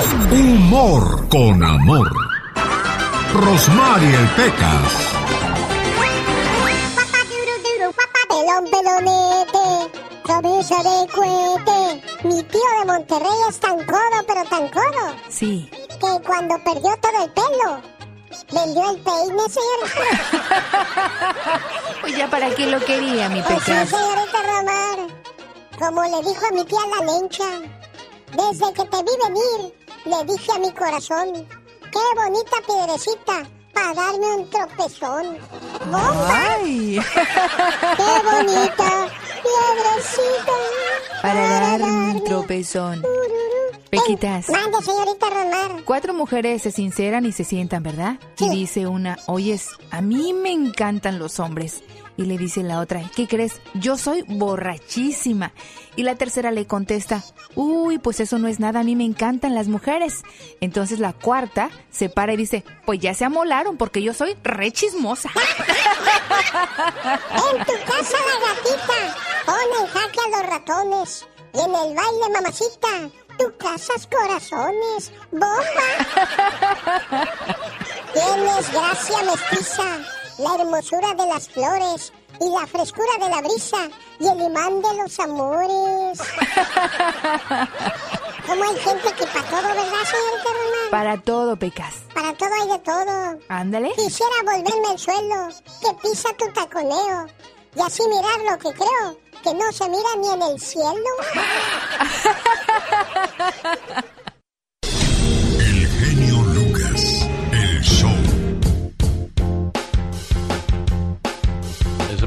Humor con amor. Rosmarie Pecas. Pelón, pelonete, cabeza de cohete. Mi tío de Monterrey es tan codo, pero tan codo. Sí. Que cuando perdió todo el pelo, vendió el peine, señorita. pues ya para qué lo quería, mi Pues sí, pecas. señorita Romar. Como le dijo a mi tía la lencha, desde que te vi venir, le dije a mi corazón, qué bonita piedrecita para darme un tropezón. ¡Bomba! Ay. ¡Qué bonita piedrecita! Para darme un tropezón. Pequitas. Mande, señorita Romar. Cuatro mujeres se sinceran y se sientan, ¿verdad? Y dice una, oyes, a mí me encantan los hombres. Y le dice la otra, ¿qué crees? Yo soy borrachísima. Y la tercera le contesta, uy, pues eso no es nada, a mí me encantan las mujeres. Entonces la cuarta se para y dice, pues ya se amolaron porque yo soy re chismosa. En tu casa la gatita pone en jaque a los ratones. Y en el baile, mamacita, tu casas corazones. ¡Bomba! Tienes gracia mestiza, la hermosura de las flores y la frescura de la brisa y el imán de los amores. Como hay gente que para todo, ¿verdad, señorita Román? Para todo, Pecas. Para todo hay de todo. Ándale. Quisiera volverme al suelo que pisa tu taconeo y así mirar lo que creo que no se mira ni en el cielo.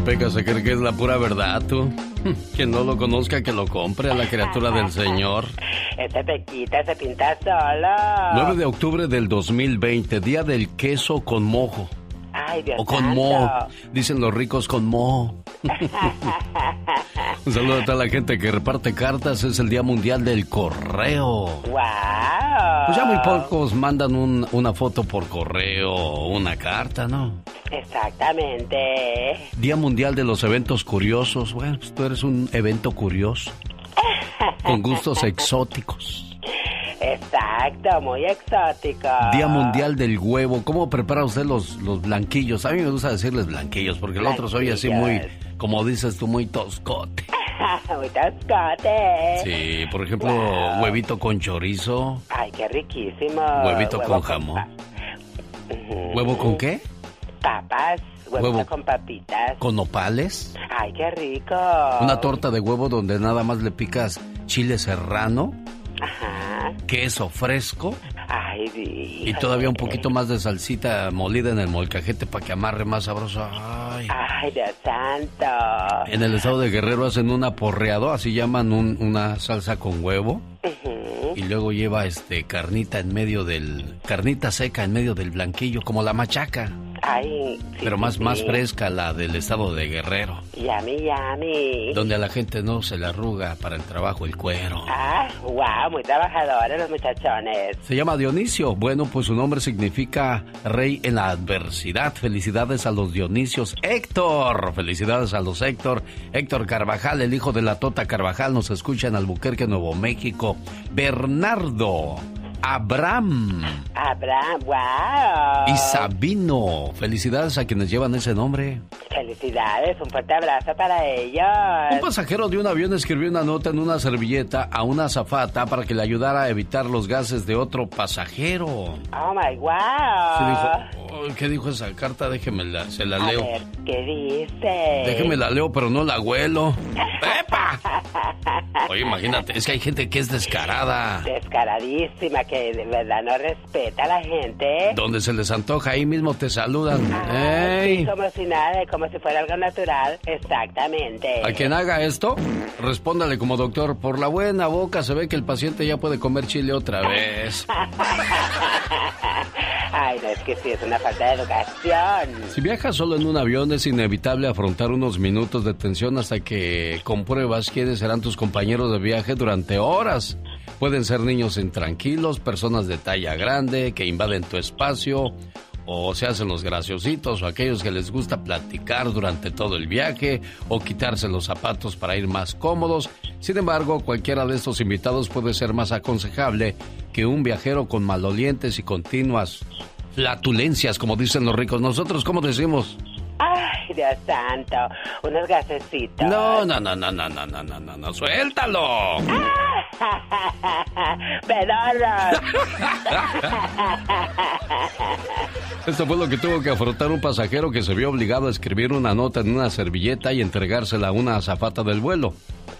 Pecas se cree que es la pura verdad, tú. Quien no lo conozca, que lo compre a la criatura del Señor. Ese pequita se pinta solo. 9 de octubre del 2020, día del queso con mojo. Ay, Dios O con mo. Dicen los ricos con mo. Un saludo a toda la gente que reparte cartas. Es el Día Mundial del Correo. ¡Wow! Pues ya muy pocos mandan un- una foto por correo o una carta, ¿no? Exactamente. Día Mundial de los Eventos Curiosos. Bueno, pues tú eres un evento curioso. Con gustos exóticos. Exacto, muy exótico. Día Mundial del Huevo. ¿Cómo prepara usted los, los blanquillos? A mí me gusta decirles blanquillos porque el otro soy así muy, como dices tú, muy toscote. muy toscote. Sí, por ejemplo, huevito con chorizo, Ay, qué riquísimo. huevito Huevo con jamón. ¿Huevo con qué? Papas, huevito Huevo. con papitas. Con nopales. Ay, qué rico. Una torta de huevo donde nada más le picas chile serrano, Ajá. Queso fresco Ay, y todavía un poquito más de salsita molida en el molcajete para que amarre más sabroso. Ay. Ay, Dios santo. En el estado de Guerrero hacen un aporreado, así llaman un- una salsa con huevo. Y luego lleva este carnita en medio del carnita seca en medio del blanquillo como la machaca, Ay, sí, pero más sí, más fresca la del estado de Guerrero, Yummy, yummy. donde a la gente no se le arruga para el trabajo el cuero. Ah, wow, muy trabajadores los muchachones. Se llama Dionisio. Bueno, pues su nombre significa rey en la adversidad. Felicidades a los Dionisios. Héctor, felicidades a los Héctor. Héctor Carvajal, el hijo de la Tota Carvajal, nos escucha en Albuquerque, Nuevo México. Bernardo, Abraham Abraham, wow. y Sabino. Felicidades a quienes llevan ese nombre. Felicidades, un fuerte abrazo para ellos. Un pasajero de un avión escribió una nota en una servilleta a una azafata para que le ayudara a evitar los gases de otro pasajero. Oh my wow. Dijo, "Oh, ¿Qué dijo esa carta? Déjeme la, se la A leo. ver, ¿qué dice? Déjeme la leo, pero no la huelo. ¡Epa! Oye, imagínate, es que hay gente que es descarada. Descaradísima, que de verdad no respeta a la gente. Donde se les antoja, ahí mismo te saludan. Ah, como si nada, como si fuera algo natural. Exactamente. A quien haga esto, respóndale como doctor, por la buena boca se ve que el paciente ya puede comer chile otra vez. Ay, no, es que sí, es una falta de educación. Si viajas solo en un avión es inevitable afrontar unos minutos de tensión hasta que compruebas quiénes serán tus compañeros de viaje durante horas. Pueden ser niños intranquilos, personas de talla grande que invaden tu espacio o se hacen los graciositos o aquellos que les gusta platicar durante todo el viaje o quitarse los zapatos para ir más cómodos. Sin embargo, cualquiera de estos invitados puede ser más aconsejable que un viajero con malolientes y continuas flatulencias, como dicen los ricos. Nosotros, ¿cómo decimos? Ay, Dios santo, unos gasecitos. No, no, no, no, no, no, no, no, no, no, suéltalo. Pedorros. Esto fue lo que tuvo que afrontar un pasajero que se vio obligado a escribir una nota en una servilleta y entregársela a una azafata del vuelo.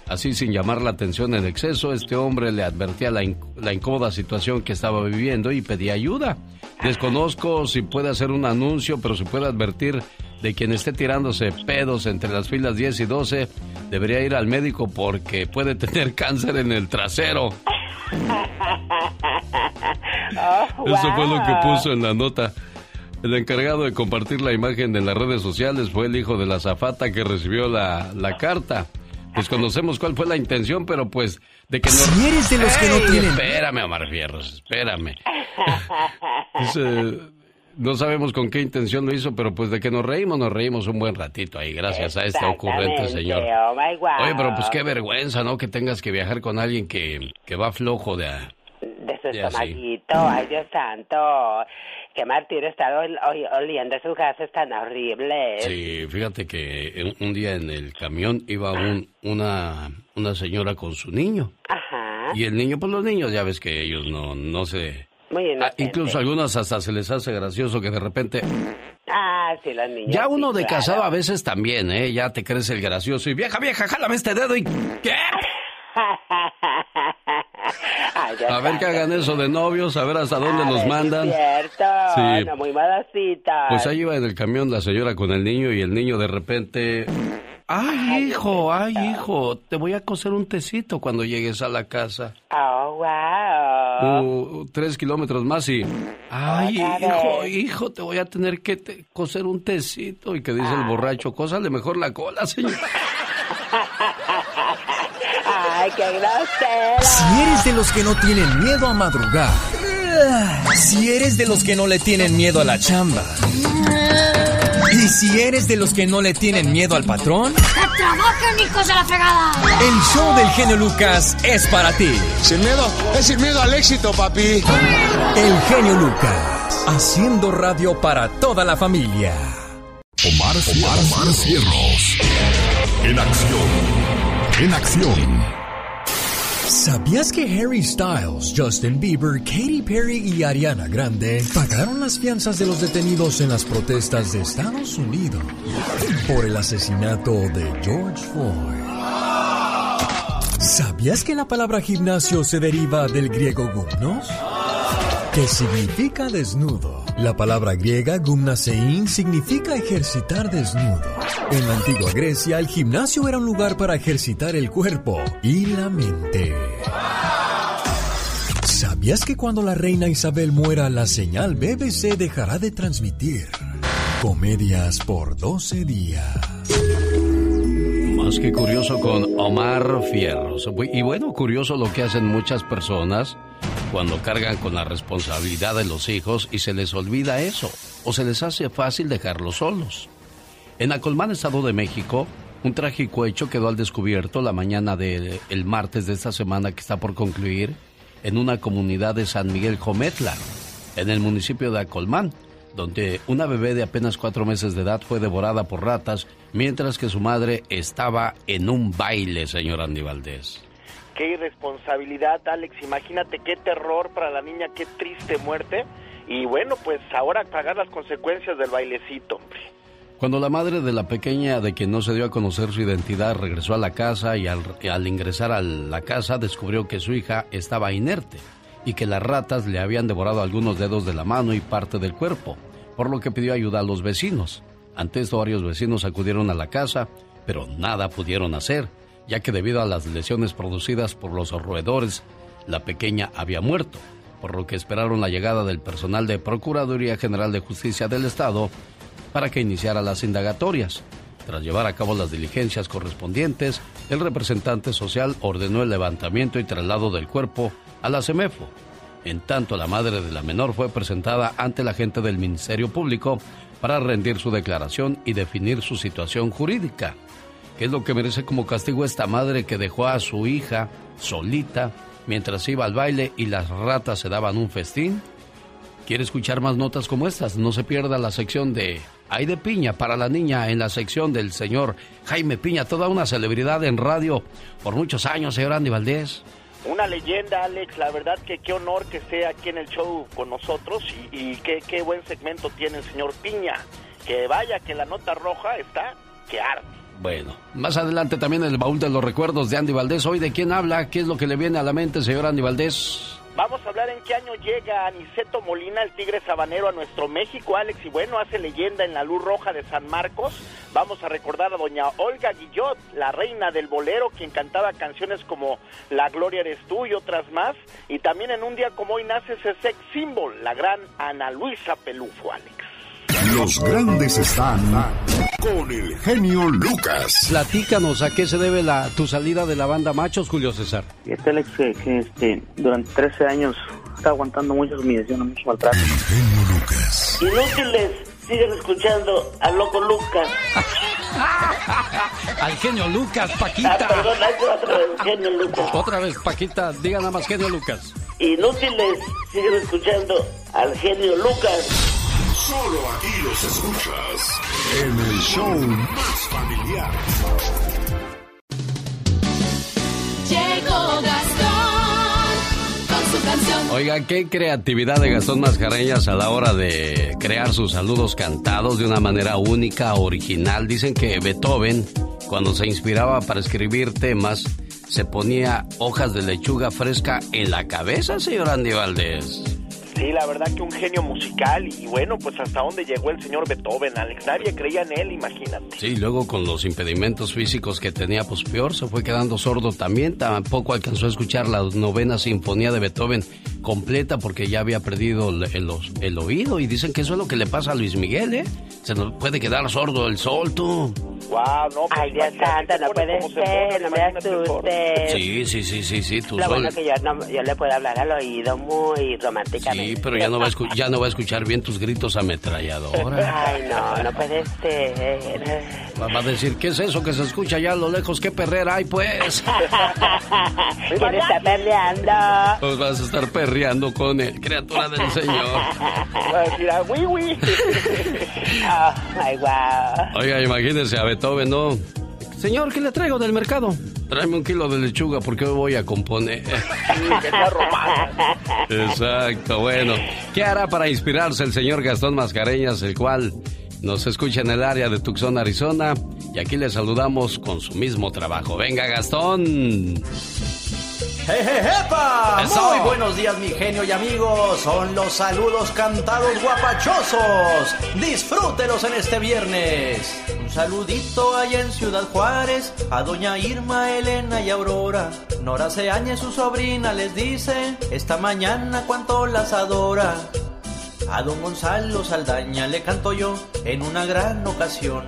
Así, sin llamar la atención en exceso, este hombre le advertía la, la incómoda situación que estaba viviendo y pedía ayuda. Desconozco si puede hacer un anuncio, pero se puede advertir de quien esté tirándose pedos entre las filas 10 y 12 debería ir al médico porque puede tener cáncer en el trasero. Eso fue lo que puso en la nota. El encargado de compartir la imagen en las redes sociales fue el hijo de la zafata que recibió la, la carta. Desconocemos cuál fue la intención, pero pues de que no... Si eres de los que no tienen... Espérame, Omar Fierros, espérame. Dice, no sabemos con qué intención lo hizo, pero pues de que nos reímos, nos reímos un buen ratito ahí, gracias a este ocurrente señor. Oh my God. Oye, pero pues qué vergüenza, ¿no? Que tengas que viajar con alguien que, que va flojo de... a- De su sí. estomaguito, ay Dios santo. Qué martirio estar ol- ol- oliendo sus gases tan horribles. Sí, fíjate que un, un día en el camión iba un, una, una señora con su niño. Ajá. Y el niño, pues los niños, ya ves que ellos no, no se... Muy Ah, incluso a algunos hasta se les hace gracioso que de repente... Ah, sí, los niños. Ya sí, uno de claro. casado a veces también, ¿eh? Ya te crees el gracioso y vieja, vieja, jálame este dedo y... ¿Qué? Ay, A ver que hagan eso de novios, a ver hasta dónde A los ver, sí mandan. Es cierto. Sí. No, muy modosita. Pues ahí iba en el camión la señora con el niño y el niño de repente... Ay, hijo, ay, hijo, te voy a coser un tecito cuando llegues a la casa. Oh, wow. Uh, tres kilómetros más y... Ay, hijo, hijo, te voy a tener que te- coser un tecito. Y que dice el borracho, cósale mejor la cola, señor. Ay, qué grosero. Si eres de los que no tienen miedo a madrugar. Si eres de los que no le tienen miedo a la chamba. Y si eres de los que no le tienen miedo al patrón, ¡Trabajen, hijos de la fregada! el show del genio Lucas es para ti. Sin miedo, es sin miedo al éxito, papi. El genio Lucas, haciendo radio para toda la familia. Omar, Omar, Cierros. En acción. En acción. ¿Sabías que Harry Styles, Justin Bieber, Katy Perry y Ariana Grande pagaron las fianzas de los detenidos en las protestas de Estados Unidos por el asesinato de George Floyd? ¿Sabías que la palabra gimnasio se deriva del griego gumnos? Que significa desnudo. La palabra griega gumnasein significa ejercitar desnudo. En la antigua Grecia, el gimnasio era un lugar para ejercitar el cuerpo y la mente. ¿Sabías que cuando la reina Isabel muera, la señal BBC dejará de transmitir comedias por 12 días? Más que curioso con Omar Fierros. Y bueno, curioso lo que hacen muchas personas cuando cargan con la responsabilidad de los hijos y se les olvida eso, o se les hace fácil dejarlos solos. En Acolmán, Estado de México, un trágico hecho quedó al descubierto la mañana del el martes de esta semana que está por concluir en una comunidad de San Miguel Jometla, en el municipio de Acolmán, donde una bebé de apenas cuatro meses de edad fue devorada por ratas mientras que su madre estaba en un baile, señor Andy Valdés. Qué irresponsabilidad, Alex. Imagínate qué terror para la niña, qué triste muerte. Y bueno, pues ahora pagar las consecuencias del bailecito, hombre. Cuando la madre de la pequeña, de quien no se dio a conocer su identidad, regresó a la casa y al, al ingresar a la casa descubrió que su hija estaba inerte y que las ratas le habían devorado algunos dedos de la mano y parte del cuerpo, por lo que pidió ayuda a los vecinos. Ante esto varios vecinos acudieron a la casa, pero nada pudieron hacer, ya que debido a las lesiones producidas por los roedores, la pequeña había muerto, por lo que esperaron la llegada del personal de Procuraduría General de Justicia del Estado para que iniciara las indagatorias. Tras llevar a cabo las diligencias correspondientes, el representante social ordenó el levantamiento y traslado del cuerpo a la CEMEFO. En tanto, la madre de la menor fue presentada ante la gente del Ministerio Público para rendir su declaración y definir su situación jurídica. ¿Qué es lo que merece como castigo esta madre que dejó a su hija solita mientras iba al baile y las ratas se daban un festín? ¿Quiere escuchar más notas como estas? No se pierda la sección de Hay de Piña para la niña en la sección del señor Jaime Piña, toda una celebridad en radio por muchos años, señor Andy Valdés. Una leyenda, Alex. La verdad que qué honor que esté aquí en el show con nosotros y, qué, qué, buen segmento tiene el señor Piña. Que vaya que la nota roja está que arde. Bueno, más adelante también el baúl de los recuerdos de Andy Valdés. Hoy de quién habla, qué es lo que le viene a la mente, señor Andy Valdés. Vamos a hablar en qué año llega Aniceto Molina, el tigre sabanero, a nuestro México, Alex. Y bueno, hace leyenda en la luz roja de San Marcos. Vamos a recordar a doña Olga Guillot, la reina del bolero, quien cantaba canciones como La Gloria eres tú y otras más. Y también en un día como hoy nace ese sex symbol, la gran Ana Luisa Pelufo, Alex. Los grandes están con el genio Lucas. Platícanos a qué se debe la, tu salida de la banda Machos, Julio César. Este Alex que, este, durante 13 años está aguantando muchas humillaciones, mucho maltrato. El genio Lucas. Inútiles, siguen escuchando al loco Lucas. al genio Lucas, Paquita. Ah, perdón, otra vez, genio Lucas. Otra vez, Paquita, diga nada más genio Lucas. Inútiles, siguen escuchando al genio Lucas. Solo aquí los escuchas en el show más familiar. Llegó Gastón con su canción. Oiga, qué creatividad de Gastón Mascareñas a la hora de crear sus saludos cantados de una manera única, original. Dicen que Beethoven, cuando se inspiraba para escribir temas, se ponía hojas de lechuga fresca en la cabeza, señor Andy Valdés. Sí, la verdad que un genio musical y bueno, pues hasta dónde llegó el señor Beethoven, Alex. Nadie creía en él, imagínate. Sí, luego con los impedimentos físicos que tenía, pues peor, se fue quedando sordo también. Tampoco alcanzó a escuchar la novena sinfonía de Beethoven completa porque ya había perdido el, el, oído y dicen que eso es lo que le pasa a Luis Miguel, ¿eh? Se nos puede quedar sordo el sol, tú. Wow, no, pues, Ay, Dios santo, no puede ser, no me asustes. Sí, sí, sí, sí, sí, tú Lo bueno que yo, no, yo le puedo hablar al oído muy románticamente. Sí, pero ya no va a, ya no va a escuchar bien tus gritos ametralladora. Ay, no, no puede ser. Va a decir, ¿qué es eso que se escucha allá a lo lejos? ¿Qué perrera hay, pues? ¿Quién está perreando? Pues vas a estar perreando con él, criatura del Señor. Va a decir, ah, oui, oui. Oh, ay, wow. Oiga, imagínese a Beethoven, ¿no? Señor, ¿qué le traigo del mercado? Tráeme un kilo de lechuga porque hoy voy a componer. Exacto, bueno. ¿Qué hará para inspirarse el señor Gastón Mascareñas, el cual nos escucha en el área de Tucson, Arizona? Y aquí le saludamos con su mismo trabajo. Venga, Gastón. ¡Jejejepa! Muy buenos días, mi genio y amigos. Son los saludos cantados guapachosos. Disfrútelos en este viernes. Un saludito allá en Ciudad Juárez a doña Irma, Elena y Aurora. Nora Seañe, su sobrina, les dice esta mañana cuánto las adora. A don Gonzalo Saldaña le canto yo en una gran ocasión.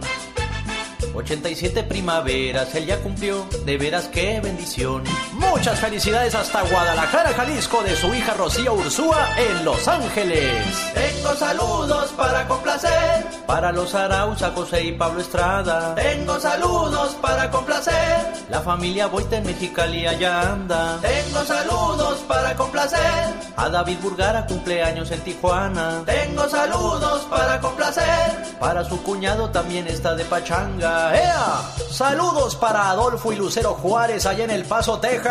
87 primaveras, él ya cumplió, de veras qué bendición. Muchas felicidades hasta Guadalajara, Jalisco, de su hija Rocío Ursúa en Los Ángeles. Tengo saludos para complacer, para los Arauza, José y Pablo Estrada. Tengo saludos para complacer, la familia Boita en Mexicali allá anda. Tengo saludos para complacer, a David Burgara cumpleaños en Tijuana. Tengo saludos para complacer, para su cuñado también está de pachanga. ¡Ea! Saludos para Adolfo y Lucero Juárez allá en El Paso, Texas.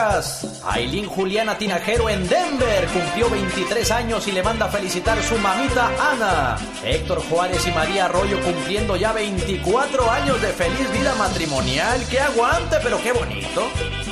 Aileen Juliana Tinajero en Denver cumplió 23 años y le manda a felicitar su mamita Ana. Héctor Juárez y María Arroyo cumpliendo ya 24 años de feliz vida matrimonial. ¡Qué aguante, pero qué bonito!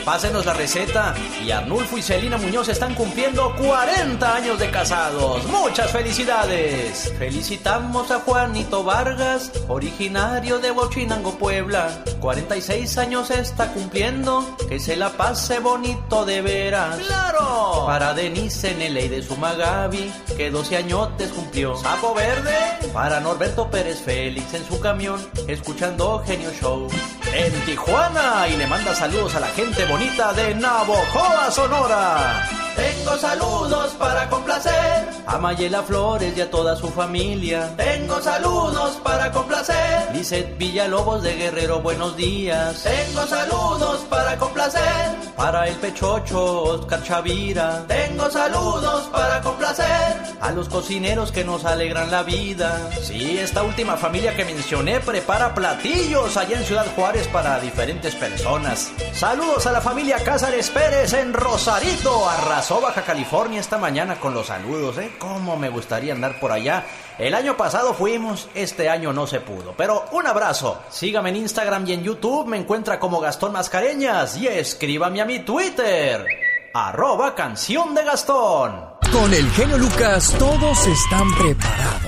Pásenos la receta. Y Arnulfo y Celina Muñoz están cumpliendo 40 años de casados. ¡Muchas felicidades! Felicitamos a Juanito Vargas, originario de Bochinango, Puebla. 46 años está cumpliendo. Que se la pase bonito de veras. ¡Claro! Para Denise Neley de Sumagabi, que 12 añotes cumplió. Sapo Verde. Para Norberto Pérez Félix en su camión, escuchando Genio Show. En Tijuana. Y le manda saludos a la gente bonita de Navojoa, Sonora. Tengo saludos para complacer a Mayela Flores y a toda su familia. Tengo saludos para complacer. Lizeth Villalobos de Guerrero, buenos días. Tengo saludos para complacer para el Pechocho Oscar Chavira. Tengo saludos para complacer a los cocineros que nos alegran la vida. Sí, esta última familia que mencioné prepara platillos allá en Ciudad Juárez para diferentes personas. Saludos a la familia Cázares Pérez en Rosarito. Arrasó Baja California esta mañana con los saludos, ¿eh? Cómo me gustaría andar por allá. El año pasado fuimos, este año no se pudo. Pero un abrazo. Sígame en Instagram y en YouTube, me encuentra como Gastón Mascareñas y escríbame a mi Twitter. Arroba canción de Gastón. Con el genio Lucas todos están preparados.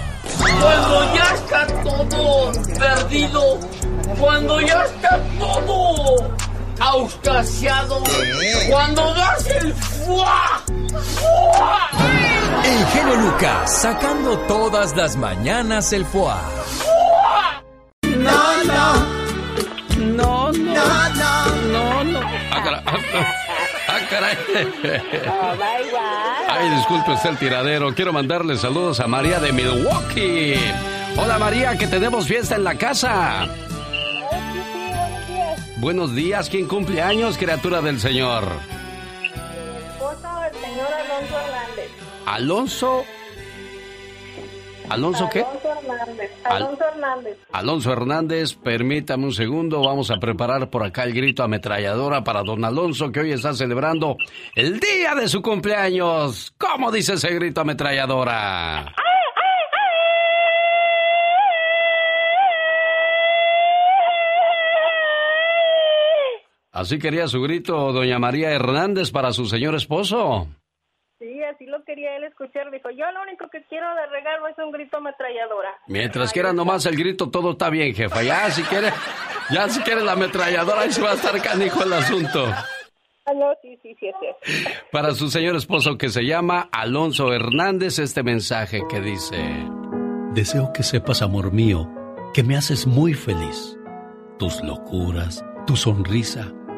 Cuando ya está todo perdido, cuando ya está todo auscasiado, cuando das el fuá, fuá. El genio Lucas sacando todas las mañanas el fuá. No, no. No, no. No, no. Ah, caray. Ah, caray. Oh my God. Ay, disculpe usted el tiradero. Quiero mandarle saludos a María de Milwaukee. Hola María, que tenemos fiesta en la casa. Buenos días, ¿quién cumple años, criatura del Señor? esposo del señor Alonso Hernández. Alonso. ¿Alonso qué? Alonso Hernández. Al- Alonso Hernández. Alonso Hernández, permítame un segundo, vamos a preparar por acá el grito ametralladora para don Alonso que hoy está celebrando el día de su cumpleaños. ¿Cómo dice ese grito ametralladora? Así quería su grito doña María Hernández para su señor esposo. Sí, así lo quería él escuchar. Dijo, yo lo único que quiero de regalo es un grito ametralladora. Mientras quiera nomás el grito, todo está bien, jefa. Ya si quiere, ya si quiere la ametralladora, ahí se va a estar canijo el asunto. Ah, no, sí, sí, sí, sí. Para su señor esposo que se llama Alonso Hernández, este mensaje que dice... Deseo que sepas, amor mío, que me haces muy feliz. Tus locuras, tu sonrisa,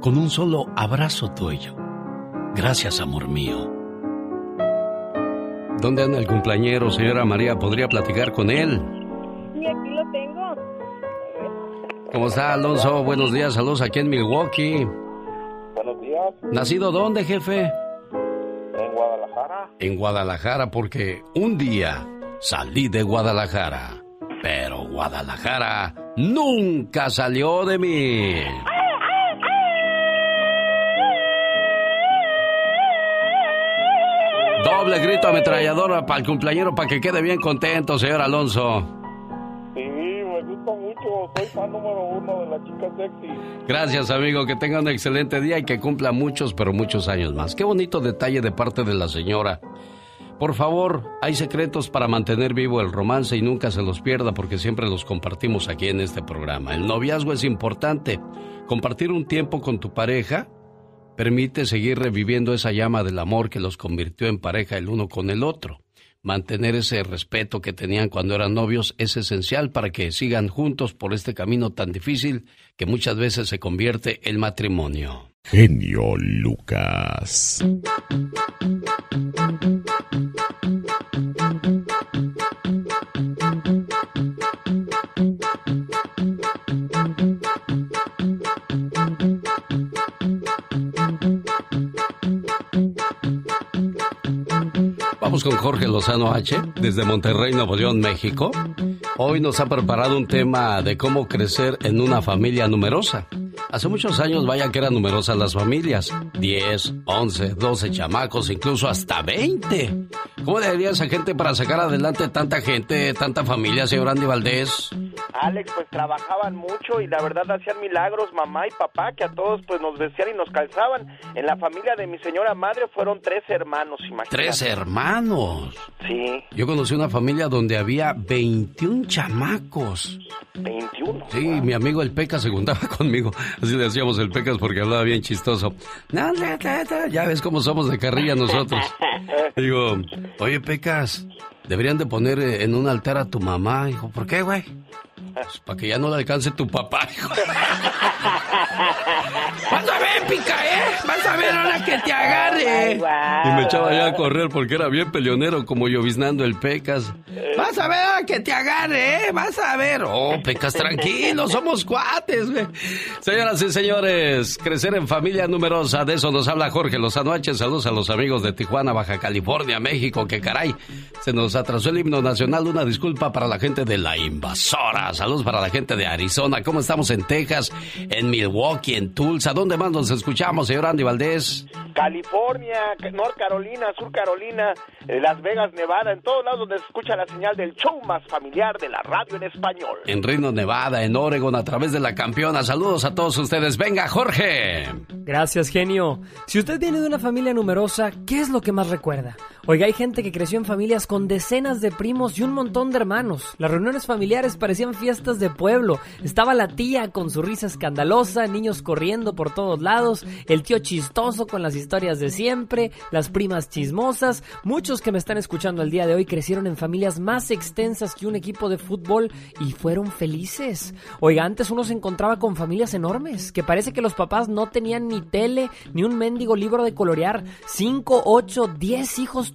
con un solo abrazo tuyo. Gracias, amor mío. ¿Dónde anda el cumpleañero, señora María? ¿Podría platicar con él? Sí, aquí lo tengo. ¿Cómo está, Alonso? Buenos días, saludos aquí en Milwaukee. Buenos días, ¿Nacido dónde, jefe? en Guadalajara. En Guadalajara, porque un día salí de Guadalajara, pero Guadalajara nunca salió de mí. Doble grito ametralladora para el cumpleañero para que quede bien contento, señor Alonso. Sí, me gusta mucho. Soy fan número uno de la chica sexy. Gracias, amigo. Que tenga un excelente día y que cumpla muchos, pero muchos años más. Qué bonito detalle de parte de la señora. Por favor, hay secretos para mantener vivo el romance y nunca se los pierda porque siempre los compartimos aquí en este programa. El noviazgo es importante. Compartir un tiempo con tu pareja permite seguir reviviendo esa llama del amor que los convirtió en pareja el uno con el otro. Mantener ese respeto que tenían cuando eran novios es esencial para que sigan juntos por este camino tan difícil que muchas veces se convierte en matrimonio. Genio Lucas. Con Jorge Lozano H, desde Monterrey, Nuevo León, México. Hoy nos ha preparado un tema de cómo crecer en una familia numerosa. Hace muchos años, vaya que eran numerosas las familias. 10, 11, 12 chamacos, incluso hasta 20. ¿Cómo debería esa gente para sacar adelante tanta gente, tanta familia, señor Andy Valdés? Alex, pues trabajaban mucho y la verdad hacían milagros mamá y papá que a todos pues nos vestían y nos calzaban. En la familia de mi señora madre fueron tres hermanos, imagínate. Tres hermanos. Sí. Yo conocí una familia donde había 21 chamacos. 21. Sí, mi amigo el Pecas se juntaba conmigo. Así le decíamos el Pecas porque hablaba bien chistoso. Ya ves cómo somos de carrilla nosotros. Digo, oye Pecas, deberían de poner en un altar a tu mamá. Dijo, ¿por qué, güey? Pues para que ya no le alcance tu papá, hijo. Vas a ver, pica, ¿eh? Vas a ver ahora que te agarre. Y me echaba ya a correr porque era bien peleonero, como lloviznando el Pecas. Vas a ver ahora que te agarre, ¿eh? Vas a ver. Oh, Pecas, tranquilo, somos cuates, güey. Señoras y señores, crecer en familia numerosa, de eso nos habla Jorge Lozano H. Saludos a los amigos de Tijuana, Baja California, México, que caray, se nos atrasó el himno nacional. Una disculpa para la gente de la invasora. Saludos para la gente de Arizona. ¿Cómo estamos en Texas, en Milwaukee, en Tulsa? ¿Dónde más nos escuchamos, señor Andy Valdés? California, North Carolina, Sur Carolina, eh, Las Vegas, Nevada, en todos lados donde se escucha la señal del show más familiar de la radio en español. En Reno, Nevada, en Oregon, a través de la campeona. Saludos a todos ustedes. Venga, Jorge. Gracias, genio. Si usted viene de una familia numerosa, ¿qué es lo que más recuerda? Oiga, hay gente que creció en familias con decenas de primos y un montón de hermanos. Las reuniones familiares parecían fiestas de pueblo. Estaba la tía con su risa escandalosa, niños corriendo por todos lados, el tío chistoso con las historias de siempre, las primas chismosas. Muchos que me están escuchando el día de hoy crecieron en familias más extensas que un equipo de fútbol y fueron felices. Oiga, antes uno se encontraba con familias enormes, que parece que los papás no tenían ni tele, ni un mendigo libro de colorear. Cinco, ocho, diez hijos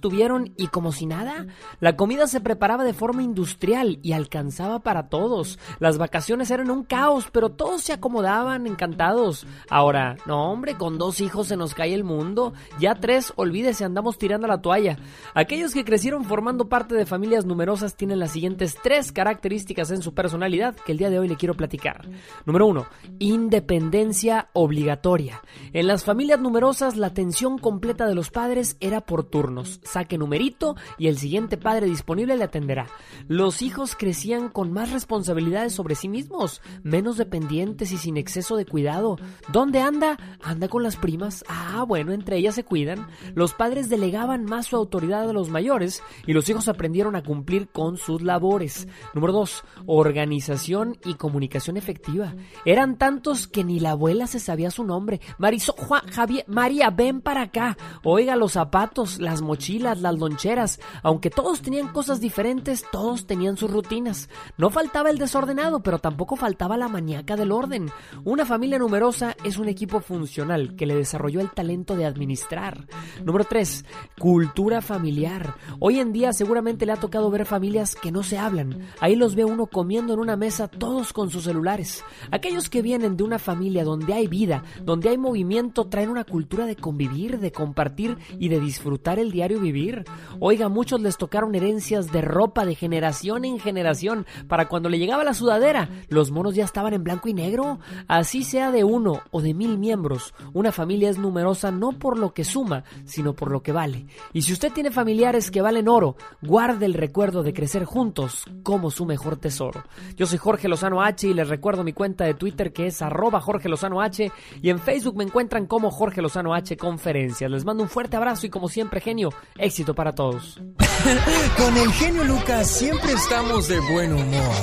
y como si nada. La comida se preparaba de forma industrial y alcanzaba para todos. Las vacaciones eran un caos, pero todos se acomodaban encantados. Ahora, no hombre, con dos hijos se nos cae el mundo. Ya tres, olvídese, andamos tirando la toalla. Aquellos que crecieron formando parte de familias numerosas tienen las siguientes tres características en su personalidad que el día de hoy le quiero platicar. Número uno, independencia obligatoria. En las familias numerosas la atención completa de los padres era por turnos saque numerito y el siguiente padre disponible le atenderá. Los hijos crecían con más responsabilidades sobre sí mismos, menos dependientes y sin exceso de cuidado. ¿Dónde anda? Anda con las primas. Ah, bueno, entre ellas se cuidan. Los padres delegaban más su autoridad a los mayores y los hijos aprendieron a cumplir con sus labores. Número 2. Organización y comunicación efectiva. Eran tantos que ni la abuela se sabía su nombre. Marisol, Juan, Javier, María, ven para acá. Oiga, los zapatos, las mochilas las loncheras. Aunque todos tenían cosas diferentes, todos tenían sus rutinas. No faltaba el desordenado, pero tampoco faltaba la maníaca del orden. Una familia numerosa es un equipo funcional que le desarrolló el talento de administrar. Número 3. Cultura familiar. Hoy en día seguramente le ha tocado ver familias que no se hablan. Ahí los ve uno comiendo en una mesa todos con sus celulares. Aquellos que vienen de una familia donde hay vida, donde hay movimiento, traen una cultura de convivir, de compartir y de disfrutar el diario vivir Oiga, muchos les tocaron herencias de ropa de generación en generación. Para cuando le llegaba la sudadera, los monos ya estaban en blanco y negro. Así sea de uno o de mil miembros, una familia es numerosa no por lo que suma, sino por lo que vale. Y si usted tiene familiares que valen oro, guarde el recuerdo de crecer juntos como su mejor tesoro. Yo soy Jorge Lozano H y les recuerdo mi cuenta de Twitter que es arroba Jorge Lozano H y en Facebook me encuentran como Jorge Lozano H Conferencias. Les mando un fuerte abrazo y como siempre, genio, Éxito para todos. Con el genio Lucas siempre estamos de buen humor.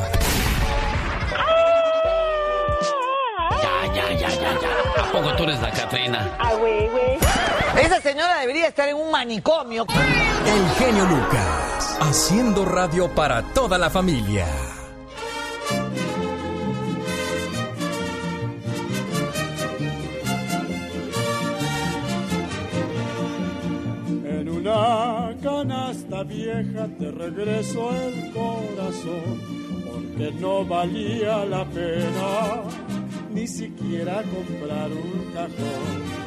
Ya, ya, ya, ya, ya. ¿A poco tú eres la Catrina? Ah, güey, güey. Esa señora debería estar en un manicomio. El genio Lucas, haciendo radio para toda la familia. Una canasta vieja te regreso el corazón, porque no valía la pena ni siquiera comprar un cajón.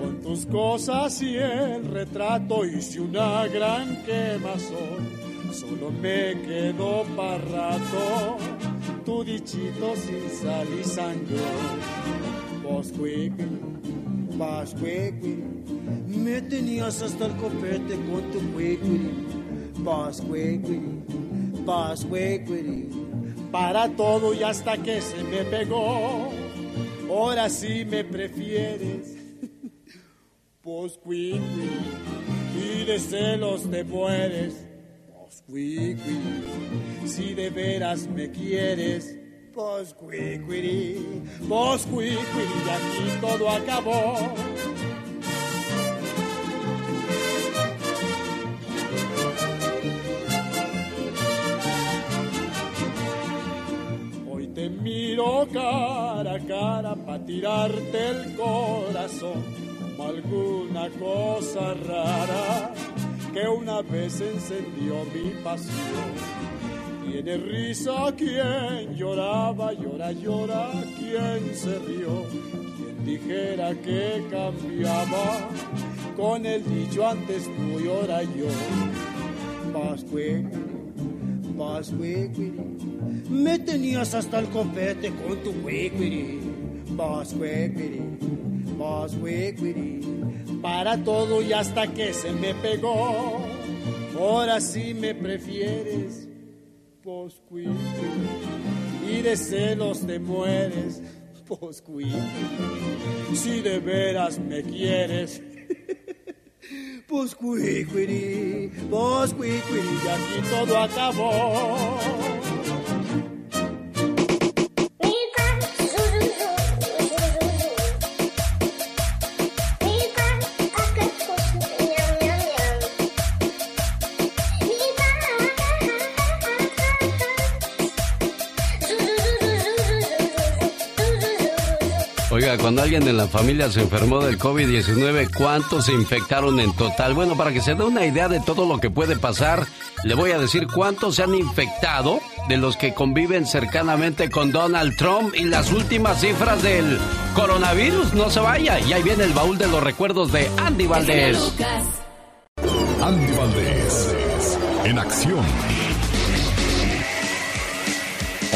Con tus cosas y el retrato hice una gran quemazón, solo me quedó para rato tu dichito sin sal y sangre. Vas me tenías hasta el copete con tu cuequiri, vas cuequiri, vas para todo y hasta que se me pegó. Ahora sí me prefieres, pues y de celos te mueres, pues si de veras me quieres. Pues cuicuiri, pues y aquí todo acabó. te miro cara a cara para tirarte el corazón como alguna cosa rara que una vez encendió mi pasión. Tiene risa quien lloraba, llora, llora quien se rió, quien dijera que cambiaba. Con el dicho antes tú y ahora yo. Pascue, pascue, me tenías hasta el copete con tu wiquiri, más wiquiri, para todo y hasta que se me pegó. Ahora sí me prefieres, posqui, y de celos te mueres, posqui, si de veras me quieres. Posquiquiri, posquiquiri, y aquí todo acabó. Cuando alguien en la familia se enfermó del COVID-19, ¿cuántos se infectaron en total? Bueno, para que se dé una idea de todo lo que puede pasar, le voy a decir cuántos se han infectado de los que conviven cercanamente con Donald Trump y las últimas cifras del coronavirus. No se vaya, y ahí viene el baúl de los recuerdos de Andy Valdés. Andy Valdés, en acción.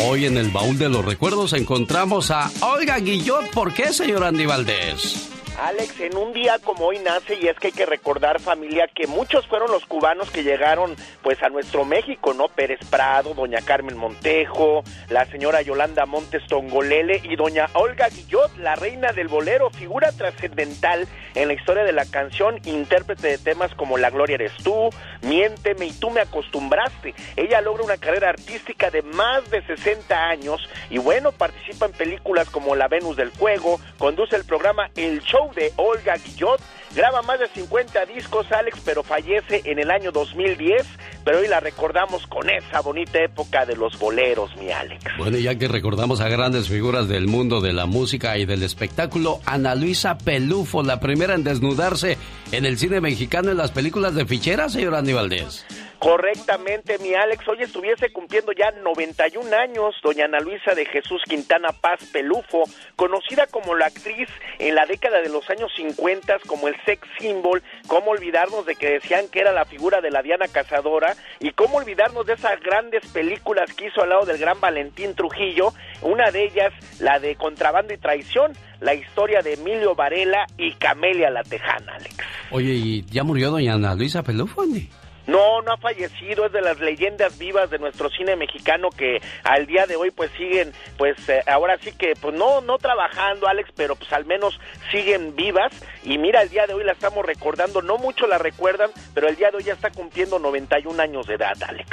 Hoy en el baúl de los recuerdos encontramos a Olga Guillot. ¿Por qué, señor Andy Valdés? Alex, en un día como hoy nace y es que hay que recordar familia que muchos fueron los cubanos que llegaron pues a nuestro México, ¿no? Pérez Prado, doña Carmen Montejo, la señora Yolanda Montes Tongolele y doña Olga Guillot, la reina del bolero, figura trascendental en la historia de la canción, intérprete de temas como La Gloria eres tú, Miénteme y tú me acostumbraste. Ella logra una carrera artística de más de 60 años y bueno, participa en películas como La Venus del Juego, conduce el programa El Show de Olga Guillot. Graba más de 50 discos, Alex, pero fallece en el año 2010. Pero hoy la recordamos con esa bonita época de los boleros, mi Alex. Bueno, ya que recordamos a grandes figuras del mundo de la música y del espectáculo, Ana Luisa Pelufo, la primera en desnudarse en el cine mexicano en las películas de fichera, señor Andy Valdés. Correctamente, mi Alex. Hoy estuviese cumpliendo ya 91 años, doña Ana Luisa de Jesús Quintana Paz Pelufo, conocida como la actriz en la década de los años 50 como el sex symbol. ¿Cómo olvidarnos de que decían que era la figura de la Diana Cazadora? Y cómo olvidarnos de esas grandes películas que hizo al lado del gran Valentín Trujillo, una de ellas, la de Contrabando y Traición, la historia de Emilio Varela y Camelia la Tejana, Alex. Oye, ¿y ya murió doña Ana Luisa Pelufo, Andy? No, no ha fallecido, es de las leyendas vivas de nuestro cine mexicano que al día de hoy pues siguen, pues eh, ahora sí que pues no no trabajando Alex, pero pues al menos siguen vivas y mira, el día de hoy la estamos recordando, no mucho la recuerdan, pero el día de hoy ya está cumpliendo 91 años de edad, Alex.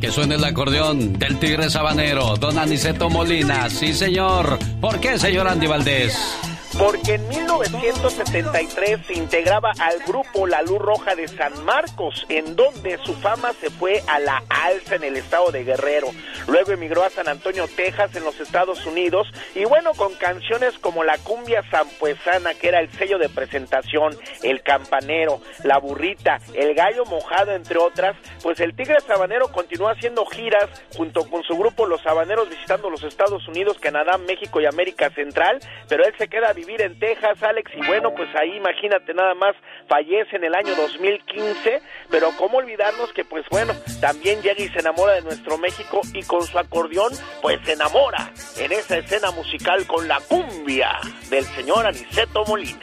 Que suene el acordeón del tigre sabanero, don Aniceto Molina. Sí, señor. ¿Por qué, señor Andy Valdés? Porque en 1973 se integraba al grupo La Luz Roja de San Marcos, en donde su fama se fue a la alza en el estado de Guerrero. Luego emigró a San Antonio, Texas, en los Estados Unidos, y bueno, con canciones como La Cumbia Zampuesana, que era el sello de presentación, El Campanero, La Burrita, El Gallo Mojado, entre otras, pues el Tigre Sabanero continuó haciendo giras junto con su grupo Los Sabaneros visitando los Estados Unidos, Canadá, México y América Central, pero él se queda vivir en Texas, Alex, y bueno, pues ahí imagínate nada más, fallece en el año 2015, pero cómo olvidarnos que pues bueno, también llega y se enamora de nuestro México y con su acordeón pues se enamora en esa escena musical con la cumbia del señor Aniceto Molina.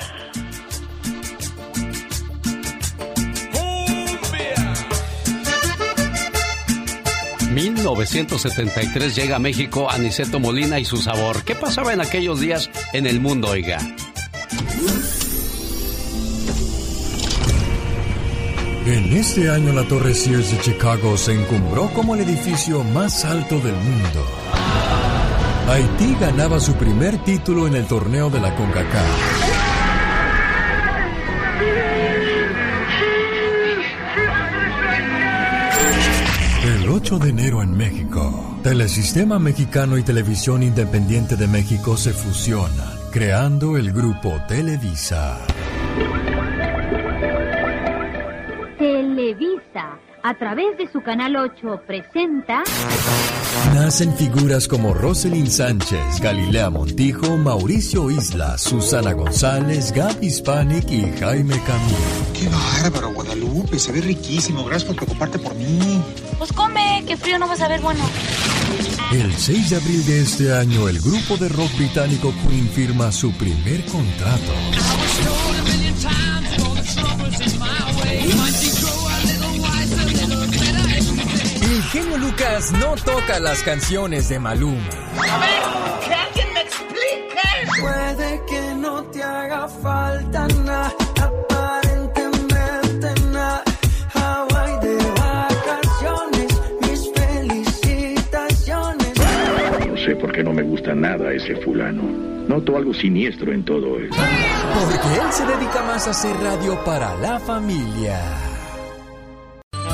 1973 llega a México Aniceto Molina y su sabor. ¿Qué pasaba en aquellos días en el mundo, oiga? En este año la Torre Sears de Chicago se encumbró como el edificio más alto del mundo. Haití ganaba su primer título en el torneo de la CONCACAF. 8 de enero en México, Telesistema Mexicano y Televisión Independiente de México se fusionan, creando el grupo Televisa. Televisa, a través de su canal 8, presenta... Nacen figuras como Roselyn Sánchez, Galilea Montijo, Mauricio Isla, Susana González, Gaby Hispanic y Jaime Camilo. ¡Qué bárbaro, Guadalupe! Se ve riquísimo. Gracias por preocuparte por mí. Pues come, que frío no vas a ver bueno. El 6 de abril de este año, el grupo de rock británico Queen firma su primer contrato. El genio Lucas no toca las canciones de Maluma. A ver, que alguien me explique. Puede que no te haga falta nada, sé por qué no me gusta nada ese fulano. Noto algo siniestro en todo esto. Porque él se dedica más a hacer radio para la familia.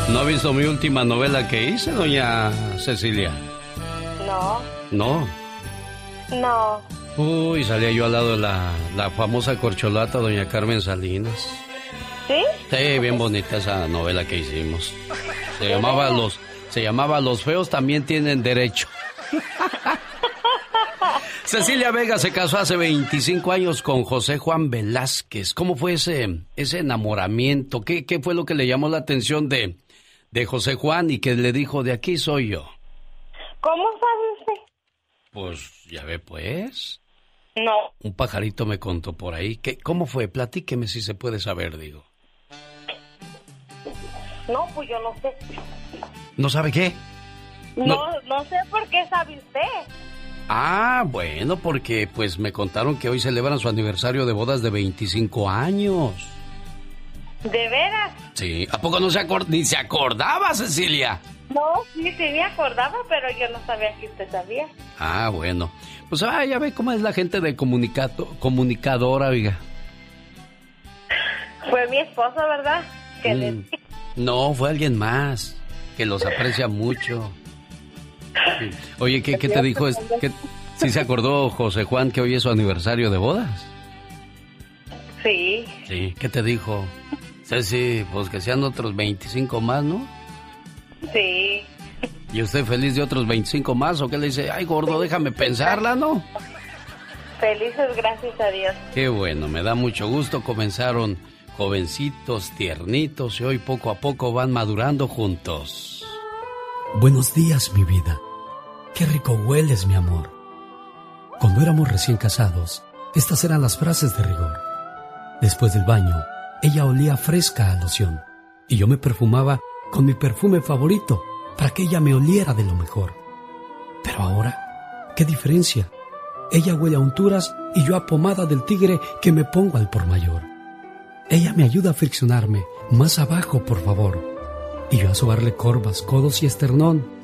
¿No ha visto mi última novela que hice, doña Cecilia? No, No. no. Uy, salía yo al lado de la, la famosa corcholata, doña Carmen Salinas. ¿Sí? Sí, bien bonita esa novela que hicimos. Se llamaba Los, se llamaba Los feos también tienen derecho. Cecilia Vega se casó hace 25 años con José Juan Velázquez. ¿Cómo fue ese, ese enamoramiento? ¿Qué, ¿Qué fue lo que le llamó la atención de, de José Juan y que le dijo, de aquí soy yo? ¿Cómo sabe usted? Pues ya ve pues. No. Un pajarito me contó por ahí. ¿Qué, ¿Cómo fue? Platíqueme si se puede saber, digo. No, pues yo no sé. ¿No sabe qué? No, no, sé por qué sabe usted. Ah, bueno, porque pues me contaron que hoy celebran su aniversario de bodas de 25 años. ¿De veras? Sí, ¿a poco no se ni se acordaba, Cecilia? No, sí, sí me acordaba, pero yo no sabía que usted sabía. Ah, bueno. Pues ah, ya ve cómo es la gente de comunicato, comunicadora, oiga. Fue mi esposo, ¿verdad? Que le- Mm, No, fue alguien más que los aprecia mucho. Sí. Oye, ¿qué, qué te dijo? Es- ¿Qué- ¿Sí se acordó José Juan que hoy es su aniversario de bodas? Sí. Sí, ¿qué te dijo? Ceci, pues que sean otros 25 más, ¿no? Sí. ¿Y usted feliz de otros 25 más? ¿O qué le dice? Ay, gordo, déjame pensarla, ¿no? Felices, gracias a Dios. Qué bueno, me da mucho gusto. Comenzaron jovencitos, tiernitos y hoy poco a poco van madurando juntos. Buenos días, mi vida. Qué rico hueles, mi amor. Cuando éramos recién casados, estas eran las frases de rigor. Después del baño, ella olía fresca a loción y yo me perfumaba con mi perfume favorito para que ella me oliera de lo mejor. Pero ahora, ¿qué diferencia? Ella huele a unturas y yo a pomada del tigre que me pongo al por mayor. Ella me ayuda a friccionarme. Más abajo, por favor. Y yo a sobarle corvas, codos y esternón.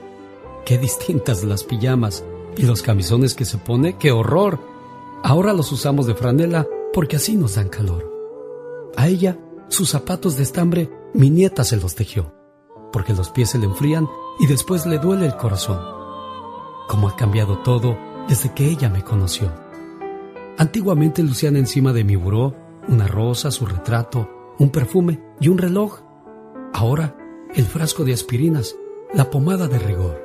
Qué distintas las pijamas y los camisones que se pone, qué horror. Ahora los usamos de franela porque así nos dan calor. A ella, sus zapatos de estambre, mi nieta se los tejió, porque los pies se le enfrían y después le duele el corazón. Cómo ha cambiado todo desde que ella me conoció. Antiguamente lucían encima de mi buró una rosa, su retrato, un perfume y un reloj. Ahora, el frasco de aspirinas, la pomada de rigor,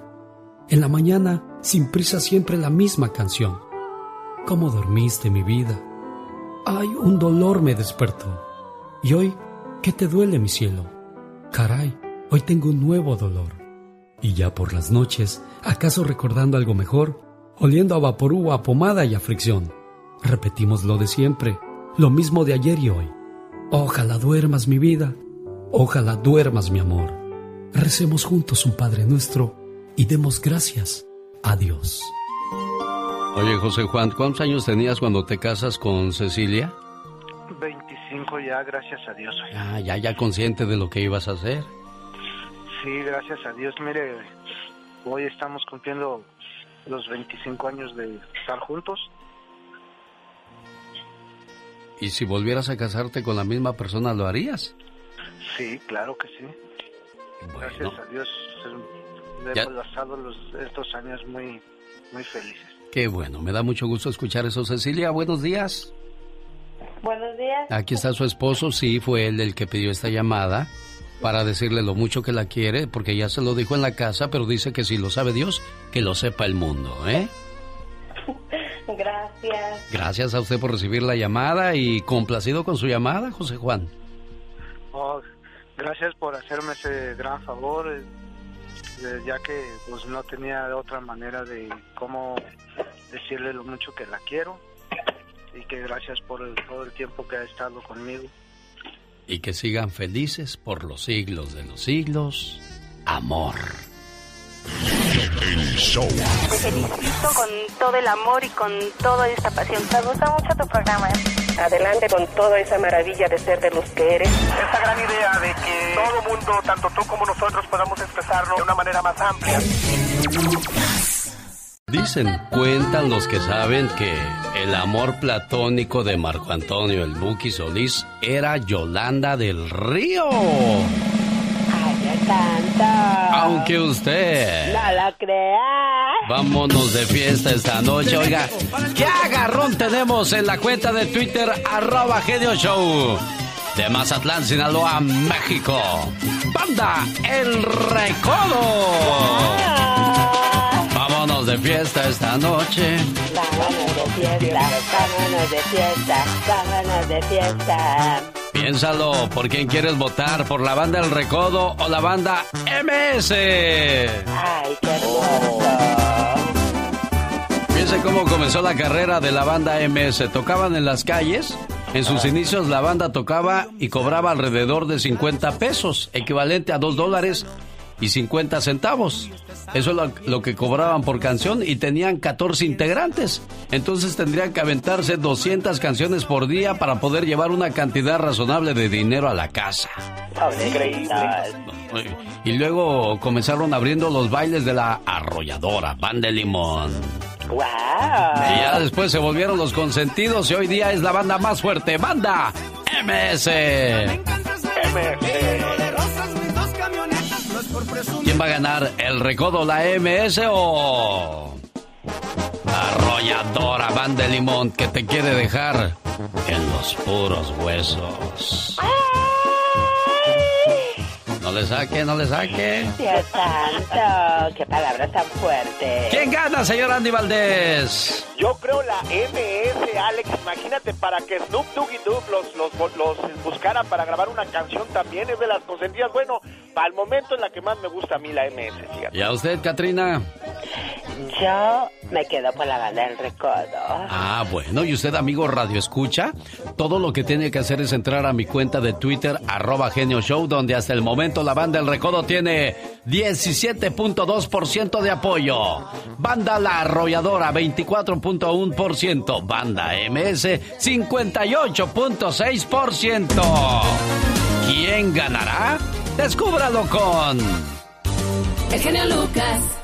En la mañana, sin prisa, siempre la misma canción. ¿Cómo dormiste mi vida? Ay, un dolor me despertó. Y hoy, ¿qué te duele mi cielo? Caray, hoy tengo un nuevo dolor. Y ya por las noches, ¿acaso recordando algo mejor? Oliendo a vaporú, a pomada y a fricción. Repetimos lo de siempre, lo mismo de ayer y hoy. Ojalá duermas mi vida, ojalá duermas mi amor. Recemos juntos un Padre nuestro y demos gracias a Dios. Oye, José Juan, ¿cuántos años tenías cuando te casas con Cecilia? 25 ya, gracias a Dios. Ah, ya, ya consciente de lo que ibas a hacer. Sí, gracias a Dios. Mire, hoy estamos cumpliendo los 25 años de estar juntos. ¿Y si volvieras a casarte con la misma persona, lo harías? Sí, claro que sí. Gracias a Dios hemos pasado los, estos años muy, muy felices. Qué bueno, me da mucho gusto escuchar eso. Cecilia, buenos días. Buenos días. Aquí está su esposo, sí, fue él el que pidió esta llamada para decirle lo mucho que la quiere, porque ya se lo dijo en la casa, pero dice que si lo sabe Dios, que lo sepa el mundo, ¿eh? Gracias. Gracias a usted por recibir la llamada y complacido con su llamada, José Juan. Oh, gracias por hacerme ese gran favor, eh, ya que pues no tenía otra manera de cómo decirle lo mucho que la quiero y que gracias por todo el tiempo que ha estado conmigo. Y que sigan felices por los siglos de los siglos. Amor. El show. Te felicito con todo el amor y con toda esta pasión. Me gusta mucho tu programa. Adelante con toda esa maravilla de ser de los que eres. Esta gran idea de que todo mundo, tanto tú como nosotros, podamos expresarlo de una manera más amplia. Dicen, cuentan los que saben que el amor platónico de Marco Antonio el Buki Solís era Yolanda del Río. Tanto. Aunque usted. No lo crea. Vámonos de fiesta esta noche. Oiga, ¿qué agarrón tenemos en la cuenta de Twitter arroba genio show? De Mazatlán, Sinaloa, México. Banda El Recodo. De fiesta esta noche. Vámonos de fiesta, vámonos de fiesta, vámonos de fiesta. Piénsalo, ¿por quién quieres votar? ¿Por la banda El Recodo o la banda MS? Ay, qué hermoso. Fíjense cómo comenzó la carrera de la banda MS. Tocaban en las calles. En sus inicios la banda tocaba y cobraba alrededor de 50 pesos, equivalente a 2 dólares y 50 centavos. Eso es lo, lo, que cobraban por canción y tenían 14 integrantes. Entonces tendrían que aventarse 200 canciones por día para poder llevar una cantidad razonable de dinero a la casa. Y luego comenzaron abriendo los bailes de la arrolladora, Banda de Limón. ¡Wow! Y ya después se volvieron los consentidos y hoy día es la banda más fuerte, Banda MS. ¿Quién va a ganar? ¿El Recodo, la MS o Arrolladora Banda de Limón que te quiere dejar en los puros huesos? No le saque, no le saque. Dios santo, qué palabras tan fuertes. ¿Quién gana, señor Andy Valdés? Yo creo la MS, Alex. Imagínate, para que Snoop Doggy Dogg los, los, los buscara para grabar una canción también es de las consentidas. Bueno, para el momento es la que más me gusta a mí, la MS. Fíjate. ¿Y a usted, Katrina? Yo me quedo por la banda del recodo. Ah, bueno, y usted, amigo Radio Escucha, todo lo que tiene que hacer es entrar a mi cuenta de Twitter, arroba Genio Show, donde hasta el momento la banda El Recodo tiene 17.2% de apoyo. Banda La Arrolladora, 24.1%. Banda MS, 58.6%. ¿Quién ganará? Descúbralo con... El genio Lucas.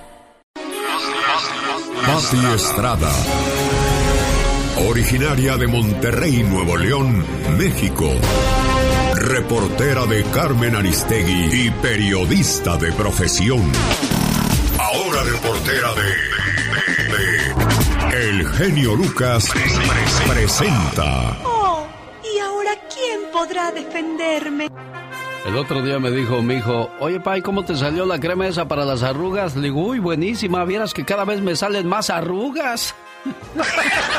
Pati Estrada. Originaria de Monterrey, Nuevo León, México. Reportera de Carmen Aristegui y periodista de profesión. Ahora reportera de El genio Lucas presenta. Oh, ¿y ahora quién podrá defenderme? El otro día me dijo mi hijo, oye, Pai, ¿cómo te salió la crema esa para las arrugas? Le digo, uy, buenísima, vieras que cada vez me salen más arrugas.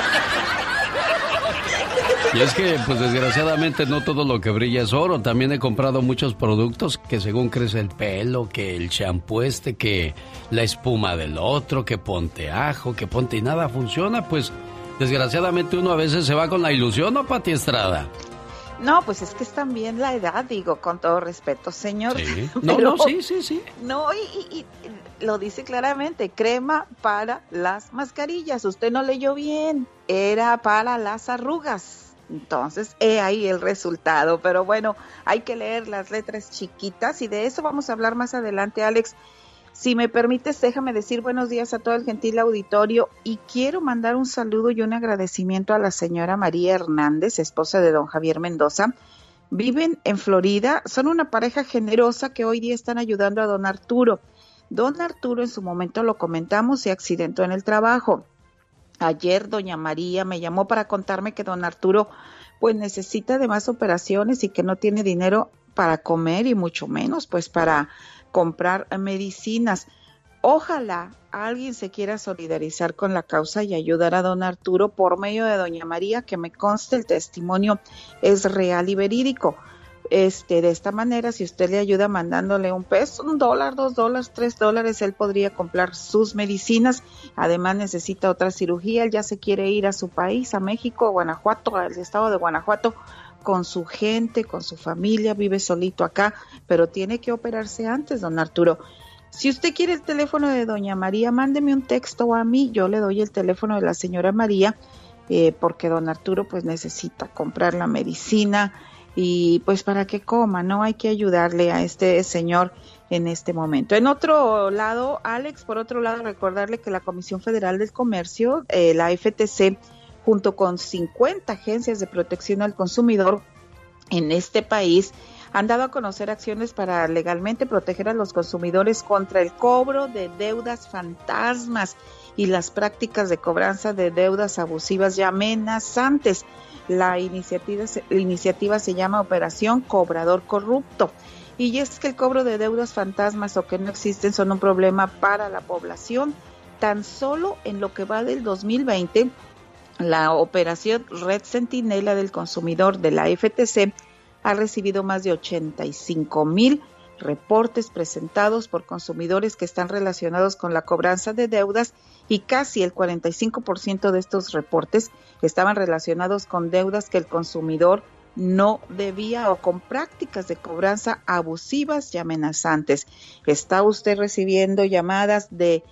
Y es que, pues desgraciadamente no todo lo que brilla es oro. También he comprado muchos productos que según crece el pelo, que el champú este, que la espuma del otro, que ponte ajo, que ponte y nada funciona. Pues desgraciadamente uno a veces se va con la ilusión, ¿no, Pati Estrada? No, pues es que es también la edad, digo, con todo respeto, señor. Sí. No, no, sí, sí, sí. No, y, lo dice claramente, crema para las mascarillas. Usted no leyó bien, era para las arrugas. Entonces, he ahí el resultado. Pero bueno, hay que leer las letras chiquitas y de eso vamos a hablar más adelante, Alex. Si me permites, déjame decir buenos días a todo el gentil auditorio y quiero mandar un saludo y un agradecimiento a la señora María Hernández, esposa de don Javier Mendoza. Viven en Florida, son una pareja generosa que hoy día están ayudando a don Arturo. Don Arturo en su momento lo comentamos, se accidentó en el trabajo. Ayer doña María me llamó para contarme que don Arturo pues necesita de más operaciones y que no tiene dinero para comer y mucho menos pues para comprar medicinas. Ojalá alguien se quiera solidarizar con la causa y ayudar a don Arturo por medio de doña María, que me conste el testimonio es real y verídico. Este, de esta manera, si usted le ayuda mandándole un peso, un dólar, dos dólares, tres dólares, él podría comprar sus medicinas. Además, necesita otra cirugía. Él ya se quiere ir a su país, a México, Guanajuato, al estado de Guanajuato, con su gente, con su familia, vive solito acá, pero tiene que operarse antes, don Arturo. Si usted quiere el teléfono de doña María, mándeme un texto a mí, yo le doy el teléfono de la señora María, eh, porque don Arturo pues necesita comprar la medicina y pues para que coma, ¿no? Hay que ayudarle a este señor en este momento. En otro lado, Alex, por otro lado, recordarle que la Comisión Federal del Comercio, eh, la FTC, junto con 50 agencias de protección al consumidor en este país, han dado a conocer acciones para legalmente proteger a los consumidores contra el cobro de deudas fantasmas y las prácticas de cobranza de deudas abusivas y amenazantes. La iniciativa, se llama Operación Cobrador Corrupto. Y es que el cobro de deudas fantasmas o que no existen son un problema para la población. Tan solo en lo que va del 2020, la operación Red Centinela del Consumidor de la FTC ha recibido más de 85 mil reportes presentados por consumidores que están relacionados con la cobranza de deudas y casi el 45% de estos reportes estaban relacionados con deudas que el consumidor no debía o con prácticas de cobranza abusivas y amenazantes. ¿Está usted recibiendo llamadas de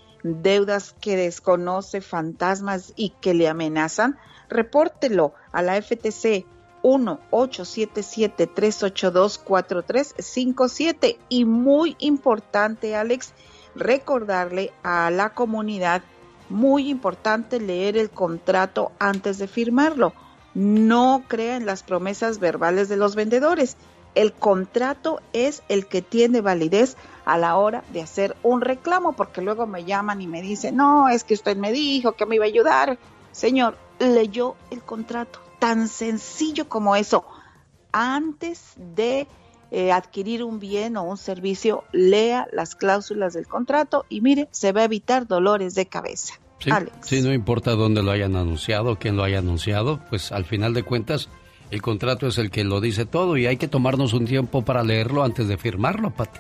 deudas que desconoce, fantasmas y que le amenazan, repórtelo a la FTC 1-877-382-4357. Y muy importante, Alex, recordarle a la comunidad, muy importante leer el contrato antes de firmarlo. No crea en las promesas verbales de los vendedores. El contrato es el que tiene validez a la hora de hacer un reclamo, porque luego me llaman y me dicen, no, es que usted me dijo que me iba a ayudar. Señor, leyó el contrato, tan sencillo como eso. Antes de eh, adquirir un bien o un servicio, lea las cláusulas del contrato y mire, se va a evitar dolores de cabeza. Sí, sí, no importa dónde lo hayan anunciado, quién lo haya anunciado, pues al final de cuentas el contrato es el que lo dice todo y hay que tomarnos un tiempo para leerlo antes de firmarlo, Pati.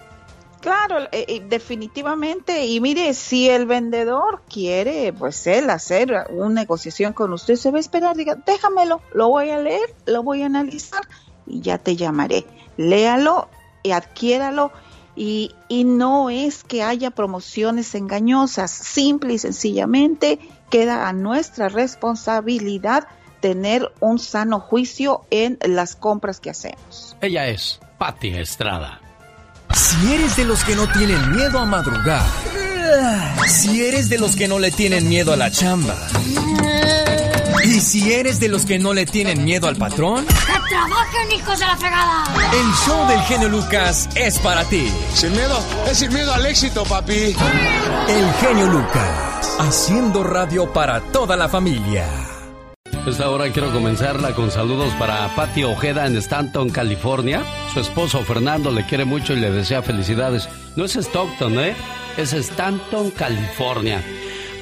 Claro, eh, eh, definitivamente. Y mire, si el vendedor quiere, pues él hacer una negociación con usted, se va a esperar, diga, déjamelo, lo voy a leer, lo voy a analizar y ya te llamaré. Léalo y adquiéralo. Y, y no es que haya promociones engañosas, simple y sencillamente queda a nuestra responsabilidad tener un sano juicio en las compras que hacemos. Ella es Patti Estrada. Si eres de los que no tienen miedo a madrugar, si eres de los que no le tienen miedo a la chamba, y si eres de los que no le tienen miedo al patrón, ¡que trabajen, hijos de la fregada! El show del genio Lucas es para ti. Sin miedo, es sin miedo al éxito, papi. El genio Lucas, haciendo radio para toda la familia. Esta hora quiero comenzarla con saludos para Patti Ojeda en Stanton, California. Su esposo Fernando le quiere mucho y le desea felicidades. No es Stockton, ¿eh? Es Stanton, California.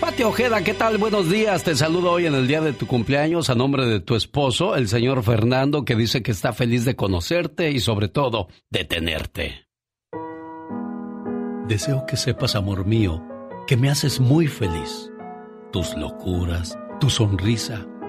Pati Ojeda, ¿qué tal? Buenos días. Te saludo hoy en el día de tu cumpleaños a nombre de tu esposo, el señor Fernando, que dice que está feliz de conocerte y sobre todo de tenerte. Deseo que sepas, amor mío, que me haces muy feliz. Tus locuras, tu sonrisa,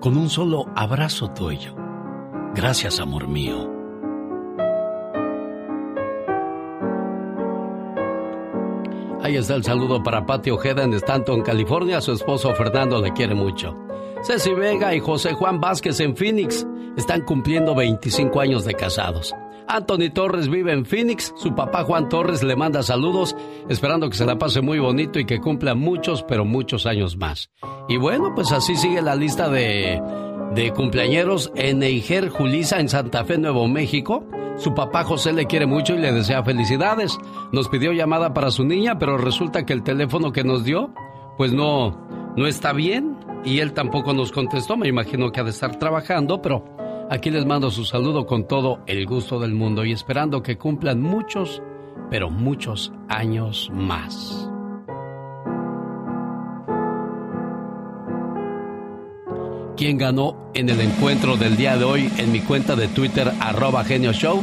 con un solo abrazo tuyo. Gracias, amor mío. Ahí está el saludo para Pati Ojeda en Stanton, California. Su esposo Fernando le quiere mucho. Ceci Vega y José Juan Vázquez en Phoenix están cumpliendo 25 años de casados. Anthony Torres vive en Phoenix. Su papá Juan Torres le manda saludos, esperando que se la pase muy bonito y que cumpla muchos, pero muchos años más. Y bueno, pues así sigue la lista de, de cumpleañeros en Eijer Julisa, en Santa Fe, Nuevo México. Su papá José le quiere mucho y le desea felicidades. Nos pidió llamada para su niña, pero resulta que el teléfono que nos dio, pues no, no está bien y él tampoco nos contestó. Me imagino que ha de estar trabajando, pero aquí les mando su saludo con todo el gusto del mundo y esperando que cumplan muchos, pero muchos años más. quién ganó en el encuentro del día de hoy en mi cuenta de Twitter, arroba genio show.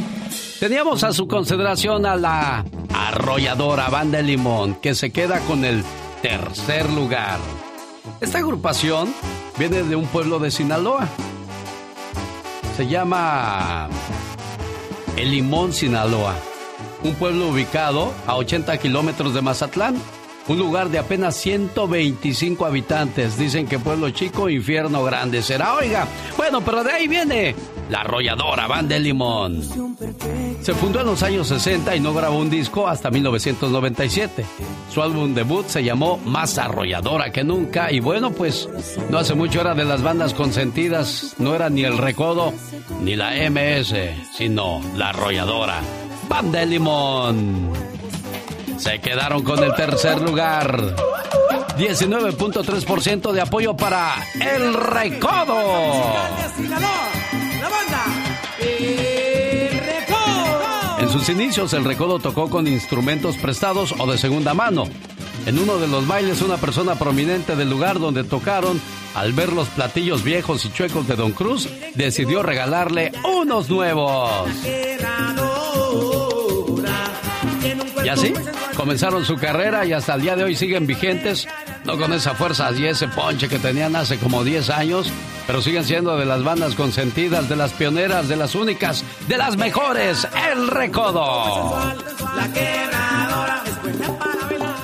Teníamos a su consideración a la arrolladora Banda Limón, que se queda con el tercer lugar. Esta agrupación viene de un pueblo de Sinaloa. Se llama El Limón, Sinaloa. Un pueblo ubicado a 80 kilómetros de Mazatlán un lugar de apenas 125 habitantes. Dicen que pueblo chico, infierno grande será. Oiga, bueno, pero de ahí viene la arrolladora Banda de Limón. Se fundó en los años 60 y no grabó un disco hasta 1997. Su álbum debut se llamó Más arrolladora que nunca y bueno, pues no hace mucho era de las bandas consentidas, no era ni el Recodo ni la MS, sino la arrolladora Banda de Limón se quedaron con el tercer lugar. 19.3% de apoyo para El Recodo. En sus inicios, El Recodo tocó con instrumentos prestados o de segunda mano. En uno de los bailes, una persona prominente del lugar donde tocaron, al ver los platillos viejos y chuecos de Don Cruz, decidió regalarle unos nuevos. Y así comenzaron su carrera y hasta el día de hoy siguen vigentes, no con esa fuerza y ese ponche que tenían hace como 10 años, pero siguen siendo de las bandas consentidas, de las pioneras, de las únicas, de las mejores, El Recodo.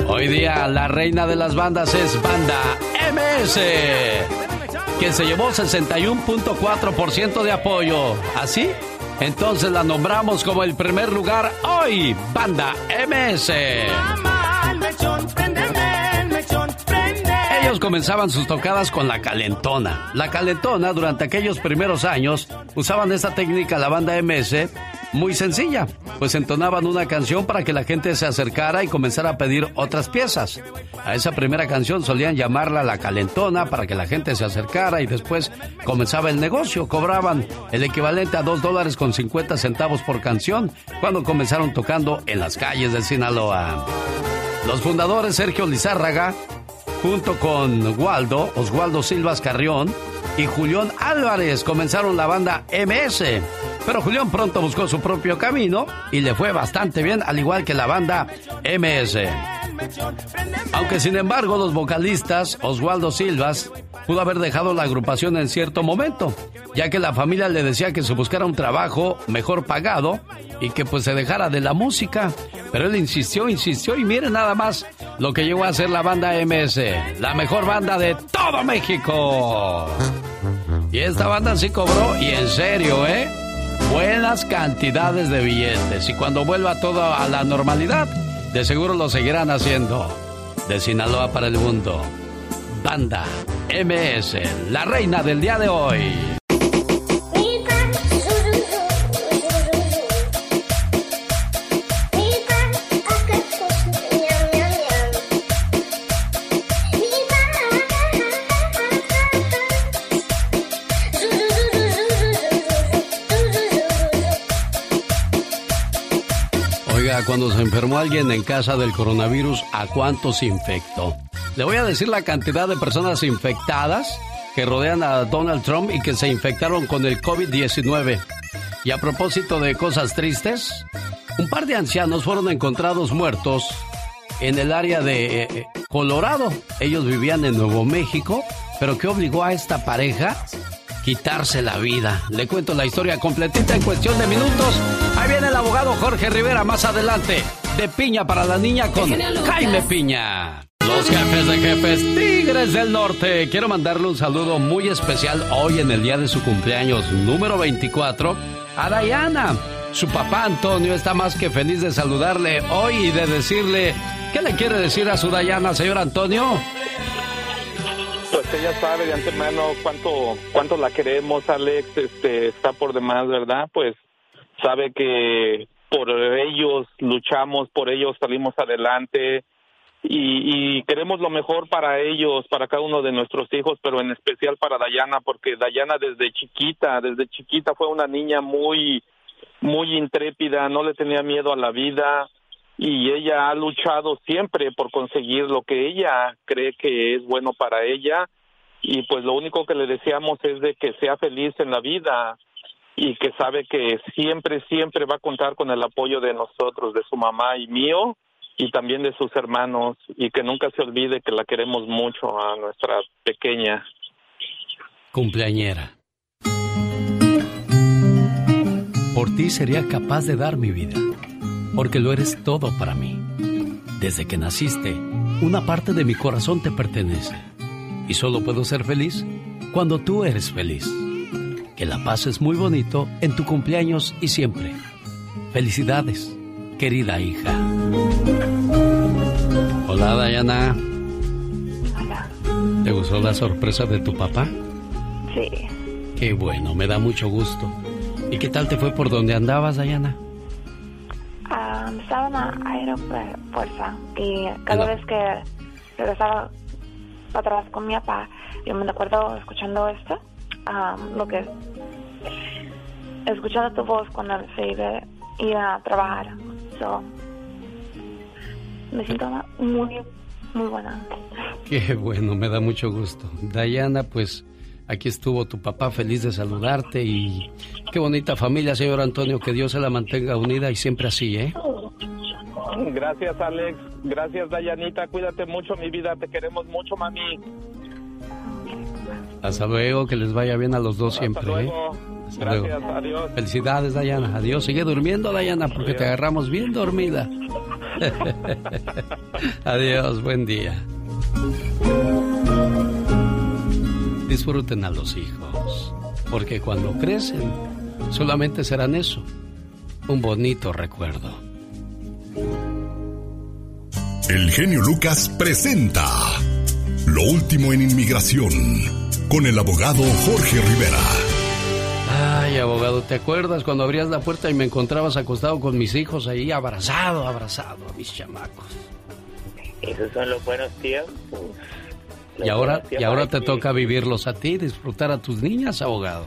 Hoy día la reina de las bandas es Banda MS, quien se llevó 61.4% de apoyo. ¿Así? Entonces la nombramos como el primer lugar hoy, Banda MS. Ellos comenzaban sus tocadas con la calentona. La calentona, durante aquellos primeros años, usaban esta técnica la banda MS muy sencilla, pues entonaban una canción para que la gente se acercara y comenzara a pedir otras piezas. A esa primera canción solían llamarla la calentona para que la gente se acercara y después comenzaba el negocio. Cobraban el equivalente a 2 dólares con 50 centavos por canción cuando comenzaron tocando en las calles de Sinaloa. Los fundadores Sergio Lizárraga, junto con Waldo, Oswaldo Silvas Carrión y Julián Álvarez comenzaron la banda MS pero Julián pronto buscó su propio camino y le fue bastante bien, al igual que la banda MS. Aunque sin embargo los vocalistas, Oswaldo Silvas, pudo haber dejado la agrupación en cierto momento, ya que la familia le decía que se buscara un trabajo mejor pagado y que pues se dejara de la música. Pero él insistió, insistió y mire nada más lo que llegó a ser la banda MS, la mejor banda de todo México. Y esta banda sí cobró, y en serio, ¿eh? Buenas cantidades de billetes. Y cuando vuelva todo a la normalidad, de seguro lo seguirán haciendo. De Sinaloa para el mundo. Banda MS, la reina del día de hoy. Cuando se enfermó alguien en casa del coronavirus, ¿a cuántos infectó? Le voy a decir la cantidad de personas infectadas que rodean a Donald Trump y que se infectaron con el COVID-19. Y a propósito de cosas tristes, un par de ancianos fueron encontrados muertos en el área de eh, Colorado. Ellos vivían en Nuevo México, pero ¿qué obligó a esta pareja? Quitarse la vida. Le cuento la historia completita en cuestión de minutos. Ahí viene el abogado Jorge Rivera más adelante. De piña para la niña con Jaime Piña. Los jefes de jefes Tigres del Norte. Quiero mandarle un saludo muy especial hoy en el día de su cumpleaños número 24 a Diana. Su papá Antonio está más que feliz de saludarle hoy y de decirle, ¿qué le quiere decir a su Diana, señor Antonio? Pues ella sabe de antemano cuánto, cuánto la queremos, Alex, este, está por demás, ¿verdad? Pues sabe que por ellos luchamos, por ellos salimos adelante, y, y, queremos lo mejor para ellos, para cada uno de nuestros hijos, pero en especial para Dayana, porque Dayana desde chiquita, desde chiquita fue una niña muy, muy intrépida, no le tenía miedo a la vida y ella ha luchado siempre por conseguir lo que ella cree que es bueno para ella y pues lo único que le deseamos es de que sea feliz en la vida y que sabe que siempre, siempre va a contar con el apoyo de nosotros, de su mamá y mío y también de sus hermanos y que nunca se olvide que la queremos mucho a nuestra pequeña cumpleañera. Por ti sería capaz de dar mi vida, porque lo eres todo para mí. Desde que naciste, una parte de mi corazón te pertenece y solo puedo ser feliz cuando tú eres feliz. Que la paz es muy bonito en tu cumpleaños y siempre. Felicidades querida hija. Hola, Diana. Hola. ¿Te gustó la sorpresa de tu papá? Sí. Qué bueno, me da mucho gusto. ¿Y qué tal te fue por donde andabas, Diana? Um, estaba en la aeropuerto y cada vez que regresaba para atrás con mi papá, yo me acuerdo escuchando esto, lo que escuchando tu voz cuando se iba, iba a trabajar me siento muy, muy buena. Qué bueno, me da mucho gusto. Diana, pues aquí estuvo tu papá feliz de saludarte y qué bonita familia, señor Antonio, que Dios se la mantenga unida y siempre así, ¿eh? Gracias, Alex. Gracias, Dayanita. Cuídate mucho, mi vida. Te queremos mucho, mami. Hasta luego, que les vaya bien a los dos siempre. ¿eh? Gracias, adiós. Felicidades, Dayana. Adiós. Sigue durmiendo, Dayana, porque te agarramos bien dormida. adiós, buen día. Disfruten a los hijos, porque cuando crecen, solamente serán eso, un bonito recuerdo. El genio Lucas presenta Lo último en inmigración con el abogado Jorge Rivera. Ay, abogado, ¿te acuerdas cuando abrías la puerta y me encontrabas acostado con mis hijos ahí, abrazado, abrazado a mis chamacos? Esos son los buenos tiempos. y ahora, y ahora te toca vivirlos a ti, disfrutar a tus niñas, abogado.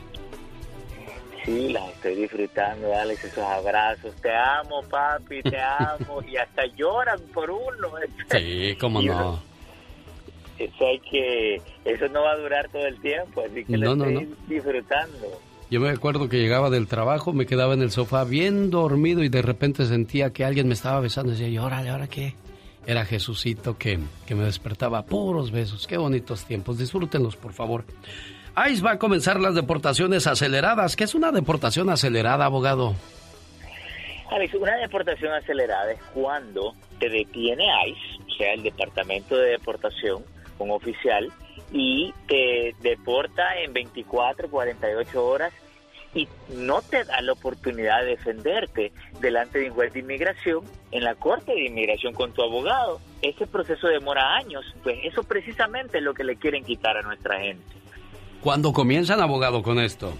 Sí, las estoy disfrutando, Alex, esos abrazos. Te amo, papi, te amo. y hasta lloran por uno. Sí, cómo no. Eso hay que, eso no va a durar todo el tiempo, así que lo estoy disfrutando. Yo me acuerdo que llegaba del trabajo, me quedaba en el sofá bien dormido y de repente sentía que alguien me estaba besando. Y decía, ¿y órale, ahora qué? Era Jesucito que, que me despertaba puros besos. Qué bonitos tiempos. Disfrútenlos, por favor. ICE va a comenzar las deportaciones aceleradas. ¿Qué es una deportación acelerada, abogado? Alex, una deportación acelerada es cuando te detiene ICE, o sea, el Departamento de Deportación, un oficial, y te deporta en 24, 48 horas y no te da la oportunidad de defenderte delante de un juez de inmigración en la corte de inmigración con tu abogado. Ese proceso demora años, pues eso precisamente es lo que le quieren quitar a nuestra gente. ¿Cuándo comienzan, abogado, con esto?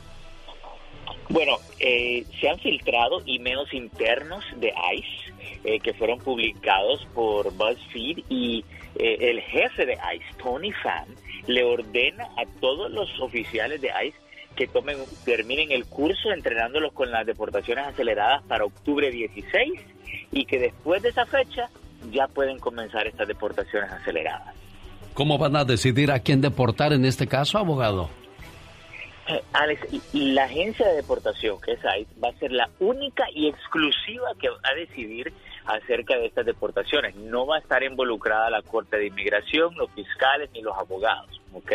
Bueno, eh, se han filtrado emails internos de ICE eh, que fueron publicados por BuzzFeed y eh, el jefe de ICE, Tony Fan, le ordena a todos los oficiales de ICE que tomen, terminen el curso entrenándolos con las deportaciones aceleradas para octubre 16 y que después de esa fecha ya pueden comenzar estas deportaciones aceleradas. ¿Cómo van a decidir a quién deportar en este caso, abogado? Eh, Alex, la agencia de deportación, que es ICE, va a ser la única y exclusiva que va a decidir acerca de estas deportaciones. No va a estar involucrada la Corte de Inmigración, los fiscales ni los abogados, ¿ok?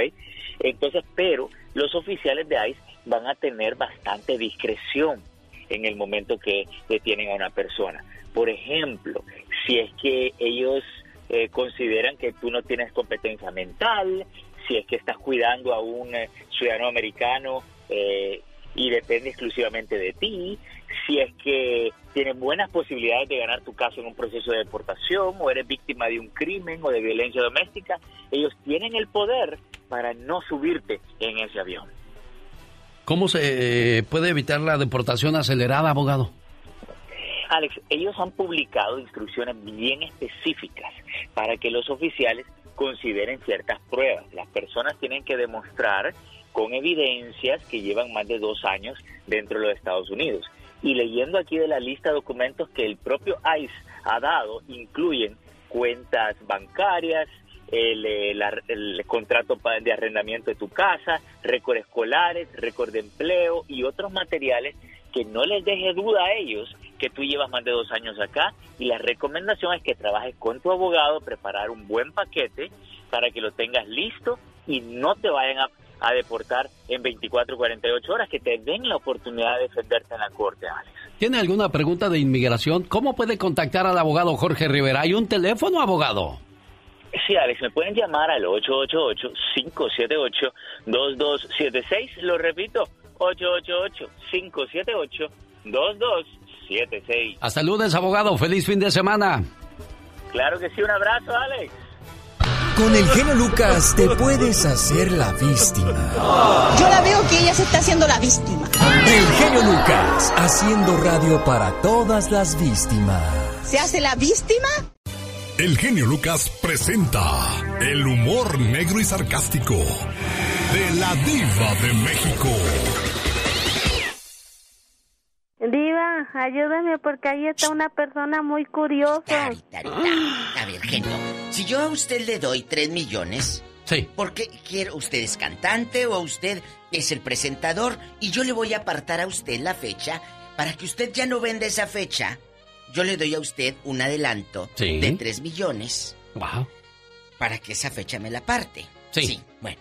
Entonces, pero los oficiales de ICE van a tener bastante discreción en el momento que detienen a una persona. Por ejemplo, si es que ellos eh, consideran que tú no tienes competencia mental, si es que estás cuidando a un eh, ciudadano americano eh, y depende exclusivamente de ti, si es que tienes buenas posibilidades de ganar tu caso en un proceso de deportación o eres víctima de un crimen o de violencia doméstica, ellos tienen el poder para no subirte en ese avión. ¿Cómo se eh, puede evitar la deportación acelerada, abogado? Alex, ellos han publicado instrucciones bien específicas para que los oficiales consideren ciertas pruebas. Las personas tienen que demostrar con evidencias que llevan más de dos años dentro de los Estados Unidos. Y leyendo aquí de la lista de documentos que el propio ICE ha dado, incluyen cuentas bancarias, el, eh, el, contrato de arrendamiento de tu casa, récord escolares, récord de empleo y otros materiales que no les deje duda a ellos que tú llevas más de dos años acá y la recomendación es que trabajes con tu abogado, preparar un buen paquete para que lo tengas listo y no te vayan a, a deportar en 24 o 48 horas, que te den la oportunidad de defenderte en la corte, Alex. ¿Tiene alguna pregunta de inmigración? ¿Cómo puede contactar al abogado Jorge Rivera? ¿Hay un teléfono, abogado? Sí, Alex, me pueden llamar al 888-578-2276. Lo repito, 888-578-2276. Hasta el lunes, abogado. Feliz fin de semana. Claro que sí, un abrazo, Alex. Con el genio Lucas te puedes hacer la víctima. Yo la veo que ella se está haciendo la víctima. El genio Lucas, haciendo radio para todas las víctimas. ¿Se hace la víctima? El genio Lucas presenta el humor negro y sarcástico de la diva de México. Diva, ayúdame porque ahí está una persona muy curiosa. A ver, genio, si yo a usted le doy tres millones, sí. porque quiero usted es cantante o usted es el presentador y yo le voy a apartar a usted la fecha para que usted ya no venda esa fecha yo le doy a usted un adelanto de 3 millones. Wow. Para que esa fecha me la parte. Sí. Sí, bueno.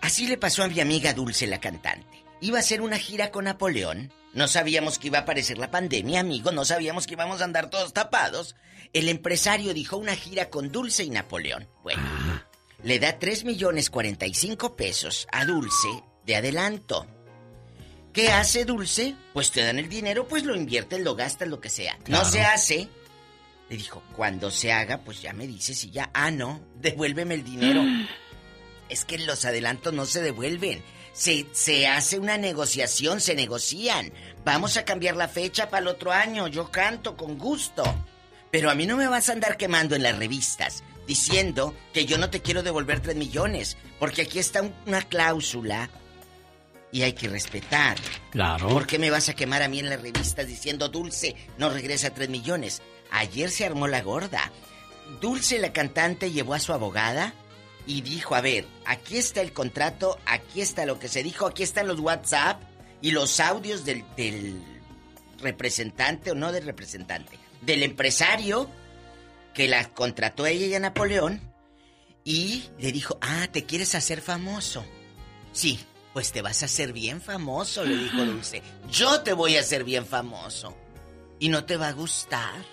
Así le pasó a mi amiga Dulce, la cantante. Iba a hacer una gira con Napoleón. No sabíamos que iba a aparecer la pandemia, amigo. No sabíamos que íbamos a andar todos tapados. El empresario dijo una gira con Dulce y Napoleón. Bueno, Ah. le da 3 millones 45 pesos a Dulce de adelanto. ¿Qué hace Dulce? Pues te dan el dinero, pues lo inviertes, lo gastas, lo que sea. No se hace. Le dijo, cuando se haga, pues ya me dices y ya. Ah, no, devuélveme el dinero. es que los adelantos no se devuelven. Se, se hace una negociación, se negocian. Vamos a cambiar la fecha para el otro año. Yo canto con gusto. Pero a mí no me vas a andar quemando en las revistas diciendo que yo no te quiero devolver tres millones. Porque aquí está un- una cláusula y hay que respetar. Claro. ¿Por qué me vas a quemar a mí en las revistas diciendo Dulce no regresa 3 millones? Ayer se armó la gorda. Dulce, la cantante, llevó a su abogada y dijo, a ver, aquí está el contrato, aquí está lo que se dijo, aquí están los WhatsApp y los audios del, del representante o no del representante, del empresario que la contrató a ella y a Napoleón y le dijo, ah, ¿te quieres hacer famoso? Sí, pues te vas a hacer bien famoso, le dijo Dulce. Yo te voy a hacer bien famoso. Y no te va a gustar.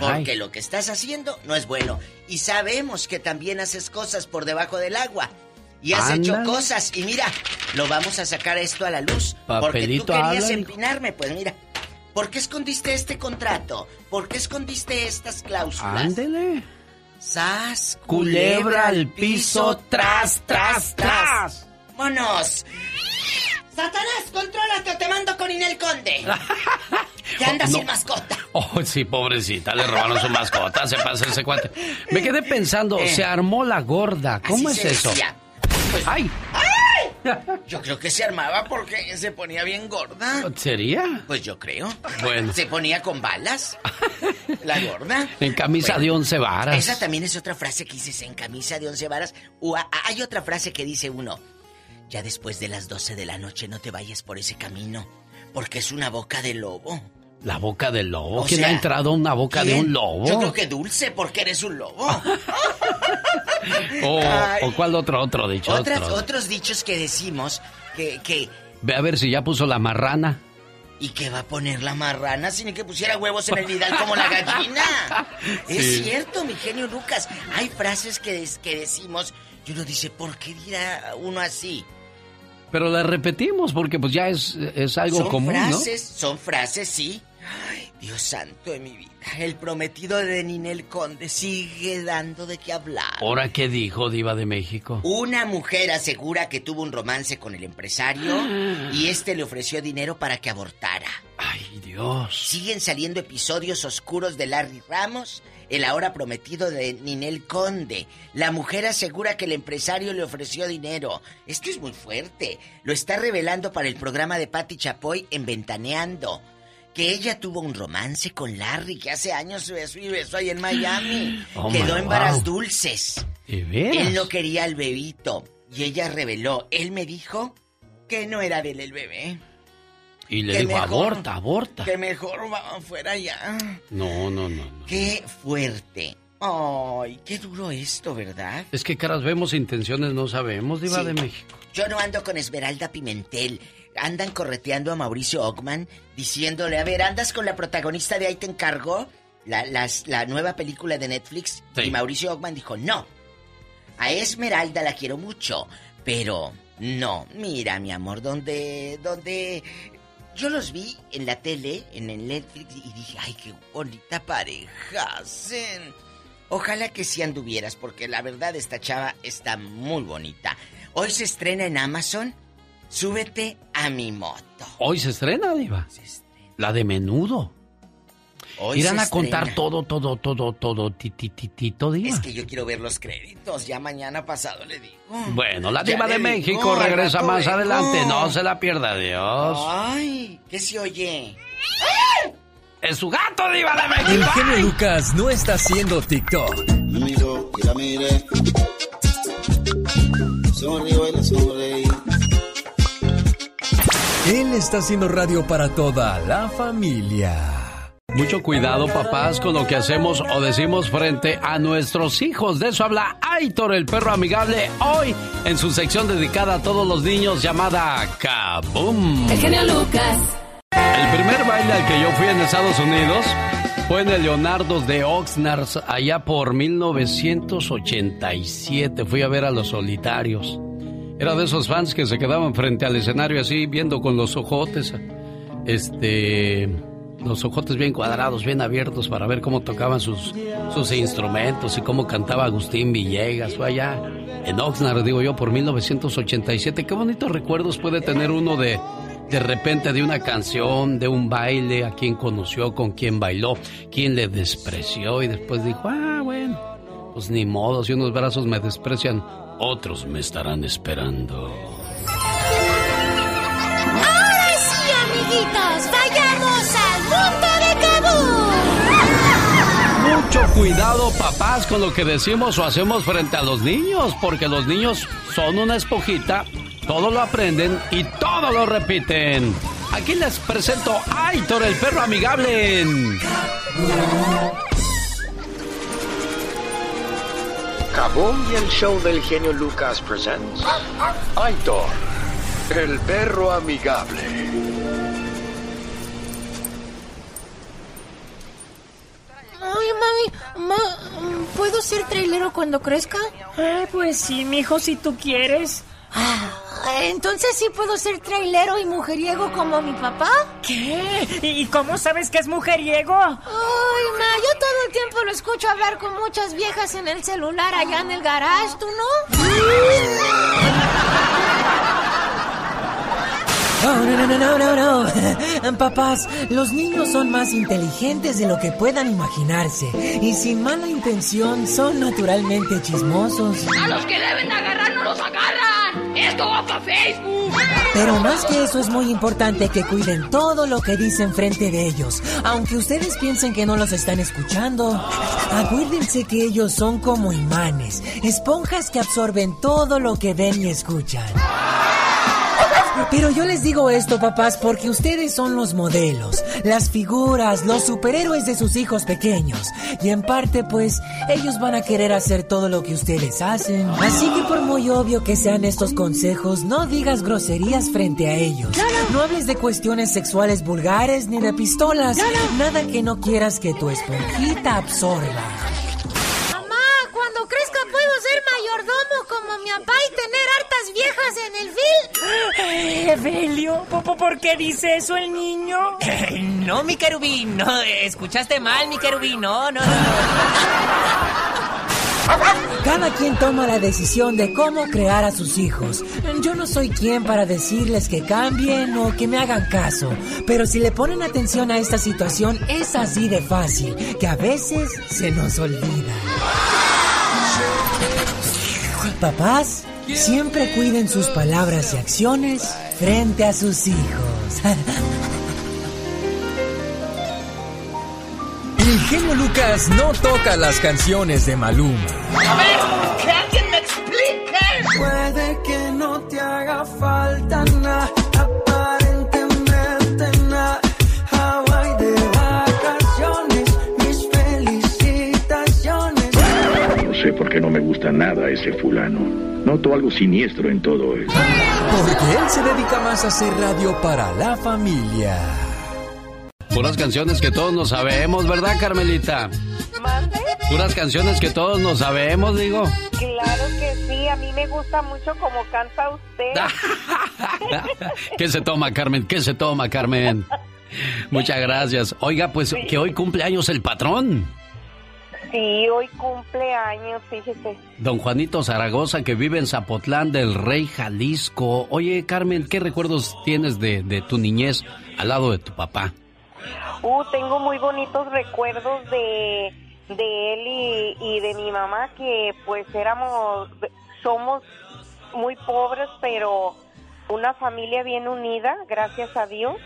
Porque lo que estás haciendo no es bueno. Y sabemos que también haces cosas por debajo del agua. Y has hecho cosas. Y mira, lo vamos a sacar esto a la luz. porque tú querías empinarme. Pues mira, ¿por qué escondiste este contrato? ¿Por qué escondiste estas cláusulas? Ándele. Sas, culebra al piso, tras, tras, tras. ¡Vámonos! Satanás, contrólate o te mando con Inel Conde. Que anda sin mascota. Oh, sí, pobrecita, le robaron su mascota, se pasa ese cuate. Me quedé pensando, eh. se armó la gorda. ¿Cómo es eso? Pues, ¡Ay! ¡Ay! Yo creo que se armaba porque se ponía bien gorda. ¿Sería? Pues yo creo. Bueno. Se ponía con balas. La gorda. En camisa de once varas. Esa también es otra frase que dices, en camisa de once varas. O hay otra frase que dice uno, ya después de las doce de la noche no te vayas por ese camino, porque es una boca de lobo. La boca del lobo. ¿Quién ha entrado a una boca de un lobo? Yo creo que dulce, porque eres un lobo. o, cuál otro, otro dicho. Otros dichos que decimos que, que... Ve a ver si ya puso la marrana. ¿Y qué va a poner la marrana sin que pusiera huevos en el vidal como la gallina? Es cierto, mi genio Lucas. Hay frases que, que decimos y uno dice, ¿por qué dirá uno así? Pero la repetimos porque pues ya es, es algo son común, frases, Son frases, sí. Ay, Dios santo de mi vida. El prometido de Ninel Conde sigue dando de qué hablar. ¿Ahora qué dijo Diva de México? Una mujer asegura que tuvo un romance con el empresario y este le ofreció dinero para que abortara. Ay, Dios. Siguen saliendo episodios oscuros de Larry Ramos el ahora prometido de Ninel Conde. La mujer asegura que el empresario le ofreció dinero. Esto es muy fuerte. Lo está revelando para el programa de Patti Chapoy en Ventaneando. Que ella tuvo un romance con Larry, que hace años besó y besó ahí en Miami. Oh, Quedó en varas dulces. Él no quería al bebito. Y ella reveló. Él me dijo que no era de él el bebé. Y le dijo, aborta, aborta. Que mejor fuera ya. No, no, no, no. Qué fuerte. Ay, qué duro esto, ¿verdad? Es que caras vemos, intenciones no sabemos, Diva de México. Yo no ando con Esmeralda Pimentel. Andan correteando a Mauricio Ockman, diciéndole, a ver, ¿andas con la protagonista de Ahí te encargo? La, la nueva película de Netflix. Y Mauricio Ockman dijo, no. A Esmeralda la quiero mucho, pero no, mira, mi amor, donde, donde yo los vi en la tele, en el Netflix, y dije, ay, qué bonita pareja hacen. Ojalá que sí anduvieras, porque la verdad esta chava está muy bonita. Hoy se estrena en Amazon. Súbete a mi moto. Hoy se estrena, Diva. Se estrena. La de menudo. Irán a contar todo, todo, todo, todo, tititito, diva. Es que yo quiero ver los créditos. Ya mañana pasado le digo. Bueno, la diva de México regresa más adelante. No se la pierda, Dios. Ay, ¿qué se oye? ¡Es su gato, diva de México! El genio Lucas no está haciendo TikTok. Amigo, la mire. Sonríe, sonreí. Él está haciendo radio para toda la familia. Mucho cuidado, papás, con lo que hacemos o decimos frente a nuestros hijos. De eso habla Aitor, el perro amigable, hoy en su sección dedicada a todos los niños llamada Kaboom. El genio Lucas. El primer baile al que yo fui en Estados Unidos fue en el Leonardo de Oxnard, allá por 1987. Fui a ver a los solitarios. Era de esos fans que se quedaban frente al escenario así, viendo con los ojotes. Este los ojotes bien cuadrados, bien abiertos para ver cómo tocaban sus, sus instrumentos y cómo cantaba Agustín Villegas. Fue allá en Oxnard, digo yo, por 1987. Qué bonitos recuerdos puede tener uno de, de repente de una canción, de un baile, a quien conoció, con quien bailó, quien le despreció y después dijo, ah, bueno, pues ni modo, si unos brazos me desprecian, otros me estarán esperando. Ahora sí, amiguitos, cuidado, papás, con lo que decimos o hacemos frente a los niños, porque los niños son una esponjita, todo lo aprenden y todo lo repiten. Aquí les presento a Aitor, el perro amigable. En... y el show del genio Lucas presents Aitor, el perro amigable. Mamá, ¿puedo ser trailero cuando crezca? Eh, pues sí, mijo, si tú quieres. Ah, entonces sí puedo ser trailero y mujeriego como mi papá. ¿Qué? ¿Y cómo sabes que es mujeriego? Ay, ma, yo todo el tiempo lo escucho hablar con muchas viejas en el celular allá en el garage, ¿tú no? Oh, no, no, no, no, no, no. Papás, los niños son más inteligentes de lo que puedan imaginarse. Y sin mala intención, son naturalmente chismosos. A los que deben agarrar no los agarran. Esto va para Facebook. Pero más que eso es muy importante que cuiden todo lo que dicen frente de ellos. Aunque ustedes piensen que no los están escuchando. Acuérdense que ellos son como imanes, esponjas que absorben todo lo que ven y escuchan. Pero yo les digo esto, papás, porque ustedes son los modelos, las figuras, los superhéroes de sus hijos pequeños. Y en parte, pues, ellos van a querer hacer todo lo que ustedes hacen. Así que por muy obvio que sean estos consejos, no digas groserías frente a ellos. No hables de cuestiones sexuales vulgares ni de pistolas. Nada que no quieras que tu esponjita absorba. Mamá, cuando crezca puedo ser como mi papá y tener hartas viejas en el film. Evelio, ¿por qué dice eso el niño? No, mi querubín, no, escuchaste mal, mi querubín, no, no, no. Cada quien toma la decisión de cómo crear a sus hijos. Yo no soy quien para decirles que cambien o que me hagan caso, pero si le ponen atención a esta situación es así de fácil, que a veces se nos olvida. Papás, siempre cuiden sus palabras y acciones frente a sus hijos. El genio Lucas no toca las canciones de Maluma. A ver, que alguien me explique. Puede que no te haga falta nada, No sé por qué no me gusta nada ese fulano. Noto algo siniestro en todo eso. Porque él se dedica más a hacer radio para la familia. Puras canciones que todos nos sabemos, ¿verdad, Carmelita? ¿Mande? Puras canciones que todos nos sabemos, digo. Claro que sí, a mí me gusta mucho como canta usted. ¿Qué se toma, Carmen? ¿Qué se toma, Carmen? Muchas gracias. Oiga, pues que hoy cumple años el patrón. Sí, hoy cumple años, fíjese. Don Juanito Zaragoza, que vive en Zapotlán del Rey, Jalisco. Oye, Carmen, ¿qué recuerdos tienes de, de tu niñez al lado de tu papá? Uh, tengo muy bonitos recuerdos de, de él y, y de mi mamá, que pues éramos, somos muy pobres, pero una familia bien unida, gracias a Dios.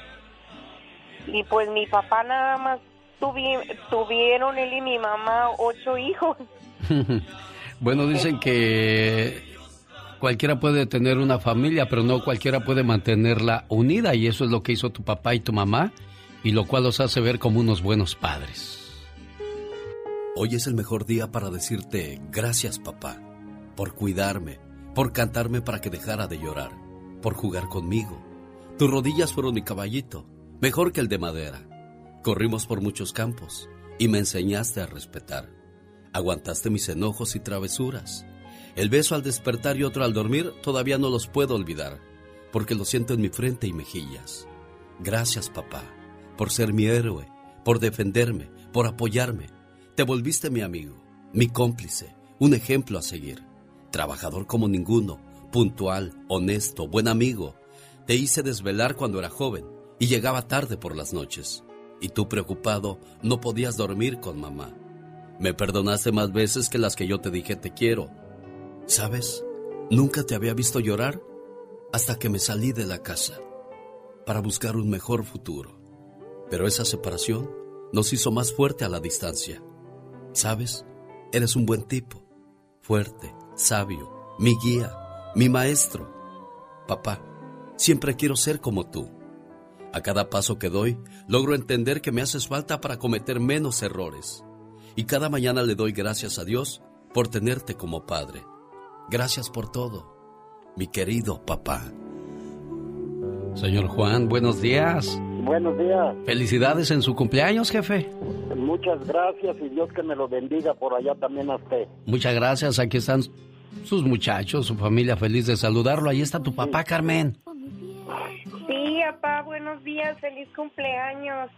Y pues mi papá nada más tuvi- tuvieron él y mi mamá ocho hijos. bueno, dicen que cualquiera puede tener una familia, pero no cualquiera puede mantenerla unida y eso es lo que hizo tu papá y tu mamá y lo cual los hace ver como unos buenos padres. Hoy es el mejor día para decirte gracias papá, por cuidarme, por cantarme para que dejara de llorar, por jugar conmigo. Tus rodillas fueron mi caballito, mejor que el de madera. Corrimos por muchos campos y me enseñaste a respetar. Aguantaste mis enojos y travesuras. El beso al despertar y otro al dormir todavía no los puedo olvidar, porque lo siento en mi frente y mejillas. Gracias papá, por ser mi héroe, por defenderme, por apoyarme. Te volviste mi amigo, mi cómplice, un ejemplo a seguir. Trabajador como ninguno, puntual, honesto, buen amigo. Te hice desvelar cuando era joven y llegaba tarde por las noches. Y tú preocupado no podías dormir con mamá. Me perdonaste más veces que las que yo te dije te quiero. ¿Sabes? Nunca te había visto llorar hasta que me salí de la casa para buscar un mejor futuro. Pero esa separación nos hizo más fuerte a la distancia. ¿Sabes? Eres un buen tipo, fuerte, sabio, mi guía, mi maestro. Papá, siempre quiero ser como tú. A cada paso que doy, logro entender que me haces falta para cometer menos errores. Y cada mañana le doy gracias a Dios por tenerte como padre. Gracias por todo, mi querido papá. Señor Juan, buenos días. Buenos días. Felicidades en su cumpleaños, jefe. Muchas gracias y Dios que me lo bendiga por allá también a usted. Muchas gracias. Aquí están sus muchachos, su familia feliz de saludarlo. Ahí está tu papá, Carmen. Sí, papá, buenos días, feliz cumpleaños.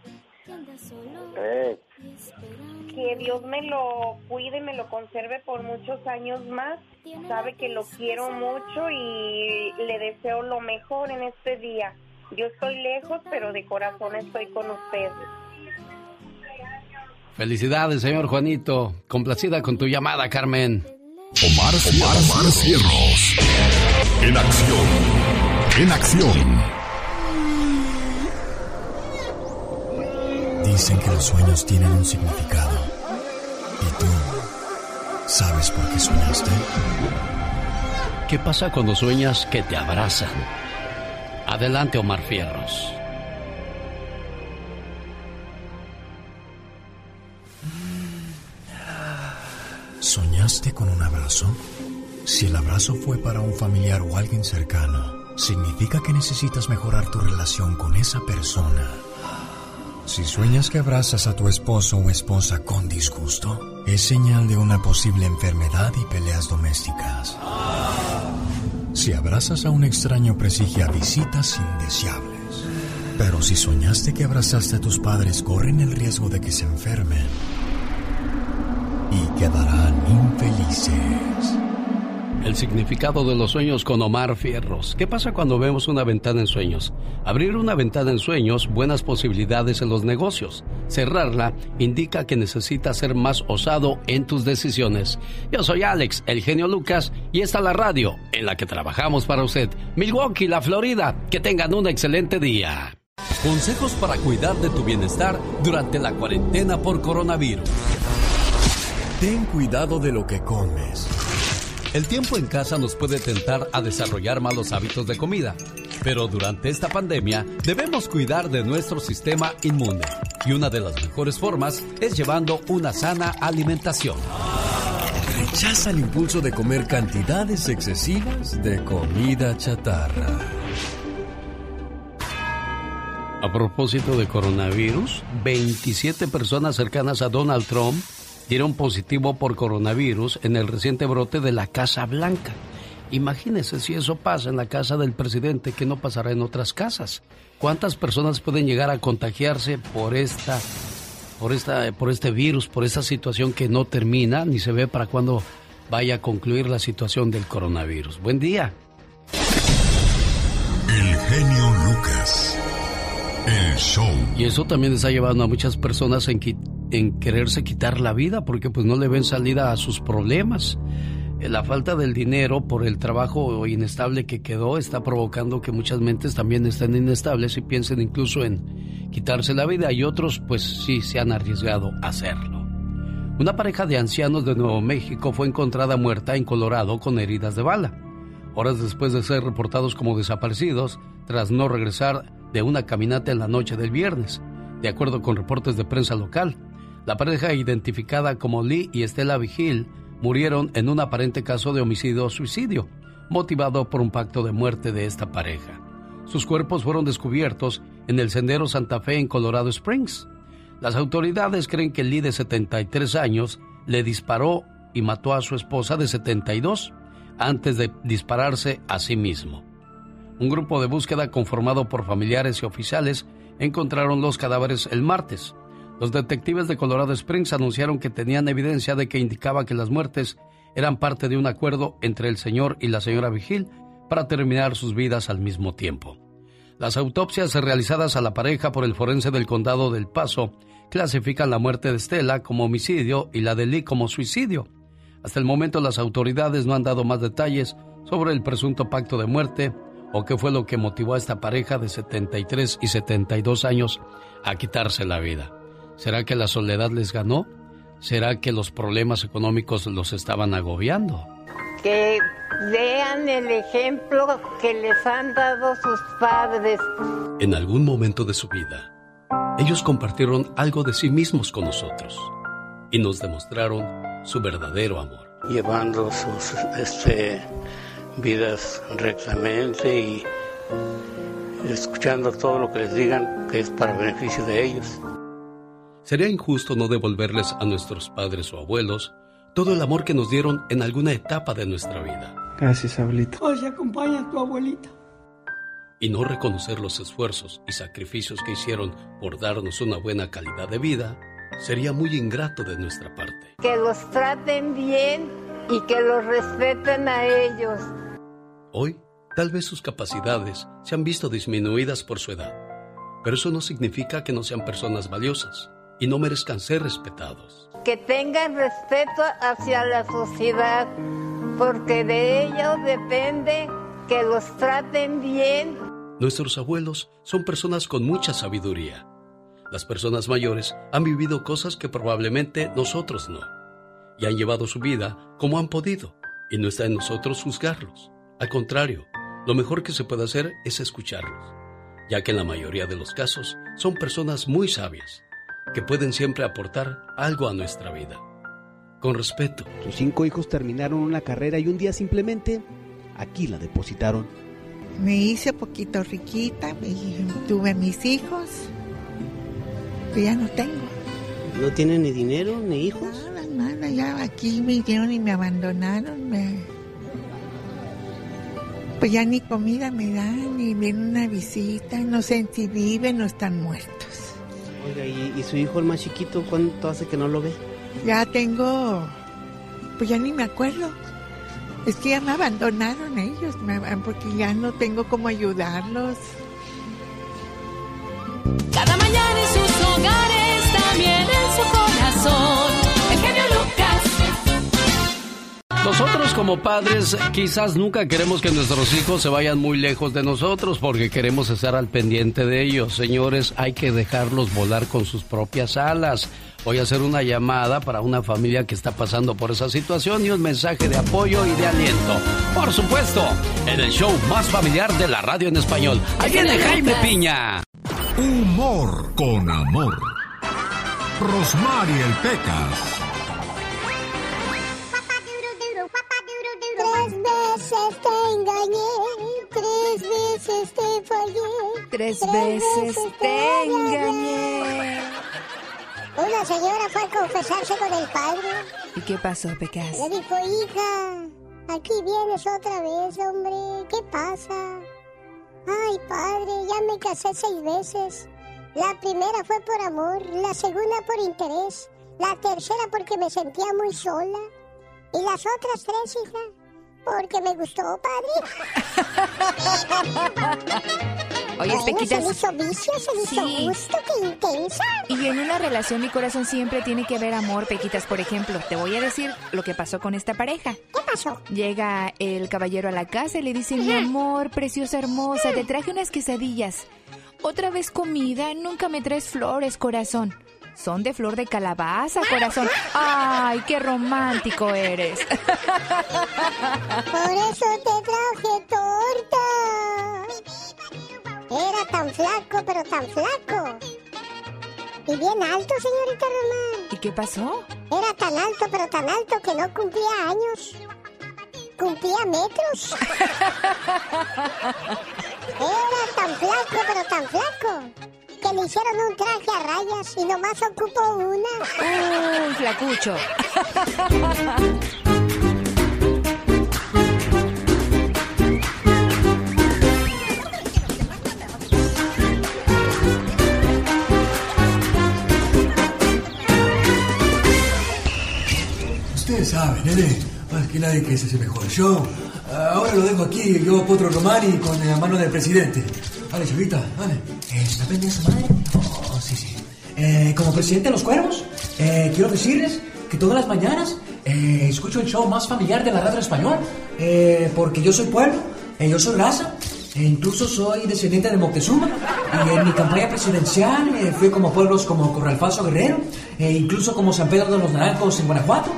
Que Dios me lo cuide y me lo conserve por muchos años más. Sabe que lo quiero mucho y le deseo lo mejor en este día. Yo estoy lejos, pero de corazón estoy con usted. Felicidades, señor Juanito. Complacida con tu llamada, Carmen. Omar, Omar, Omar Cierros. En acción. En acción. Dicen que los sueños tienen un significado. ¿Y tú sabes por qué soñaste? ¿Qué pasa cuando sueñas que te abrazan? Adelante, Omar Fierros. ¿Soñaste con un abrazo? Si el abrazo fue para un familiar o alguien cercano, significa que necesitas mejorar tu relación con esa persona. Si sueñas que abrazas a tu esposo o esposa con disgusto, es señal de una posible enfermedad y peleas domésticas. Si abrazas a un extraño presigia visitas indeseables. Pero si soñaste que abrazaste a tus padres, corren el riesgo de que se enfermen y quedarán infelices. El significado de los sueños con Omar Fierros. ¿Qué pasa cuando vemos una ventana en sueños? Abrir una ventana en sueños, buenas posibilidades en los negocios. Cerrarla indica que necesitas ser más osado en tus decisiones. Yo soy Alex, el genio Lucas, y esta es la radio en la que trabajamos para usted. Milwaukee, la Florida. Que tengan un excelente día. Consejos para cuidar de tu bienestar durante la cuarentena por coronavirus. Ten cuidado de lo que comes. El tiempo en casa nos puede tentar a desarrollar malos hábitos de comida, pero durante esta pandemia debemos cuidar de nuestro sistema inmune y una de las mejores formas es llevando una sana alimentación. Rechaza el impulso de comer cantidades excesivas de comida chatarra. A propósito de coronavirus, 27 personas cercanas a Donald Trump dieron positivo por coronavirus en el reciente brote de la Casa Blanca. Imagínese si eso pasa en la casa del presidente, que no pasará en otras casas. ¿Cuántas personas pueden llegar a contagiarse por esta, por esta, por este virus, por esta situación que no termina ni se ve para cuándo vaya a concluir la situación del coronavirus? Buen día. El genio Lucas. El show. Y eso también está llevando a muchas personas en, en quererse quitar la vida porque pues no le ven salida a sus problemas. Eh, La falta del dinero por el trabajo inestable que quedó está provocando que muchas mentes también estén inestables y piensen incluso en quitarse la vida y otros pues sí se han arriesgado a hacerlo. Una pareja de ancianos de Nuevo México fue encontrada muerta en Colorado con heridas de bala, horas después de ser reportados como desaparecidos tras no regresar de una caminata en la noche del viernes, de acuerdo con reportes de prensa local. La pareja identificada como Lee y Estela Vigil murieron en un aparente caso de homicidio o suicidio, motivado por un pacto de muerte de esta pareja. Sus cuerpos fueron descubiertos en el sendero Santa Fe en Colorado Springs. Las autoridades creen que Lee de 73 años le disparó y mató a su esposa de 72 antes de dispararse a sí mismo. Un grupo de búsqueda conformado por familiares y oficiales encontraron los cadáveres el martes. Los detectives de Colorado Springs anunciaron que tenían evidencia de que indicaba que las muertes eran parte de un acuerdo entre el señor y la señora Vigil para terminar sus vidas al mismo tiempo. Las autopsias realizadas a la pareja por el forense del condado del Paso clasifican la muerte de Stella como homicidio y la de Lee como suicidio. Hasta el momento las autoridades no han dado más detalles sobre el presunto pacto de muerte o qué fue lo que motivó a esta pareja de 73 y 72 años a quitarse la vida. ¿Será que la soledad les ganó? ¿Será que los problemas económicos los estaban agobiando? Que vean el ejemplo que les han dado sus padres. En algún momento de su vida, ellos compartieron algo de sí mismos con nosotros y nos demostraron su verdadero amor. Llevando sus este, vidas rectamente y escuchando todo lo que les digan que es para beneficio de ellos. Sería injusto no devolverles a nuestros padres o abuelos todo el amor que nos dieron en alguna etapa de nuestra vida. Gracias, abuelita. Hoy acompaña a tu abuelita. Y no reconocer los esfuerzos y sacrificios que hicieron por darnos una buena calidad de vida sería muy ingrato de nuestra parte. Que los traten bien y que los respeten a ellos. Hoy, tal vez sus capacidades se han visto disminuidas por su edad, pero eso no significa que no sean personas valiosas y no merezcan ser respetados. Que tengan respeto hacia la sociedad, porque de ellos depende que los traten bien. Nuestros abuelos son personas con mucha sabiduría. Las personas mayores han vivido cosas que probablemente nosotros no, y han llevado su vida como han podido, y no está en nosotros juzgarlos. Al contrario, lo mejor que se puede hacer es escucharlos, ya que en la mayoría de los casos son personas muy sabias, que pueden siempre aportar algo a nuestra vida. Con respeto. Sus cinco hijos terminaron una carrera y un día simplemente aquí la depositaron. Me hice poquito riquita y tuve mis hijos, pero ya no tengo. ¿No tienen ni dinero ni hijos? Nada, nada, ya aquí me hicieron y me abandonaron. Me... Pues ya ni comida me dan, ni viene una visita, no sé si viven o están muertos. Oiga, ¿y, ¿y, su hijo el más chiquito cuánto hace que no lo ve? Ya tengo, pues ya ni me acuerdo. Es que ya me abandonaron ellos, me, porque ya no tengo cómo ayudarlos. Cada mañana Nosotros como padres quizás nunca queremos que nuestros hijos se vayan muy lejos de nosotros porque queremos estar al pendiente de ellos. Señores, hay que dejarlos volar con sus propias alas. Voy a hacer una llamada para una familia que está pasando por esa situación y un mensaje de apoyo y de aliento. Por supuesto, en el show más familiar de la radio en español. Ahí viene Jaime Piña. Humor con amor. Rosmarie el Pecas. Tres veces te engañé, tres veces te fallé. Tres veces te engañé. Una señora fue a confesarse con el padre. ¿Y qué pasó, Pecas? Le dijo, hija, aquí vienes otra vez, hombre. ¿Qué pasa? Ay, padre, ya me casé seis veces. La primera fue por amor, la segunda por interés, la tercera porque me sentía muy sola. Y las otras tres, hija, porque me gustó, padre. Oye, bueno, Pequitas. Se hizo vicio, se hizo gusto, qué intensa. Y en una relación, mi corazón siempre tiene que ver amor, Pequitas. Por ejemplo, te voy a decir lo que pasó con esta pareja. ¿Qué pasó? Llega el caballero a la casa y le dice: Mi amor, preciosa hermosa, te traje unas quesadillas. Otra vez comida, nunca me traes flores, corazón. Son de flor de calabaza, corazón. ¡Ay, qué romántico eres! Por eso te traje torta. Era tan flaco, pero tan flaco. Y bien alto, señorita Román. ¿Y qué pasó? Era tan alto, pero tan alto que no cumplía años. Cumplía metros. Era tan flaco, pero tan flaco. Que le hicieron un traje a rayas y nomás ocupó una. ¡Un flacucho! Ustedes saben, nene. Más que nadie que ese es el mejor show. Ahora lo dejo aquí, yo, Potro Romani, con la mano del presidente. Vale, chavita, vale. ¿Está pendiente su madre? Oh, sí, sí. Eh, como presidente de los cuervos, eh, quiero decirles que todas las mañanas eh, escucho el show más familiar de la radio español. Eh, porque yo soy pueblo, eh, yo soy raza, e incluso soy descendiente de Moctezuma. Y en mi campaña presidencial eh, fui como pueblos como Corralfazo Guerrero, e incluso como San Pedro de los Naranjos en Guanajuato.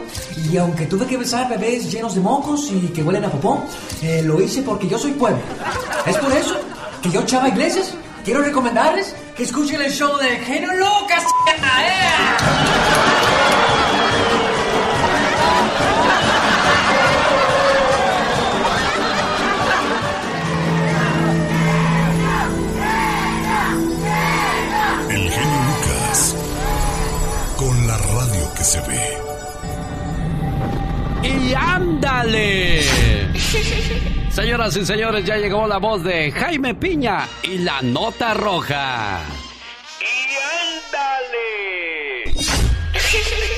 Y aunque tuve que besar bebés llenos de mocos y que huelen a popó, eh, lo hice porque yo soy pueblo. Es por eso que yo, Chava Iglesias, quiero recomendarles que escuchen el show de Genio Lucas. Eh. El Genio Lucas, con la radio que se ve. ¡Y ándale! Señoras y señores, ya llegó la voz de Jaime Piña y la nota roja. historia en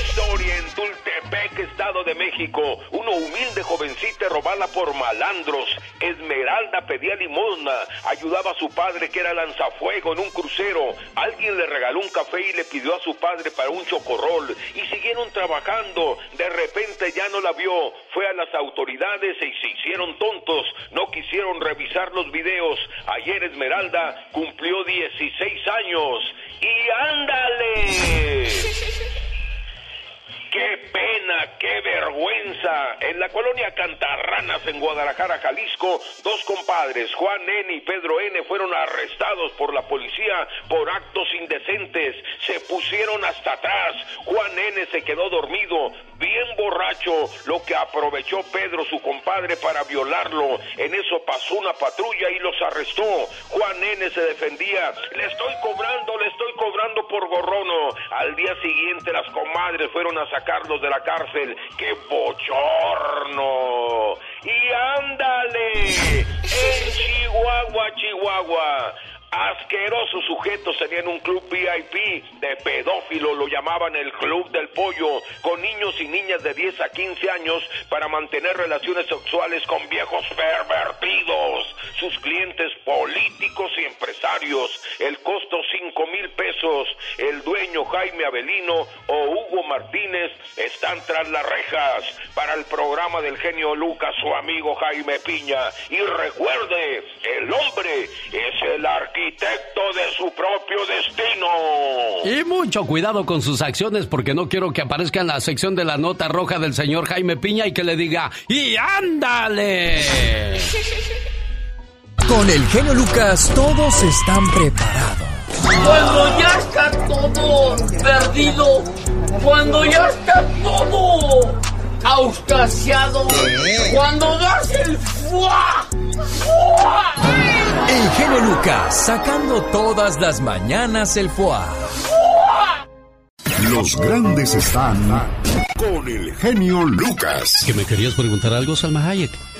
Estado de México. Una humilde jovencita robada por malandros. Esmeralda pedía limosna. Ayudaba a su padre que era lanzafuego en un crucero. Alguien le regaló un café y le pidió a su padre para un chocorrol. Y siguieron trabajando. De repente ya no la vio. Fue a las autoridades y se hicieron tontos. No quisieron revisar los videos. Ayer Esmeralda cumplió 16 años. ¡Y ándale! ¡Qué pena, qué vergüenza! En la colonia Cantarranas, en Guadalajara, Jalisco, dos compadres, Juan N. y Pedro N., fueron arrestados por la policía por actos indecentes. Se pusieron hasta atrás. Juan N. se quedó dormido, bien borracho, lo que aprovechó Pedro, su compadre, para violarlo. En eso pasó una patrulla y los arrestó. Juan N. se defendía. Le estoy cobrando, le estoy cobrando por gorrono. Al día siguiente las comadres fueron a sacarlos de la cárcel. ¡Qué bochorno! Y ándale, en Chihuahua, Chihuahua. Asquerosos sujetos tenían un club VIP de pedófilo, lo llamaban el Club del Pollo, con niños y niñas de 10 a 15 años para mantener relaciones sexuales con viejos pervertidos, sus clientes políticos y empresarios. El costo 5 mil pesos. El dueño Jaime Avelino o Hugo Martínez están tras las rejas para el programa del genio Lucas, su amigo Jaime Piña. Y recuerde, el hombre es el arquitecto arquitecto de su propio destino. Y mucho cuidado con sus acciones porque no quiero que aparezca en la sección de la nota roja del señor Jaime Piña y que le diga, ¡y ándale! Con el genio Lucas todos están preparados. Cuando ya está todo perdido, cuando ya está todo auscasiado, cuando das el fuá, fuá. El genio Lucas sacando todas las mañanas el foie. Los grandes están con el genio Lucas. ¿Que me querías preguntar algo, Salma Hayek?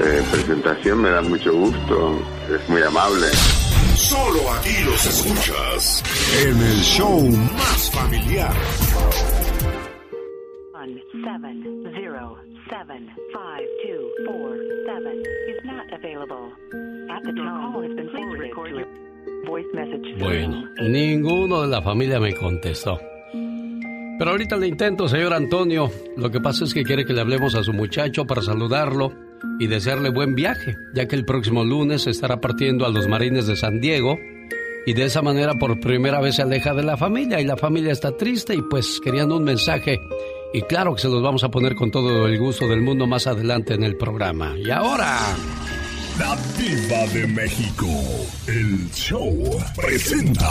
eh, presentación, me da mucho gusto, es muy amable. Solo aquí los escuchas en el show más familiar. Bueno, ninguno de la familia me contestó. Pero ahorita le intento, señor Antonio. Lo que pasa es que quiere que le hablemos a su muchacho para saludarlo y desearle buen viaje, ya que el próximo lunes estará partiendo a los Marines de San Diego y de esa manera por primera vez se aleja de la familia y la familia está triste y pues querían un mensaje y claro que se los vamos a poner con todo el gusto del mundo más adelante en el programa. Y ahora... La Diva de México, el show presenta...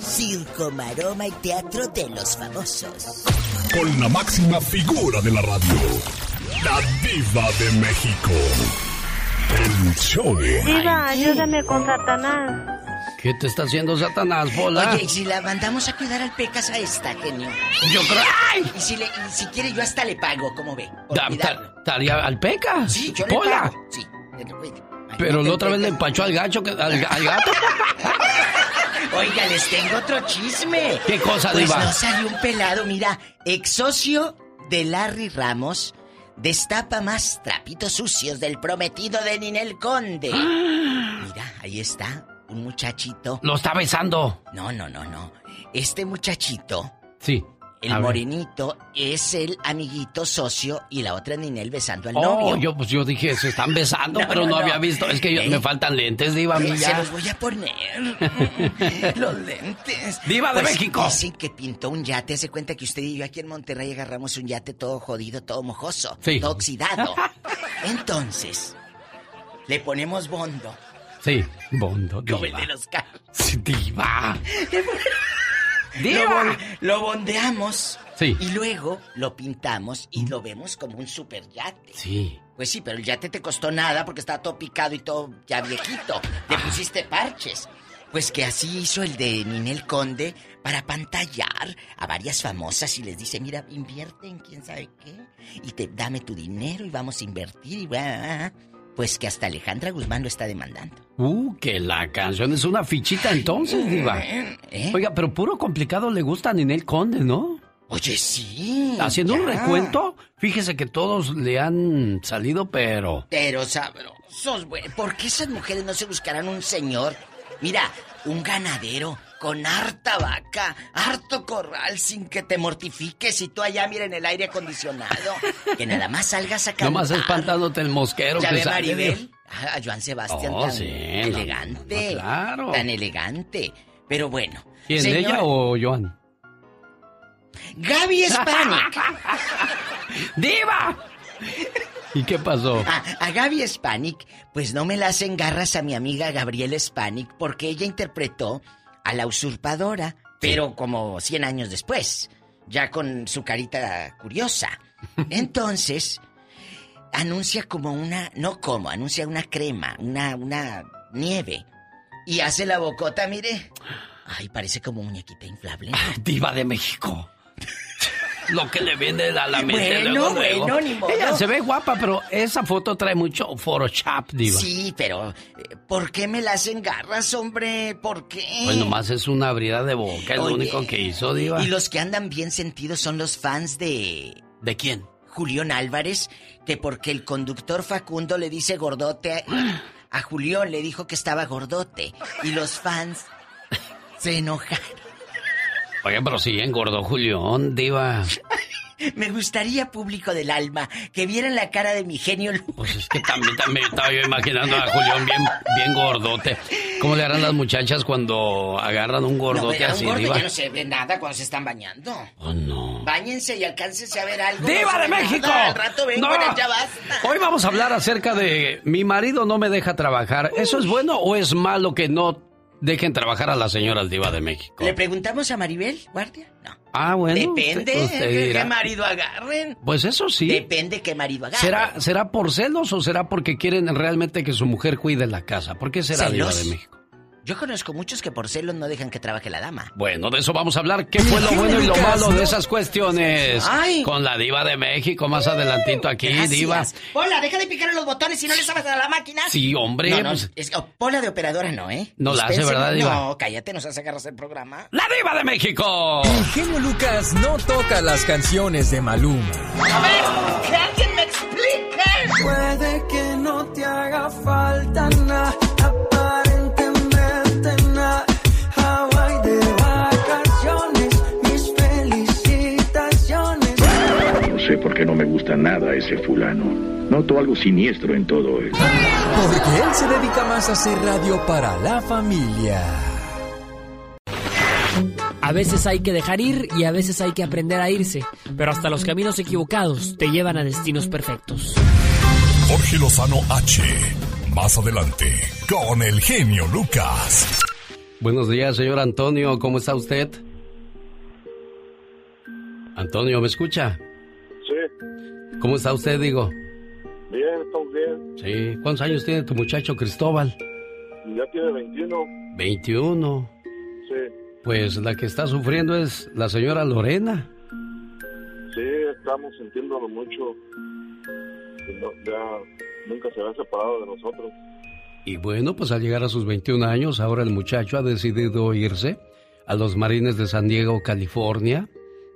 Circo, maroma y teatro de los famosos. Con la máxima figura de la radio la diva de México. El show. Diva, ayúdame con Satanás. ¿Qué te está haciendo Satanás, Pola? Oye, ¿y si la mandamos a cuidar al Pecas a esta, genio? Yo creo... ¡Ay! Y si, le, y si quiere, yo hasta le pago, ¿cómo ve? ¿Estaría al Pecas? Sí, yo Pola. le pago. Sí, Pero la otra vez le empachó al gacho, que- al, al gato. Oiga, les tengo otro chisme. ¿Qué cosa, pues diva? no salió un pelado, mira, ex socio de Larry Ramos destapa más trapitos sucios del prometido de Ninel Conde. Mira, ahí está, un muchachito. Lo está besando. No, no, no, no. Este muchachito Sí. El A ver. morenito es el amiguito socio y la otra Ninel besando al Oh, novio. yo, pues yo dije, se están besando, No, pero no, había visto. Es que yo- me faltan lentes, Diva, Eh, Se los voy a poner. los lentes. ¡Diva de Pues, México! Dicen que pintó un yate. Se cuenta que usted y yo aquí en Monterrey agarramos un yate todo jodido, todo mojoso, Sí. todo oxidado. Entonces, le ponemos bondo. Sí, Bondo, Como el Diva. de los carros. Sí, Diva. Lo, lo bondeamos. Sí. Y luego lo pintamos y lo vemos como un super yate. Sí. Pues sí, pero el yate te costó nada porque estaba todo picado y todo ya viejito. Le pusiste parches. Pues que así hizo el de Ninel Conde para pantallar a varias famosas y les dice, mira, invierte en quién sabe qué y te dame tu dinero y vamos a invertir y va. Pues que hasta Alejandra Guzmán lo está demandando. Uh, que la canción es una fichita entonces, Diva. ¿Eh? Oiga, pero puro complicado le gusta a Ninel Conde, ¿no? Oye, sí. Haciendo un recuento, fíjese que todos le han salido, pero... Pero sabrosos, güey. ¿Por qué esas mujeres no se buscarán un señor? Mira, un ganadero con harta vaca, harto corral, sin que te mortifiques y tú allá, mira, en el aire acondicionado. Que nada más salgas a cantar. Nomás espantándote el mosquero ¿Ya que ve. Maribel? A a Joan Sebastián Oh, tan sí, no, elegante. no, claro. Tan elegante. Pero bueno. ¿Quién, señor, ella o Joan? Gaby Spanik. ¡Diva! ¿Y qué pasó? A, a Gaby Spanik, pues no me la hacen garras a mi amiga Gabriela Spanik porque ella interpretó a la usurpadora, pero como 100 años después, ya con su carita curiosa. Entonces, anuncia como una, no como, anuncia una crema, una, una nieve. Y hace la bocota, mire. Ay, parece como muñequita inflable. Diva de México. Lo que le viene a la mente Bueno, luego, luego. bueno, ni modo. Ella se ve guapa, pero esa foto trae mucho Photoshop, Diva. Sí, pero eh, ¿por qué me la hacen garras, hombre? ¿Por qué? Pues nomás es una abrida de boca, es lo único que hizo, Diva. Y los que andan bien sentidos son los fans de ¿De quién? Julián Álvarez, que porque el conductor Facundo le dice gordote a, a Julián, le dijo que estaba gordote. Y los fans se enojaron. Oye, pero sí engordó Julián, Diva. Me gustaría, público del alma, que vieran la cara de mi genio Lucas. Pues es que también, también estaba yo imaginando a Julián bien, bien gordote. ¿Cómo le harán las muchachas cuando agarran un gordote así, un gordo Diva? ya no se ve nada cuando se están bañando. Oh, no. Báñense y alcáncense a ver algo. ¡Diva no de México! nada. Al rato vengo ¡No! ya basta. Hoy vamos a hablar acerca de mi marido no me deja trabajar. ¿Eso es bueno o es malo que no dejen trabajar a las señoras Diva de México? ¿Le preguntamos a Maribel, guardia? No. Ah, bueno. Depende de qué marido agarren. Pues eso sí. Depende qué marido agarren. ¿Será, ¿Será por celos o será porque quieren realmente que su mujer cuide la casa? ¿Por qué será Diva ¿Celos? de México? Yo conozco muchos que por celos no dejan que trabaje la dama. Bueno, de eso vamos a hablar. ¿Qué fue lo bueno y lo malo de esas cuestiones? Ay. Con la diva de México, más adelantito aquí, Gracias. diva. Pola, deja de picar en los botones si no le sabes a la máquina. Sí, hombre, No, no, pues- es- oh, Pola de operadora no, ¿eh? No la hace. ¿verdad, diva? No, cállate, nos hace agarras el programa. ¡La diva de México! El genio Lucas no toca las canciones de Maluma. A ver, que alguien me explique. Puede que no te haga falta nada, sé por qué no me gusta nada ese fulano. Noto algo siniestro en todo él. Porque él se dedica más a hacer radio para la familia. A veces hay que dejar ir y a veces hay que aprender a irse, pero hasta los caminos equivocados te llevan a destinos perfectos. Jorge Lozano H. Más adelante, con el genio Lucas. Buenos días, señor Antonio. ¿Cómo está usted? Antonio, ¿me escucha? ¿Cómo está usted, digo? bien, estamos bien. Sí. ¿Cuántos años tiene tu muchacho Cristóbal? Ya tiene 21. 21. Sí, Pues la que está sufriendo es la señora Lorena. sí, estamos sintiéndolo mucho. No- ya nunca se había separado de nosotros. Y bueno, pues al llegar a sus 21 años, ahora el muchacho ha decidido irse a los Marines de San Diego, California.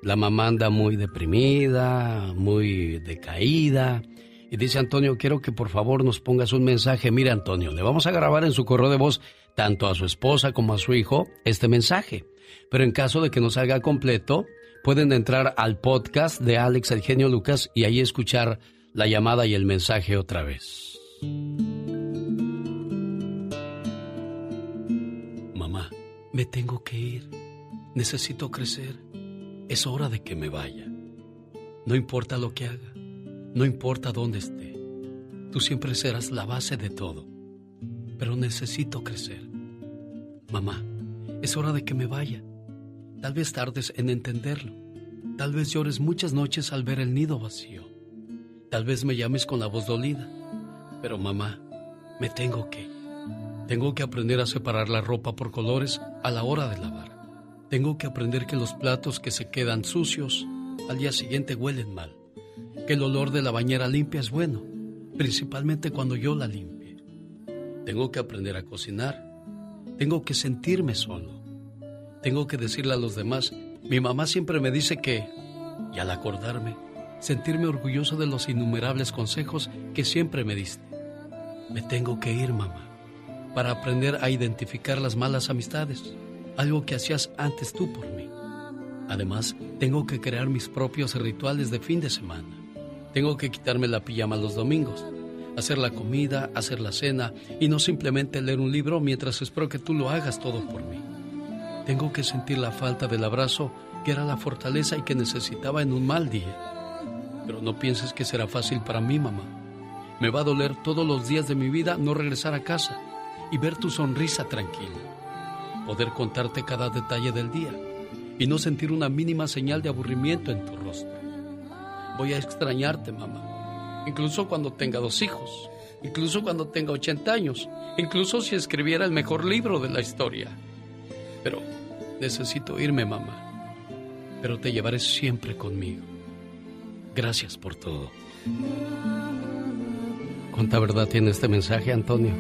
La mamá anda muy deprimida, muy decaída. Y dice Antonio, quiero que por favor nos pongas un mensaje. Mira Antonio, le vamos a grabar en su correo de voz tanto a su esposa como a su hijo este mensaje. Pero en caso de que no salga completo, pueden entrar al podcast de Alex El Genio Lucas y ahí escuchar la llamada y el mensaje otra vez. Mamá, me tengo que ir. Necesito crecer. Es hora de que me vaya. No importa lo que haga, no importa dónde esté. Tú siempre serás la base de todo. Pero necesito crecer. Mamá, es hora de que me vaya. Tal vez tardes en entenderlo. Tal vez llores muchas noches al ver el nido vacío. Tal vez me llames con la voz dolida. Pero mamá, me tengo que ir. Tengo que aprender a separar la ropa por colores a la hora de lavar. Tengo que aprender que los platos que se quedan sucios al día siguiente huelen mal. Que el olor de la bañera limpia es bueno, principalmente cuando yo la limpie. Tengo que aprender a cocinar. Tengo que sentirme solo. Tengo que decirle a los demás, mi mamá siempre me dice que, y al acordarme, sentirme orgulloso de los innumerables consejos que siempre me diste. Me tengo que ir, mamá, para aprender a identificar las malas amistades, algo que hacías antes tú por mí. Además, tengo que crear mis propios rituales de fin de semana. Tengo que quitarme la pijama los domingos, hacer la comida, hacer la cena y no simplemente leer un libro mientras espero que tú lo hagas todo por mí. Tengo que sentir la falta del abrazo que era la fortaleza y que necesitaba en un mal día. Pero no pienses que será fácil para mí, mamá. Me va a doler todos los días de mi vida no regresar a casa y ver tu sonrisa tranquila. Poder contarte cada detalle del día y no sentir una mínima señal de aburrimiento en tu rostro. Voy a extrañarte, mamá. Incluso cuando tenga dos hijos. Incluso cuando tenga 80 años. Incluso si escribiera el mejor libro de la historia. Pero necesito irme, mamá. Pero te llevaré siempre conmigo. Gracias por todo. ¿Cuánta verdad tiene este mensaje, Antonio?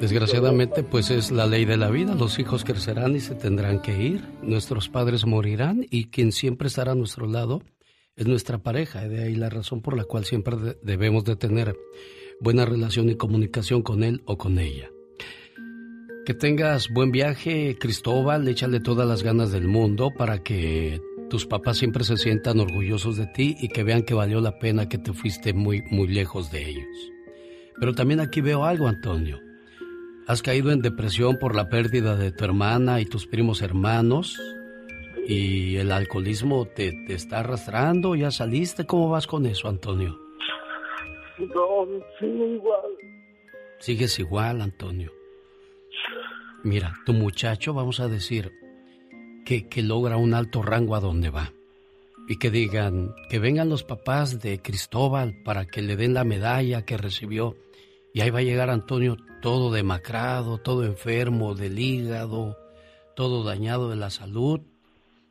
Desgraciadamente, pues es la ley de la vida. Los hijos crecerán y se tendrán que ir. Nuestros padres morirán y quien siempre estará a nuestro lado es nuestra pareja. De ahí la razón por la cual siempre de- debemos de tener buena relación y comunicación con él o con ella. Que tengas buen viaje, Cristóbal. Échale todas las ganas del mundo para que tus papás siempre se sientan orgullosos de ti y que vean que valió la pena que te fuiste muy, muy lejos de ellos. Pero también aquí veo algo, Antonio. Has caído en depresión por la pérdida de tu hermana y tus primos hermanos. Y el alcoholismo te, te está arrastrando. ¿Ya saliste? ¿Cómo vas con eso, Antonio? No, sí, igual. Sigues igual, Antonio. Mira, tu muchacho, vamos a decir, que, que logra un alto rango a donde va. Y que digan, que vengan los papás de Cristóbal para que le den la medalla que recibió. Y ahí va a llegar Antonio todo demacrado, todo enfermo del hígado, todo dañado de la salud.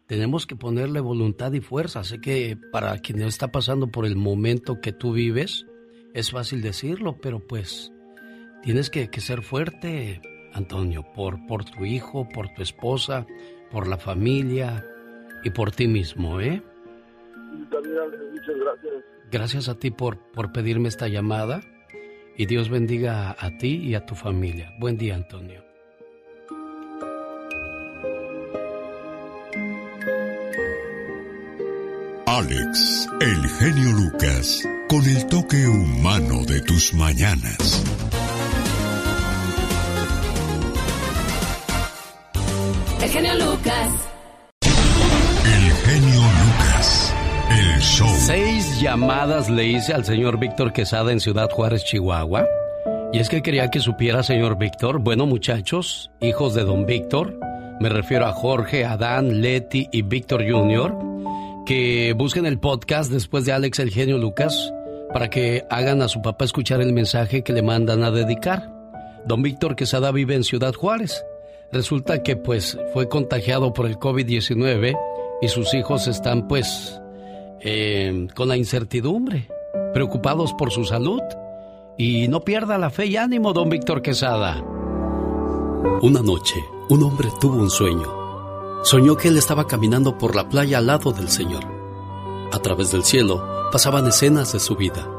Tenemos que ponerle voluntad y fuerza. Sé que para quien está pasando por el momento que tú vives, es fácil decirlo, pero pues tienes que, que ser fuerte, Antonio, por, por tu hijo, por tu esposa, por la familia y por ti mismo, ¿eh? También, muchas gracias. Gracias a ti por, por pedirme esta llamada y Dios bendiga a, a ti y a tu familia. Buen día, Antonio. Alex, el genio Lucas, con el toque humano de tus mañanas. El genio Lucas. El genio Seis llamadas le hice al señor Víctor Quesada en Ciudad Juárez, Chihuahua. Y es que quería que supiera, señor Víctor, bueno muchachos, hijos de don Víctor, me refiero a Jorge, Adán, Leti y Víctor Jr., que busquen el podcast después de Alex el genio Lucas para que hagan a su papá escuchar el mensaje que le mandan a dedicar. Don Víctor Quesada vive en Ciudad Juárez. Resulta que pues fue contagiado por el COVID-19 y sus hijos están pues eh, con la incertidumbre, preocupados por su salud. Y no pierda la fe y ánimo, don Víctor Quesada. Una noche, un hombre tuvo un sueño. Soñó que él estaba caminando por la playa al lado del Señor. A través del cielo pasaban escenas de su vida.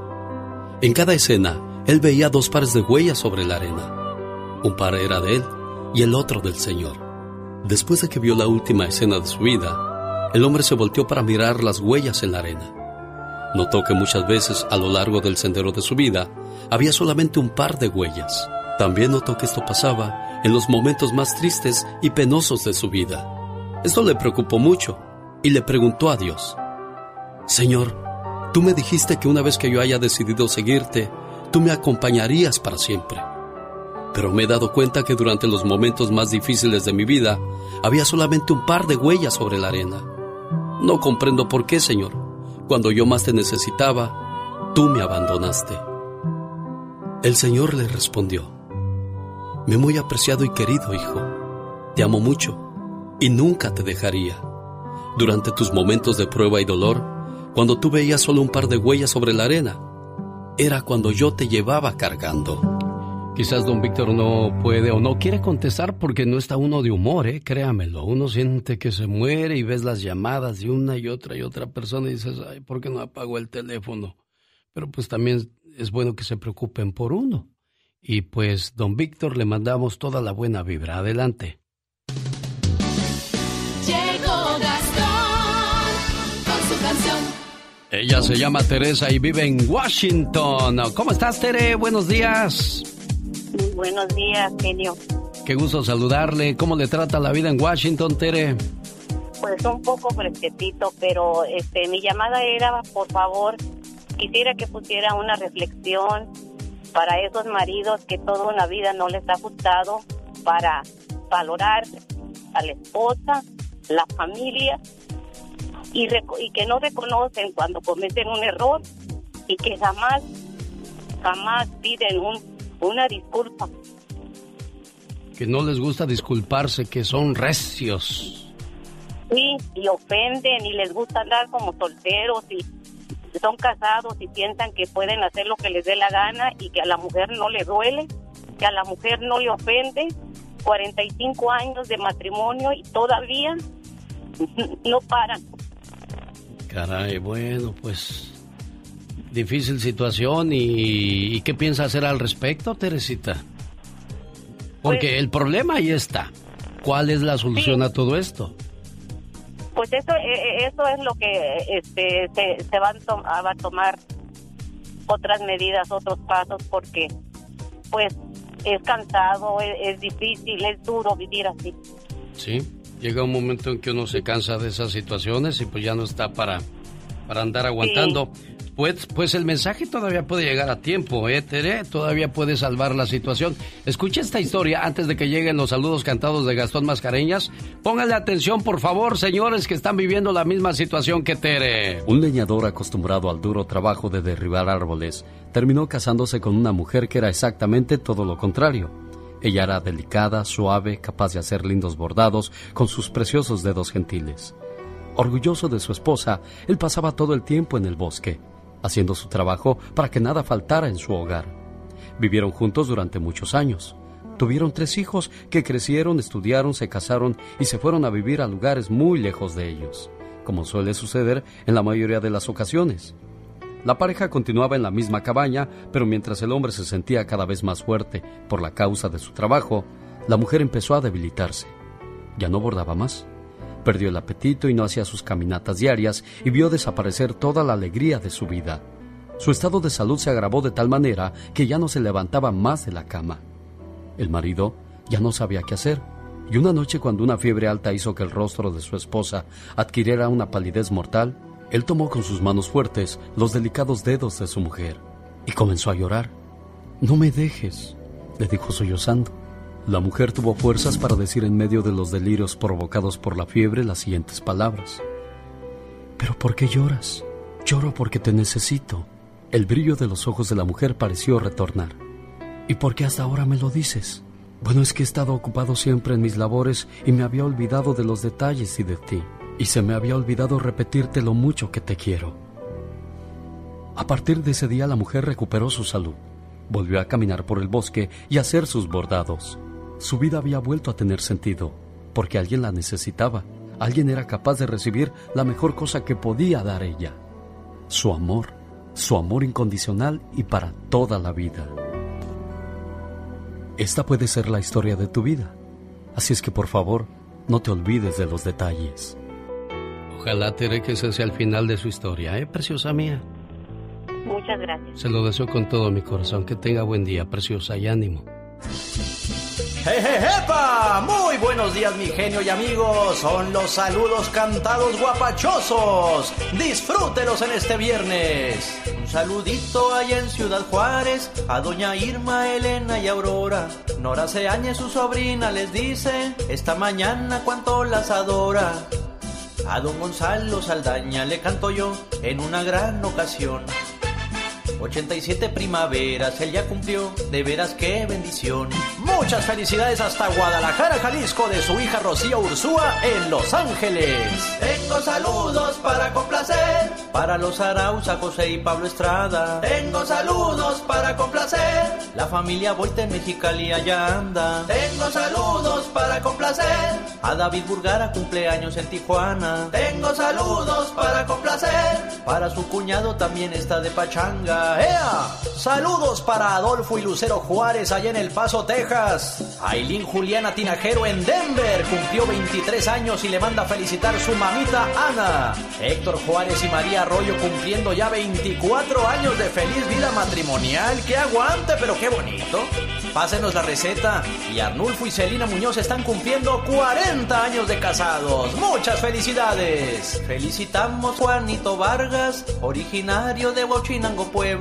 En cada escena, él veía dos pares de huellas sobre la arena. Un par era de él y el otro del Señor. Después de que vio la última escena de su vida, el hombre se volteó para mirar las huellas en la arena. Notó que muchas veces a lo largo del sendero de su vida había solamente un par de huellas. También notó que esto pasaba en los momentos más tristes y penosos de su vida. Esto le preocupó mucho y le preguntó a Dios, Señor, tú me dijiste que una vez que yo haya decidido seguirte, tú me acompañarías para siempre. Pero me he dado cuenta que durante los momentos más difíciles de mi vida había solamente un par de huellas sobre la arena. No comprendo por qué, Señor. Cuando yo más te necesitaba, tú me abandonaste. El Señor le respondió, Me muy apreciado y querido hijo, te amo mucho y nunca te dejaría. Durante tus momentos de prueba y dolor, cuando tú veías solo un par de huellas sobre la arena, era cuando yo te llevaba cargando. Quizás don Víctor no puede o no quiere contestar porque no está uno de humor, ¿eh? Créamelo. Uno siente que se muere y ves las llamadas de una y otra y otra persona y dices, ay, ¿por qué no apagó el teléfono? Pero pues también es bueno que se preocupen por uno. Y pues, don Víctor, le mandamos toda la buena vibra. Adelante. Llegó Gastón con su canción. Ella se llama Teresa y vive en Washington. ¿Cómo estás, Tere? Buenos días. Buenos días, genio. Qué gusto saludarle. ¿Cómo le trata la vida en Washington, Tere? Pues un poco fresquetito, pero este, mi llamada era, por favor, quisiera que pusiera una reflexión para esos maridos que toda una vida no les ha gustado, para valorar a la esposa, la familia, y, y que no reconocen cuando cometen un error y que jamás, jamás piden un, una disculpa. Que no les gusta disculparse, que son recios. Sí, y ofenden y les gusta andar como solteros y son casados y piensan que pueden hacer lo que les dé la gana y que a la mujer no le duele, que a la mujer no le ofende. 45 años de matrimonio y todavía no paran. Caray, bueno, pues difícil situación y, ¿y qué piensa hacer al respecto, Teresita? Porque Pues- el problema ahí está. ¿Cuál es la solución a todo esto? Pues eso, eh, eh, eso es lo que este, se, se van to- a, va a tomar otras medidas, otros pasos, porque pues es cansado, es, es difícil, es duro vivir así. Sí, llega un momento en que uno se cansa de esas situaciones y pues ya no está para, para andar aguantando. Pues, pues el mensaje todavía puede llegar a tiempo, ¿eh, Tere? Todavía puede salvar la situación. Escucha esta historia antes de que lleguen los saludos cantados de Gastón Mascareñas. Pónganle atención, por favor, señores que están viviendo la misma situación que Tere. Un leñador acostumbrado al duro trabajo de derribar árboles terminó casándose con una mujer que era exactamente todo lo contrario. Ella era delicada, suave, capaz de hacer lindos bordados con sus preciosos dedos gentiles. Orgulloso de su esposa, él pasaba todo el tiempo en el bosque, haciendo su trabajo para que nada faltara en su hogar. Vivieron juntos durante muchos años. Tuvieron tres hijos que crecieron, estudiaron, se casaron y se fueron a vivir a lugares muy lejos de ellos, como suele suceder en la mayoría de las ocasiones. La pareja continuaba en la misma cabaña, pero mientras el hombre se sentía cada vez más fuerte por la causa de su trabajo, la mujer empezó a debilitarse. Ya no bordaba más. Perdió el apetito y no hacía sus caminatas diarias y vio desaparecer toda la alegría de su vida. Su estado de salud se agravó de tal manera que ya no se levantaba más de la cama. El marido ya no sabía qué hacer, y una noche cuando una fiebre alta hizo que el rostro de su esposa adquiriera una palidez mortal, él tomó con sus manos fuertes los delicados dedos de su mujer y comenzó a llorar. No me dejes, le dijo sollozando. La mujer tuvo fuerzas para decir en medio de los delirios provocados por la fiebre las siguientes palabras. ¿Pero por qué lloras? Lloro porque te necesito. El brillo de los ojos de la mujer pareció retornar. ¿Y por qué hasta ahora me lo dices? Bueno, es que he estado ocupado siempre en mis labores y me había olvidado de los detalles y de ti. Y se me había olvidado repetirte lo mucho que te quiero. A partir de ese día la mujer recuperó su salud. Volvió a caminar por el bosque y a hacer sus bordados. Su vida había vuelto a tener sentido, porque alguien la necesitaba. Alguien era capaz de recibir la mejor cosa que podía dar ella. Su amor, su amor incondicional y para toda la vida. Esta puede ser la historia de tu vida. Así es que por favor, no te olvides de los detalles. Ojalá, Tere, que ese sea el final de su historia, ¿eh, preciosa mía? Muchas gracias. Se lo deseo con todo mi corazón. Que tenga buen día, preciosa, y ánimo. ¡Jejejepa! Muy buenos días, mi genio y amigos. Son los saludos cantados guapachosos. Disfrútelos en este viernes. Un saludito allá en Ciudad Juárez a doña Irma, Elena y Aurora. Nora Seañe, su sobrina, les dice esta mañana cuánto las adora. A don Gonzalo Saldaña le canto yo en una gran ocasión. 87 primaveras, él ya cumplió, de veras qué bendición. Muchas felicidades hasta Guadalajara, Jalisco, de su hija Rocío Ursúa en Los Ángeles. Tengo saludos para complacer, para los Arauza, José y Pablo Estrada. Tengo saludos para complacer, la familia Volta en Mexicali allá anda. Tengo saludos para complacer, a David Burgara cumpleaños en Tijuana. Tengo saludos para complacer, para su cuñado también está de pachanga. ¡Ea! Saludos para Adolfo y Lucero Juárez allá en El Paso, Texas. Aileen Juliana Tinajero en Denver cumplió 23 años y le manda a felicitar su mamita Ana. Héctor Juárez y María Arroyo cumpliendo ya 24 años de feliz vida matrimonial. ¡Qué aguante, pero qué bonito! Pásenos la receta. Y Arnulfo y Celina Muñoz están cumpliendo 40 años de casados. ¡Muchas felicidades! Felicitamos Juanito Vargas, originario de Bochinango, Puebla.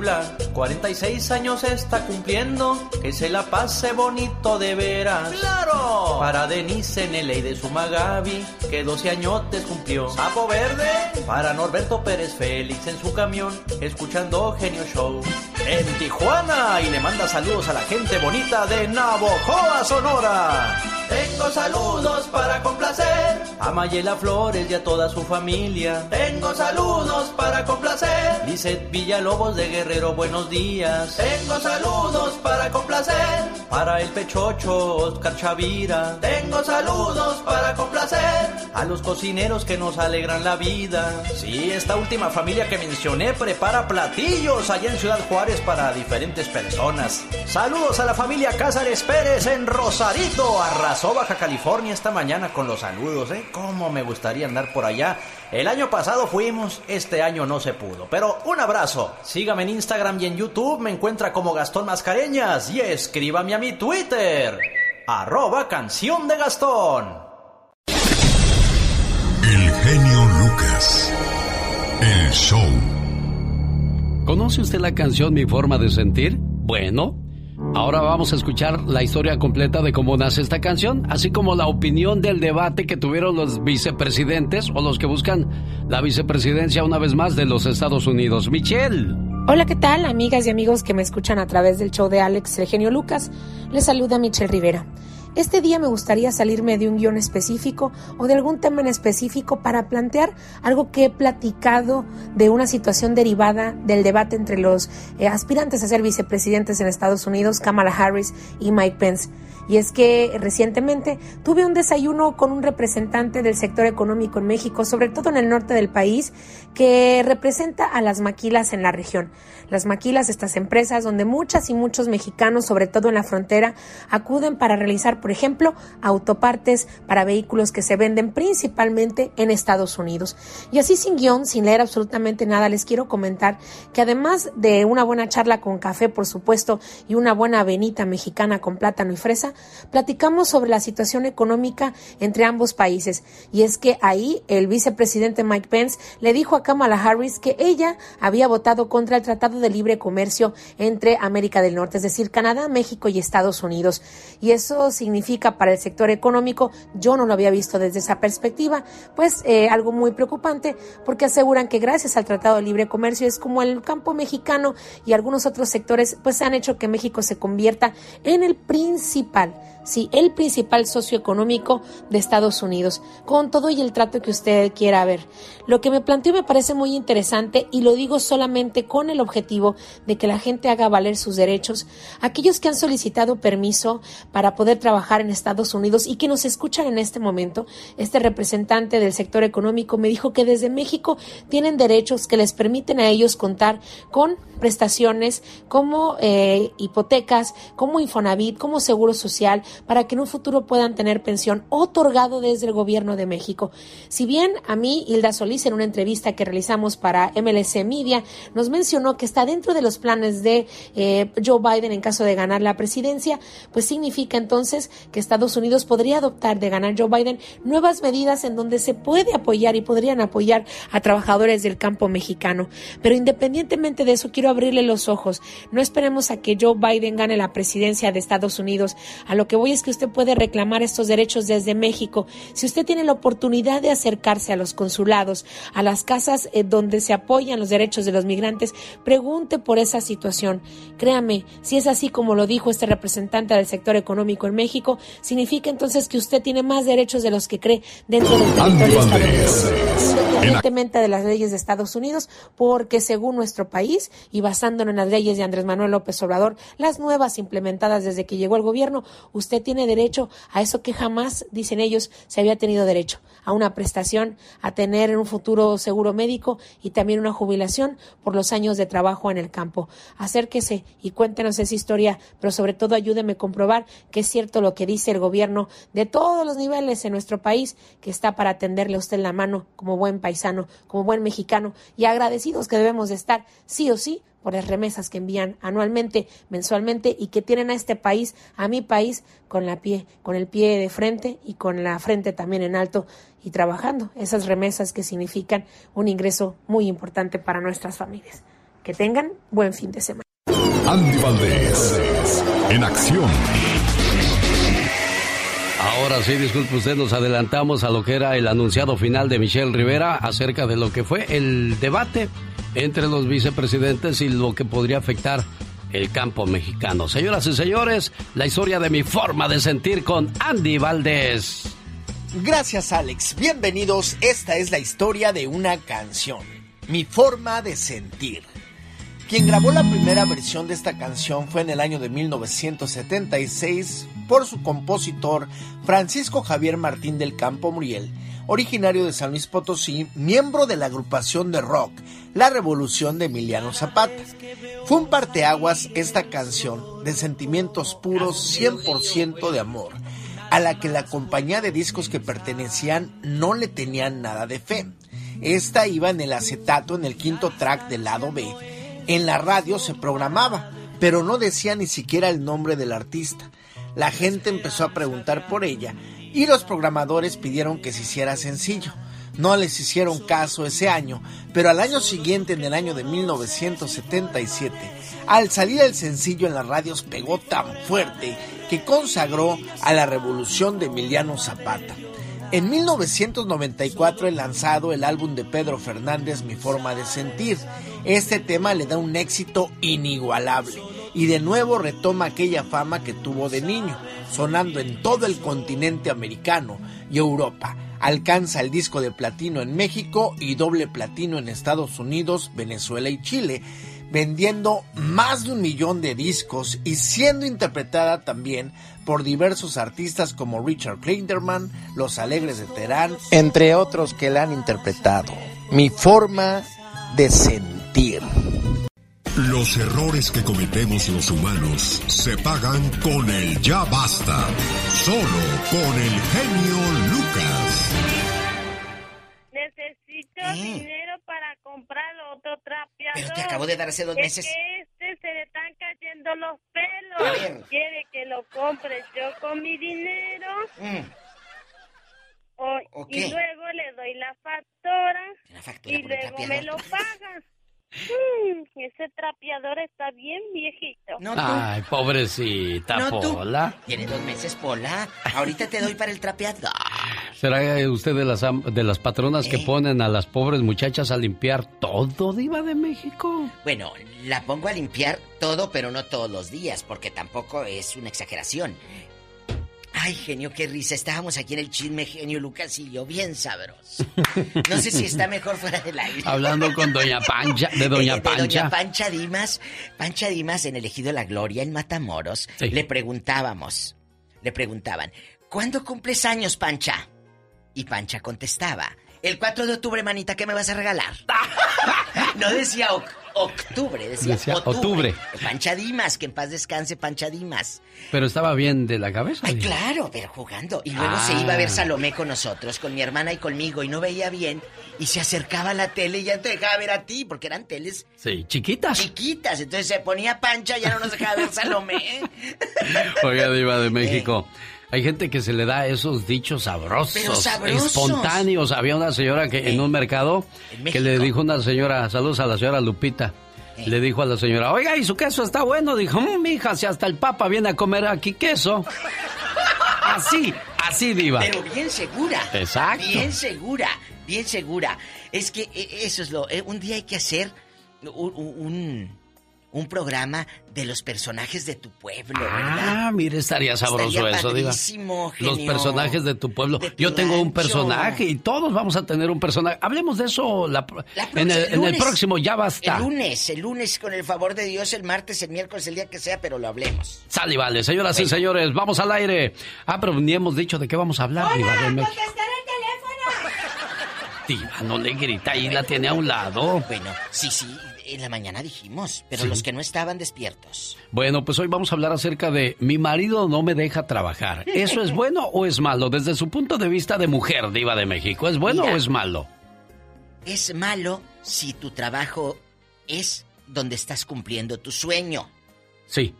46 años está cumpliendo, que se la pase bonito de veras. ¡Claro! Para Denise Neley de Sumagabi, que 12 añotes cumplió. Sapo Verde. Para Norberto Pérez Félix en su camión, escuchando Genio Show. En Tijuana, y le manda saludos a la gente bonita de Navojoa, Sonora. Tengo saludos para complacer a Mayela Flores y a toda su familia. Tengo saludos para complacer Lizeth Villalobos de Guerrero, buenos días. Tengo saludos para complacer para el Pechocho Oscar Chavira. Tengo saludos para complacer a los cocineros que nos alegran la vida. Sí, esta última familia que mencioné prepara platillos allá en Ciudad Juárez para diferentes personas. Saludos a la familia Cázares Pérez en Rosarito, arrasó Baja California esta mañana con los saludos, ¿eh? Cómo me gustaría andar por allá. El año pasado fuimos, este año no se pudo. Pero un abrazo. Sígame en Instagram y en YouTube, me encuentra como Gastón Mascareñas y escríbame a mi Twitter. Arroba canción de Gastón. El genio Lucas. El show. ¿Conoce usted la canción Mi forma de sentir? Bueno, ahora vamos a escuchar la historia completa de cómo nace esta canción, así como la opinión del debate que tuvieron los vicepresidentes o los que buscan la vicepresidencia una vez más de los Estados Unidos. Michelle. Hola, ¿qué tal, amigas y amigos que me escuchan a través del show de Alex El Genio Lucas? Les saluda Michelle Rivera. Este día me gustaría salirme de un guion específico o de algún tema en específico para plantear algo que he platicado de una situación derivada del debate entre los eh, aspirantes a ser vicepresidentes en Estados Unidos, Kamala Harris y Mike Pence. Y es que recientemente tuve un desayuno con un representante del sector económico en México, sobre todo en el norte del país, que representa a las maquilas en la región. Las maquilas, estas empresas donde muchas y muchos mexicanos, sobre todo en la frontera, acuden para realizar, por ejemplo, autopartes para vehículos que se venden principalmente en Estados Unidos. Y así sin guion, sin leer absolutamente nada, les quiero comentar que además de una buena charla con café, por supuesto, y una buena avenita mexicana con plátano y fresa, platicamos sobre la situación económica entre ambos países. Y es que ahí el vicepresidente Mike Pence le dijo a Kamala Harris que ella había votado contra el Tratado de Libre Comercio entre América del Norte, es decir, Canadá, México y Estados Unidos. Y eso significa para el sector económico, yo no lo había visto desde esa perspectiva, pues eh, algo muy preocupante porque aseguran que gracias al Tratado de Libre Comercio es como el campo mexicano y algunos otros sectores pues han hecho que México se convierta en el principal Lütfen sí, el principal socioeconómico de Estados Unidos, con todo y el trato que usted quiera ver. Lo que me planteó me parece muy interesante y lo digo solamente con el objetivo de que la gente haga valer sus derechos. Aquellos que han solicitado permiso para poder trabajar en Estados Unidos y que nos escuchan en este momento, este representante del sector económico me dijo que desde México tienen derechos que les permiten a ellos contar con prestaciones como eh, hipotecas, como Infonavit, como Seguro Social, para que en un futuro puedan tener pensión otorgado desde el gobierno de México. Si bien a mí, Hilda Solís, en una entrevista que realizamos para MLC Media, nos mencionó que está dentro de los planes de eh, Joe Biden en caso de ganar la presidencia, pues significa entonces que Estados Unidos podría adoptar de ganar Joe Biden nuevas medidas en donde se puede apoyar y podrían apoyar a trabajadores del campo mexicano. Pero independientemente de eso, quiero abrirle los ojos. No esperemos a que Joe Biden gane la presidencia de Estados Unidos. A lo que es que usted puede reclamar estos derechos desde México. Si usted tiene la oportunidad de acercarse a los consulados, a las casas eh, donde se apoyan los derechos de los migrantes, pregunte por esa situación. Créame, si es así como lo dijo este representante del sector económico en México, significa entonces que usted tiene más derechos de los que cree dentro del territorio estadounidense, independientemente de las leyes de Estados Unidos, porque según nuestro país y basándonos en las leyes de Andrés Manuel López Obrador, las nuevas implementadas desde que llegó al gobierno, usted tiene derecho a eso que jamás, dicen ellos, se había tenido derecho, a una prestación, a tener un futuro seguro médico y también una jubilación por los años de trabajo en el campo. Acérquese y cuéntenos esa historia, pero sobre todo ayúdeme a comprobar que es cierto lo que dice el gobierno de todos los niveles en nuestro país, que está para atenderle a usted la mano como buen paisano, como buen mexicano y agradecidos que debemos de estar sí o sí por las remesas que envían anualmente, mensualmente y que tienen a este país, a mi país, con la pie, con el pie de frente y con la frente también en alto y trabajando esas remesas que significan un ingreso muy importante para nuestras familias. Que tengan buen fin de semana. Andy Valdés, en acción. Ahora sí, disculpe usted, nos adelantamos a lo que era el anunciado final de Michelle Rivera acerca de lo que fue el debate entre los vicepresidentes y lo que podría afectar el campo mexicano. Señoras y señores, la historia de mi forma de sentir con Andy Valdés. Gracias Alex, bienvenidos. Esta es la historia de una canción, Mi forma de sentir. Quien grabó la primera versión de esta canción fue en el año de 1976 por su compositor Francisco Javier Martín del Campo Muriel, originario de San Luis Potosí, miembro de la agrupación de rock La Revolución de Emiliano Zapata. Fue un parteaguas esta canción de sentimientos puros 100% de amor, a la que la compañía de discos que pertenecían no le tenían nada de fe. Esta iba en el acetato en el quinto track del lado B en la radio se programaba, pero no decía ni siquiera el nombre del artista. La gente empezó a preguntar por ella y los programadores pidieron que se hiciera sencillo. No les hicieron caso ese año, pero al año siguiente, en el año de 1977, al salir el sencillo en las radios pegó tan fuerte que consagró a la revolución de Emiliano Zapata. En 1994 el lanzado el álbum de Pedro Fernández Mi forma de sentir. Este tema le da un éxito inigualable y de nuevo retoma aquella fama que tuvo de niño, sonando en todo el continente americano y Europa. Alcanza el disco de platino en México y doble platino en Estados Unidos, Venezuela y Chile, vendiendo más de un millón de discos y siendo interpretada también por diversos artistas como Richard Klinderman, Los Alegres de Terán, entre otros que la han interpretado. Mi forma de sentir. Los errores que cometemos los humanos se pagan con el ya basta. Solo con el genio Lucas. Necesito dinero para comprar otro trapeador. Pero te acabo de dar hace dos Es meses. que este se le están cayendo los pelos. A ver. Quiere que lo compre yo con mi dinero. Mm. O- ¿O y luego le doy la factura. factura y luego me lo paga. Mm, ese trapeador está bien viejito. Ay, pobrecita No, tú. Pola. Tiene dos meses, Pola. Ahorita te doy para el trapeador. ¿Será usted de las, am- de las patronas ¿Eh? que ponen a las pobres muchachas a limpiar todo, Diva de México? Bueno, la pongo a limpiar todo, pero no todos los días, porque tampoco es una exageración. Ay, genio, qué risa. Estábamos aquí en el chisme, genio Lucas y yo, bien sabroso. No sé si está mejor fuera del aire. Hablando con Doña Pancha, de Doña Pancha. Doña Pancha Dimas. Pancha Dimas en el Ejido La Gloria, en Matamoros. Sí. Le preguntábamos, le preguntaban, ¿cuándo cumples años, Pancha? Y Pancha contestaba, el 4 de octubre, manita, ¿qué me vas a regalar? no decía, "O- octubre, decía, Decía octubre. Pancha Dimas, que en paz descanse Pancha Dimas. Pero estaba bien de la cabeza. Ay, claro, pero jugando. Y luego Ah. se iba a ver Salomé con nosotros, con mi hermana y conmigo, y no veía bien. Y se acercaba a la tele y ya te dejaba ver a ti, porque eran teles Sí, chiquitas. chiquitas. Entonces se ponía pancha y ya no nos dejaba ver Salomé. Oiga, Diva de México. Hay gente que se le da esos dichos sabrosos, sabrosos. espontáneos. Había una señora que en un mercado que le dijo una señora, saludos a la señora Lupita. Le dijo a la señora, oiga, ¿y su queso está bueno? Dijo, "Mm, hija, si hasta el papa viene a comer aquí queso. Así, así, Diva. Pero bien segura. Exacto. Bien segura, bien segura. Es que eh, eso es lo... eh, un día hay que hacer un, un, un programa de los personajes de tu pueblo, ¿verdad? Ah, mire, estaría sabroso Estaría eso, Diva. padrísimo, Los personajes de tu pueblo. De tu Yo tengo un personaje y todos vamos a tener un personaje. Hablemos de eso la pro- en, el, en el lunes. próximo Ya Basta. El lunes, el lunes, con el favor de Dios, el martes, el miércoles, el día que sea, pero lo hablemos. Sale y vale, señoras y Bueno. señores, vamos al aire. Ah, pero ni hemos dicho de qué vamos a hablar, México. Diva, no le grita, ahí la tiene a un lado. Bueno, sí, sí, en la mañana dijimos, pero Sí. los que no estaban despiertos. Bueno, pues hoy vamos a hablar acerca de mi marido no me deja trabajar. ¿Eso es bueno o es malo? Desde su punto de vista de mujer, Diva de México, ¿es bueno Mira. o es malo? Es malo si tu trabajo es donde estás cumpliendo tu sueño. Sí.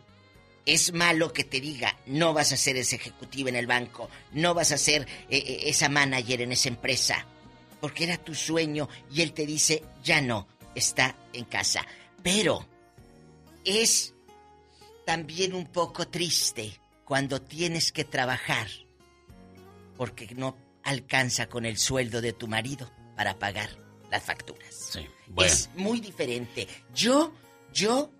Es malo que te diga, no vas a ser ese ejecutivo en el banco, no vas a ser eh, eh, esa manager en esa empresa, porque era tu sueño y él te dice, ya no, está en casa. Pero es también un poco triste cuando tienes que trabajar porque no alcanza con el sueldo de tu marido para pagar las facturas. Sí, bueno. Es muy diferente. Yo, yo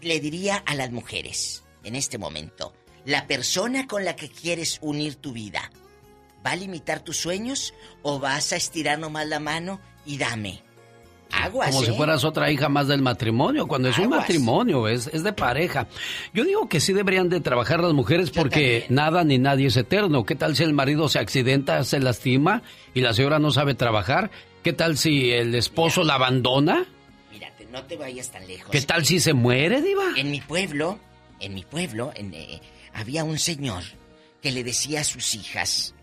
le diría a las mujeres en este momento, la persona con la que quieres unir tu vida, ¿va a limitar tus sueños o vas a estirar nomás la mano y dame? Aguas, Como ¿eh? si fueras otra hija más del matrimonio, cuando es un matrimonio, es, es de pareja. Yo digo que sí deberían de trabajar las mujeres porque nada ni nadie es eterno. ¿Qué tal si el marido se accidenta, se lastima y la señora no sabe trabajar? ¿Qué tal si el esposo la abandona? Mírate, no te vayas tan lejos. ¿Qué tal si se muere, diva? En mi pueblo, en mi pueblo, en, eh, había un señor que le decía a sus hijas,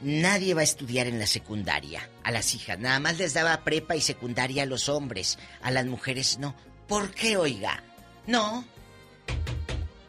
nadie va a estudiar en la secundaria, a las hijas, nada más les daba prepa y secundaria a los hombres, a las mujeres no. ¿Por qué, oiga? No.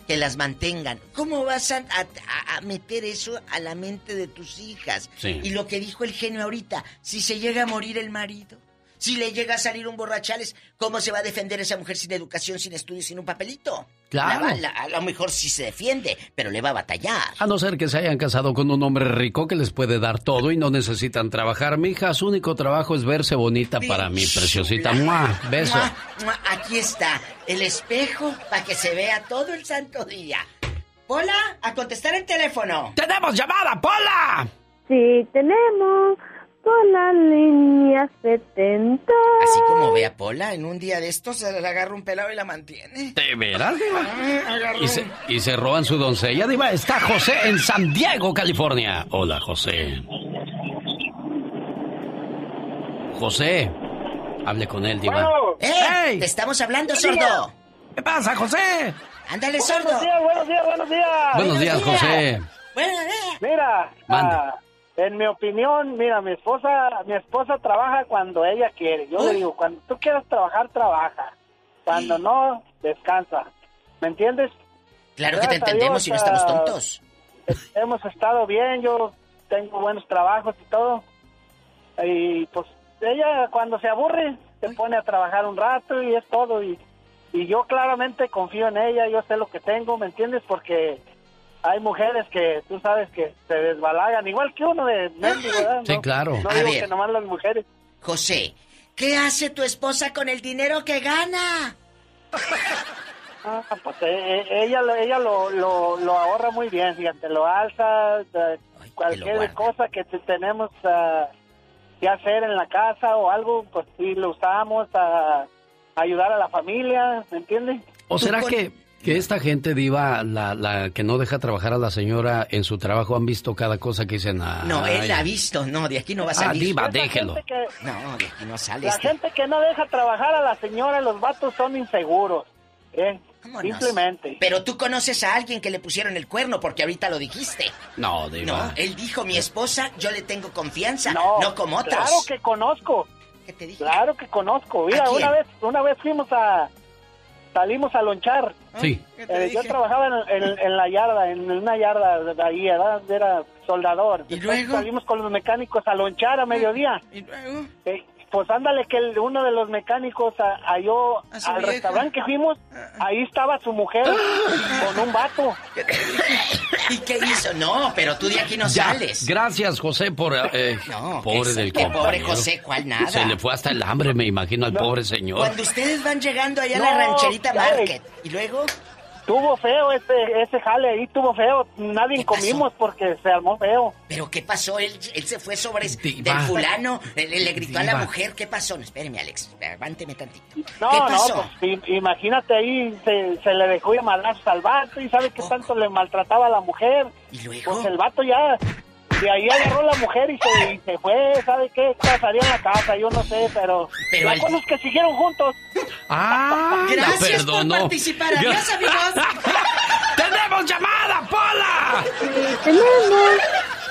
Que las mantengan. ¿Cómo vas a, a- a meter eso a la mente de tus hijas? Sí. Y lo que dijo el genio ahorita, si se llega a morir el marido, si le llega a salir un borrachales, ¿cómo se va a defender esa mujer sin educación, sin estudios, sin un papelito? Claro. La a lo mejor sí se defiende, pero le va a batallar. A no ser que se hayan casado con un hombre rico que les puede dar todo y no necesitan trabajar. Mi hija, su único trabajo es verse bonita para mí, preciosita. ¡Mua! Beso. Mua, mua, Aquí está el espejo para que se vea todo el santo día. Hola, a contestar el teléfono. ¡Tenemos llamada, Pola! Sí, tenemos con la línea 70. Así como ve a Pola, en un día de estos se le agarra un pelado y la mantiene. ¿De veras, diva? Ah, Y se, un- y se roban su doncella, diva. Está José en San Diego, California. Hola, José. José, hable con él, diva. ¡Eh! Te estamos hablando, sordo. ¿Qué pasa, José? Ándale, sordo. Buenos días, buenos días, buenos días. Buenos días, José. Mira, Mande. En mi opinión, mira, mi esposa, mi esposa trabaja cuando ella quiere. Yo le digo, cuando tú quieras trabajar, trabaja. Cuando no, descansa. ¿Me entiendes? Claro que te entendemos Dios, y no estamos ah, tontos. Hemos estado bien, yo tengo buenos trabajos y todo. Y pues ella cuando se aburre se pone a trabajar un rato y es todo. Y, y yo claramente confío en ella, yo sé lo que tengo, ¿me entiendes? Porque hay mujeres que tú sabes que se desbalagan, igual que uno de mendigo, ¿verdad? Sí, No- claro. No A digo ver. que nomás las mujeres. José, ¿qué hace tu esposa con el dinero que gana? Ah, pues eh, eh, ella, lo- ella lo, lo, lo ahorra muy bien, fíjate, lo alza, eh, cualquier cosa que te- tenemos ah, que hacer en la casa o algo, pues sí lo usamos a ayudar a la familia, ¿me entiendes? ¿O será que Que esta gente diva, la, la que no deja trabajar a la señora en su trabajo, han visto cada cosa que dicen. No, él la ha visto, no, de aquí no va a Ah, salir. diva, Esa déjelo. que- No, de aquí no sale. La este. gente que no deja trabajar a la señora, los vatos son inseguros. ¿eh? Vámonos. Simplemente. Pero tú conoces a alguien que le pusieron el cuerno porque ahorita lo dijiste. No, diva. No, él dijo, mi esposa, yo le tengo confianza, no, como otros. Claro que conozco. ¿Qué te dije? Claro que conozco. Mira, ¿A quién? una vez, una vez fuimos a, salimos a lonchar. Sí. Eh, yo trabajaba en, en- en la yarda, en una yarda de ahí, ¿verdad? era soldador. ¿Y luego? salimos con los mecánicos a lonchar a mediodía. ¿Y luego? Eh, pues ándale que el- uno de los mecánicos a- halló al vieja. restaurante que fuimos, ahí estaba su mujer con un vato. ¿Y qué hizo? No, pero tú de aquí no Ya, sales. Gracias, José, por... eh, No, pobre ese- del qué pobre compañero. José, ¿cuál nada? Se le fue hasta el hambre, me imagino, al pobre señor. Cuando ustedes van llegando allá a la rancherita Market, y luego... Tuvo feo ese, ese jale ahí, tuvo feo. Nadie ¿Qué pasó? comimos porque se armó feo. ¿Pero qué pasó? Él, él se fue sobre Diva. del fulano, le, le gritó a la mujer. ¿Qué pasó? No, espéreme, Alex, aguánteme tantito. No, ¿Qué no, pasó? pues i- imagínate ahí, se, se le dejó llamar al vato y sabe que tanto le maltrataba a la mujer. ¿Y luego? Pues el vato ya, de ahí agarró la mujer y se, y se fue, ¿sabe qué? Pasaría en la casa, yo no sé, pero... Pero que siguieron juntos. ¡Ah! Gracias por participar. Adiós, amigos. ¡Tenemos llamada, Pola! Tenemos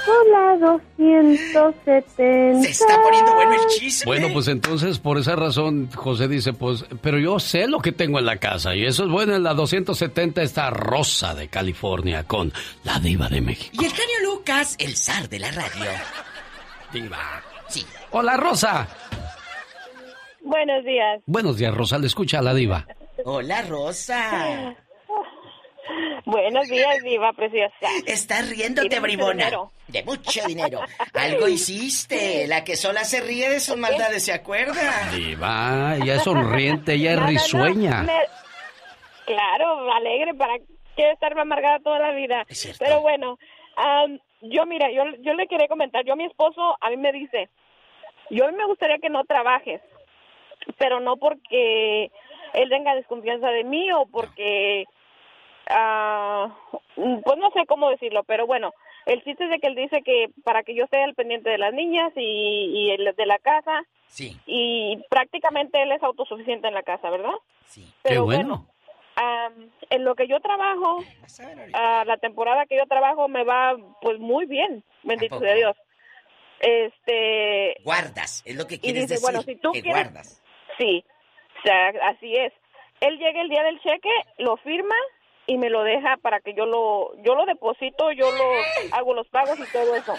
Hola 270. Se está poniendo bueno el chisme. Bueno, pues entonces, por esa razón, José dice, pues, pero yo sé lo que tengo en la casa. Y eso es bueno, en la 270 está Rosa de California con la diva de México. Y el genio Lucas, el zar de la radio. Diva. Sí. Hola, Rosa. Buenos días. Buenos días, Rosa. Le escucha a la diva. Hola, Rosa. Buenos días, diva preciosa. Estás riéndote, de bribona. dinero. De mucho dinero. Algo hiciste. La que sola se ríe de sus maldades, ¿se acuerda? Diva, ella es sonriente, ella es No, no, no, risueña. me- Claro, alegre, para que estar amargada toda la vida. Es cierto. Pero bueno, am, yo mira, yo, yo le quería comentar, yo a mi esposo, a mí me dice, yo a mí me gustaría que no trabajes, pero no porque él tenga desconfianza de mí o porque, ah, pues no sé cómo decirlo, pero bueno, el chiste es de que él dice que para que yo esté al pendiente de las niñas y, y el de la casa, Sí, y prácticamente él es autosuficiente en la casa, ¿verdad? sí. Qué Pero bueno. am, en lo que yo trabajo, Vas a ver ahorita. a la temporada que yo trabajo me va pues muy bien, bendito sea Dios. Este, Guardas, es lo que y quieres dice, decir. bueno, si tú que quieres, guardas. sí, o sea, así es. Él llega el día del cheque, lo firma y me lo deja para que yo lo, yo lo deposito, yo lo hago los pagos y todo eso.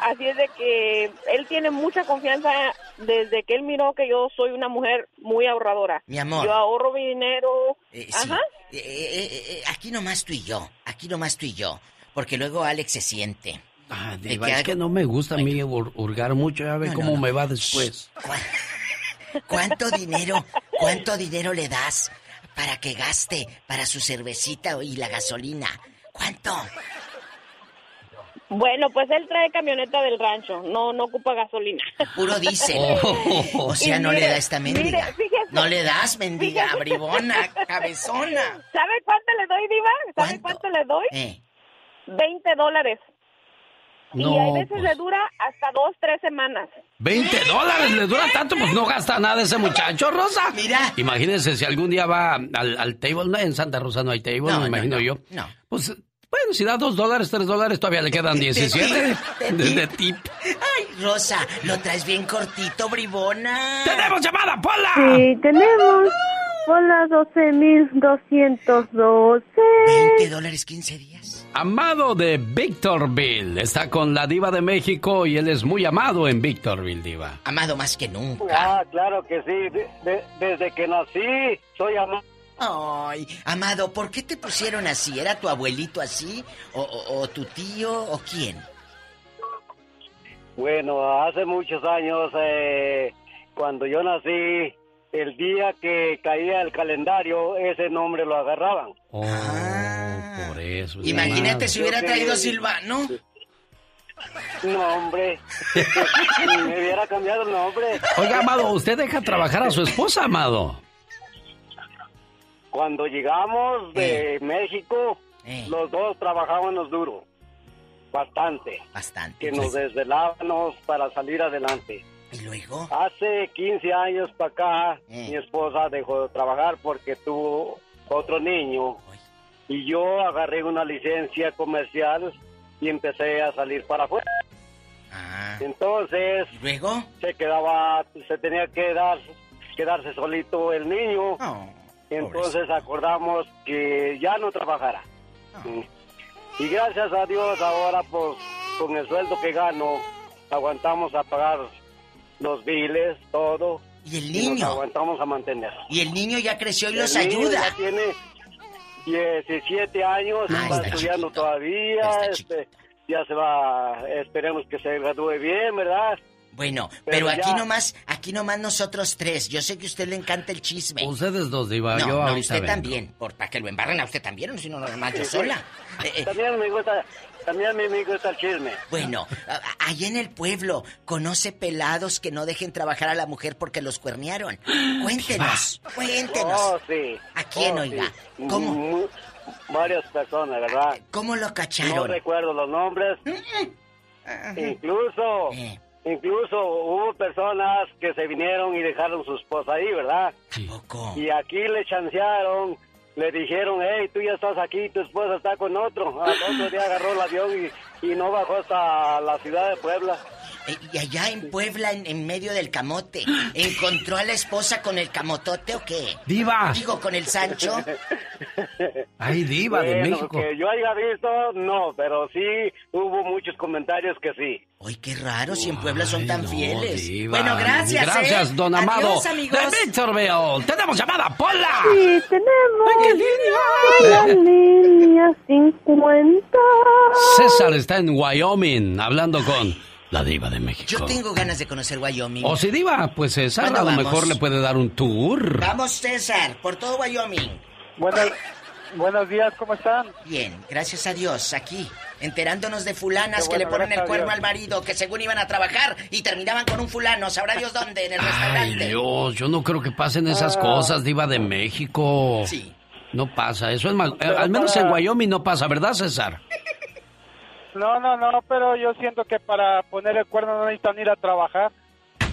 Así es de que él tiene mucha confianza desde que él miró que yo soy una mujer muy ahorradora. Mi amor. Yo ahorro mi dinero. Eh, sí. Ajá. Eh, eh, eh, eh, aquí nomás tú y yo. Aquí nomás tú y yo. Porque luego Alex se siente. Ah, ¿De diva, qué es hago? que no me gusta a mí hur- hurgar mucho. Ya ve No, no, cómo no. me va después. ¿Cuá- ¿Cuánto dinero, cuánto dinero le das para que gaste para su cervecita y la gasolina? ¿Cuánto? Bueno, pues él trae camioneta del rancho, no no ocupa gasolina. Puro diésel. Oh. O sea, Y no le da esta mendiga. mire, fíjese. no le das, mendiga, Fíjese. bribona, cabezona. ¿Sabe cuánto le doy, Diva? ¿Sabe ¿Cuánto? cuánto, le doy? Eh, 20 dólares. Y hay No, veces pues, le dura hasta dos, tres semanas. 20 dólares le dura tanto, pues no gasta nada ese muchacho, Rosa. Mira. Imagínense si algún día va al, al table, no, en Santa Rosa no hay table, No, me no, imagino no, yo. no. Pues, bueno, si da dos dólares, tres dólares, todavía le quedan 17 de de, tip. de tip. Ay, Rosa, lo traes bien cortito, bribona. ¡Tenemos llamada, Pola! Sí, tenemos. Hola, 12.212. 20 dólares 15 días. Amado de Victorville está con la diva de México y él es muy amado en Victorville, diva. Amado más que nunca. Ah, claro que sí. De- de- desde que nací, soy amado. Ay, Amado, ¿por qué te pusieron así? ¿Era tu abuelito así? ¿O, o- o tu tío? ¿O quién? Bueno, hace muchos años, eh, cuando yo nací, el día que caía el calendario, ese nombre lo agarraban. Oh, Ah. por eso. es Imagínate si hubiera traído Silvano. No, hombre. Me hubiera cambiado el nombre. Oiga, Amado, ¿usted deja trabajar a su esposa, Amado? cuando llegamos de México, los dos trabajábamos duro. Bastante. Bastante. Que nos desvelábamos para salir adelante. ¿Y luego? Hace 15 años para acá, mi esposa dejó de trabajar porque tuvo otro niño. Y yo agarré una licencia comercial y empecé a salir para afuera. Entonces, ¿Luego? se quedaba, se tenía que dar, quedarse solito el niño. Entonces acordamos que ya no trabajara. Y gracias a Dios ahora pues con el sueldo que gano aguantamos a pagar los biles, todo. ¿Y el nos niño? aguantamos a mantener. Y el niño ya creció y El los niño ayuda. Ya tiene 17 años, Ah, está está estudiando todavía, este, ya se va, esperemos que se gradúe bien, ¿verdad? Bueno, Pero pero, aquí ya- nomás, aquí nomás nosotros tres. Yo sé que a usted le encanta el chisme. Ustedes dos, Diva. no, yo no, usted vengo. también. Por, para que lo embarren a usted también, si no, normal, yo sola. Eh, eh, También me gusta, también me, me gusta el chisme. Bueno, a- a- allá en el pueblo, ¿conoce pelados que no dejen trabajar a la mujer porque los cuernearon? Cuéntenos, cuéntenos. Oh, sí. ¿A quién, Oh, oiga? sí. ¿Cómo? Varias personas, ¿verdad? ¿Cómo lo No cacharon? recuerdo los nombres. Incluso, Eh. incluso hubo personas que se vinieron y dejaron su esposa ahí, ¿verdad? Y aquí le chancearon, le dijeron, hey, tú ya estás aquí, tu esposa está con otro. Al otro día agarró el avión y, y no bajó hasta la ciudad de Puebla. Eh, Y allá en Puebla, en, en medio del camote, ¿encontró a la esposa con el camotote o qué? ¡Diva! Digo, con el Sancho. Ay, Diva de Bueno, México. que yo haya visto, no, pero sí hubo muchos comentarios que sí. Ay, qué raro, si en Puebla son tan fieles. Diva. Bueno, gracias, Gracias, ¿eh? don Amado. Adiós, amigos. De Victorville. Tenemos llamada, Pola. Sí, tenemos la línea 50. César está en Wyoming hablando con la Diva de México. Yo tengo ganas de conocer Wyoming. O si Diva, pues César a ¿Cuándo lo vamos? mejor le puede dar un tour. Vamos, César, por todo Wyoming. Buenos, buenos días, ¿cómo están? Bien, gracias a Dios, aquí, enterándonos de fulanas que le ponen el a cuerno al marido, que según iban a trabajar y terminaban con un fulano, sabrá Dios dónde, en el Ay, restaurante. Dios, yo no creo que pasen esas Ah. cosas, Diva de México. Sí. No pasa, eso es mal- eh, Pero al menos para- en Wyoming no pasa, ¿verdad, César? No, no, no, pero yo siento que para poner el cuerno no necesitan ir a trabajar.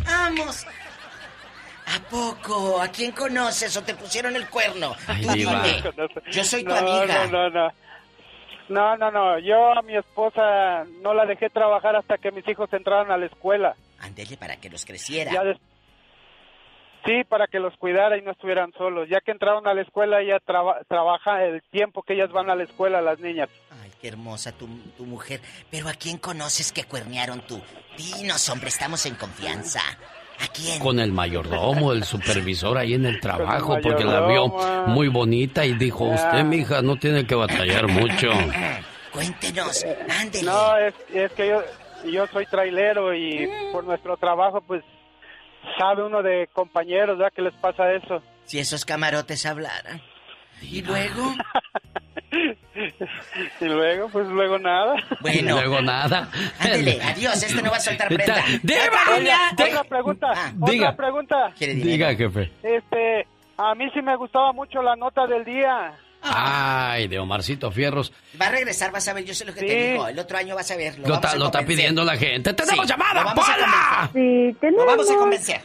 Vamos. ¿A poco? ¿A quién conoces o te pusieron el cuerno? Ay, Tú Diva. dime. Yo soy tu No, amiga. No, no, no. No, no, no. Yo a mi esposa no la dejé trabajar hasta que mis hijos entraron a la escuela. Ándele para que los creciera. Ya des- Sí, para que los cuidara y no estuvieran solos. Ya que entraron a la escuela, ella traba- trabaja el tiempo que ellas van a la escuela, las niñas. Ay, qué hermosa tu, tu mujer. Pero ¿a quién conoces que cuernearon tú? Dinos, hombre, estamos en confianza. ¿A quién? Con el mayordomo, el supervisor ahí en el trabajo, el porque la vio muy bonita y dijo, usted, mija, no tiene que batallar mucho. Cuéntenos, ándele. No, es, es que yo, yo soy trailero y por nuestro trabajo, pues, sabe uno de compañeros, ¿verdad? Que les pasa eso. Si esos camarotes hablaran. Y luego, Y luego, pues, luego nada. Bueno. Luego nada. ándele, adiós, este no va a soltar prenda. ¡Diva! Oiga, otra pregunta, Diga. otra pregunta. Diga, jefe. Este, a mí sí me gustaba mucho la nota del día. Ay, de Omarcito Fierros. Va a regresar, vas a ver, yo sé lo que te Sí. digo. El otro año vas a ver. Lo, Lo, a lo está pidiendo la gente. ¡Tenemos Sí, llamada, lo vamos a Pola! Sí, tenemos. Lo vamos a convencer.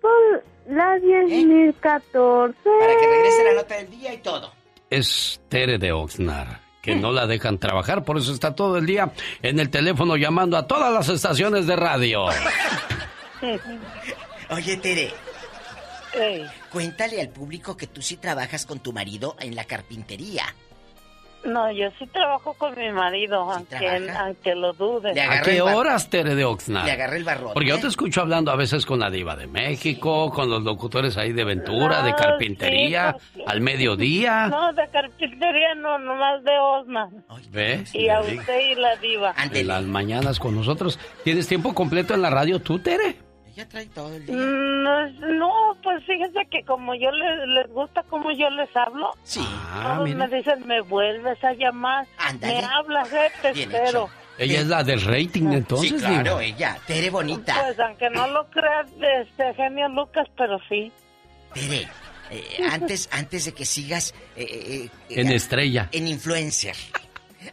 Por la 10.014. Para que regrese la nota del día y todo. Es Tere de Oxnard, que no la dejan trabajar, por eso está todo el día en el teléfono llamando a todas las estaciones de radio. Oye, Tere. Cuéntale al público que tú sí trabajas con tu marido en la carpintería. No, yo sí trabajo con mi marido, aunque, aunque lo dude. ¿A qué horas, Tere de Oxnard? Le agarré el barrote. Porque yo te escucho hablando a veces con la diva de México, con los locutores ahí de Ventura, de Ah, carpintería, sí, al mediodía. No, de carpintería no, nomás de Osman. ¿Ves? Y a usted y la diva. En las mañanas con nosotros. ¿Tienes tiempo completo en la radio tú, Tere? Ella trae todo el Mm, No, no, pues fíjese que como yo les, les gusta como yo les hablo, sí. Ah, todos mira. me dicen, me vuelves a llamar, me hablas, eh, te Bien espero. Ella es la del rating, entonces. sí, claro, ella. Tere bonita. Pues aunque no lo creas, este genio Lucas, pero sí. Tere, eh, antes, antes de que sigas... eh, eh, eh, En estrella. En influencer.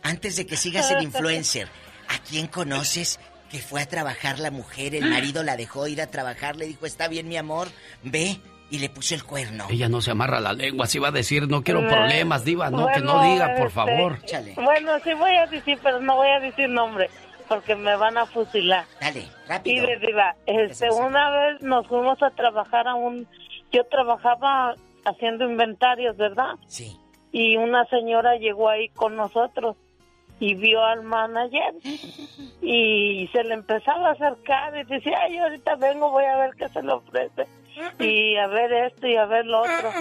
Antes de que sigas en influencer, ¿a quién conoces que fue a trabajar la mujer? El marido la dejó ir a trabajar, le dijo, está bien mi amor, ve, y le puso el cuerno. Ella no se amarra la lengua, si va a decir, no quiero Bueno, problemas, diva, no, que no diga, por este, favor. Bueno, sí voy a decir, pero no voy a decir nombre, porque me van a fusilar. Dale, Sí, rápido. de diva. Este, una vez nos fuimos a trabajar a un... Yo trabajaba haciendo inventarios, ¿verdad? Sí. Y una señora llegó ahí con nosotros y vio al manager y se le empezaba a acercar y decía, ay, ahorita vengo, voy a ver qué se le ofrece. Y a ver esto y a ver lo otro.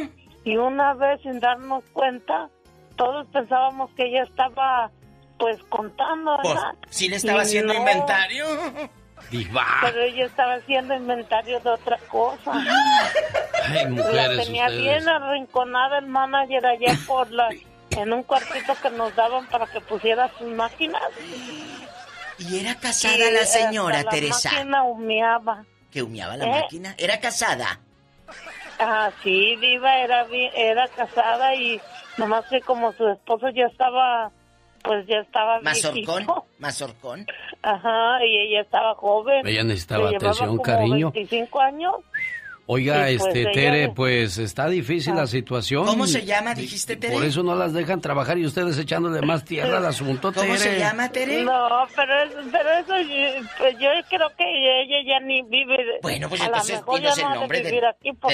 Y una vez sin darnos cuenta, todos pensábamos que ella estaba pues contando, Pues, sí le estaba Y haciendo no, inventario. Diva. Pero ella estaba haciendo inventario de otra cosa. Ay, La tenía ustedes. bien arrinconada el manager allá por la en un cuartito que nos daban para que pusiera sus máquinas. Y era casada la señora, hasta Teresa. La máquina humeaba. Que humeaba la ¿Eh? máquina. Era casada. Ah, sí, Diva era era casada y nomás que como su esposo ya estaba, pues ya estaba Mazorcón. viejito. Mazorcón. Ajá, y ella estaba joven. Ella necesitaba llevaba atención, como cariño. 25 años. Oiga, pues, este, ella- Tere, pues está difícil la situación. ¿Cómo se llama, dijiste, Tere? Por eso no las dejan trabajar y ustedes echándole más tierra al asunto, ¿Cómo Tere. se llama, Tere? No, pero, pero eso, yo- pues yo creo que ella ya ni vive. Bueno, pues a entonces dinos el nombre de,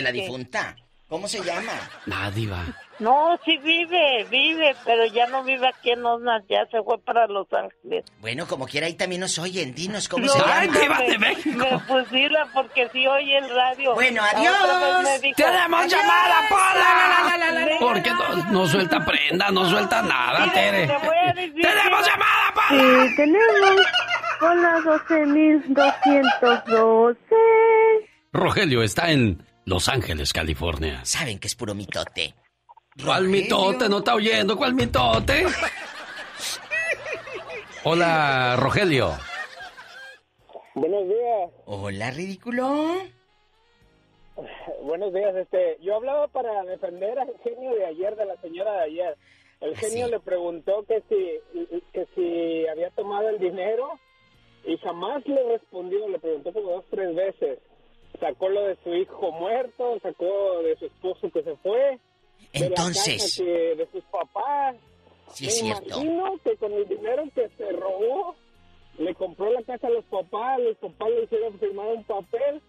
la difunta. ¿Cómo se llama? Nah, diva. No, sí vive, vive, pero ya no vive aquí en Osnar, ya se fue para Los Ángeles. Bueno, como quiera, ahí también nos oyen. Dinos cómo No, se ay, llama. me, me fusila porque sí oye el radio. Bueno, adiós. dijo, ¡Tenemos "Adiós". llamada, Pola! ¿Por qué no, no suelta prenda, no suelta nada, Tere? ¡Tenemos llamada, Sí, tenemos con la 12.212. Rogelio está en Los Ángeles, California. Saben que es puro mitote. ¿Cuál mitote? ¿No está oyendo? ¿Cuál mitote? Hola, Rogelio. Buenos días. Hola, ridículo. Buenos días, este, yo hablaba para defender al genio de ayer, de la señora de ayer. El Ah, genio le preguntó que si, que si había tomado el dinero y jamás le respondió, le preguntó como dos, tres veces. Sacó lo de su hijo muerto, sacó de su esposo que se fue, de la Entonces. que de sus papás. Sí, es cierto. imagino que con el dinero que se robó, le compró la casa a los papás, los papás le hicieron firmar un papel.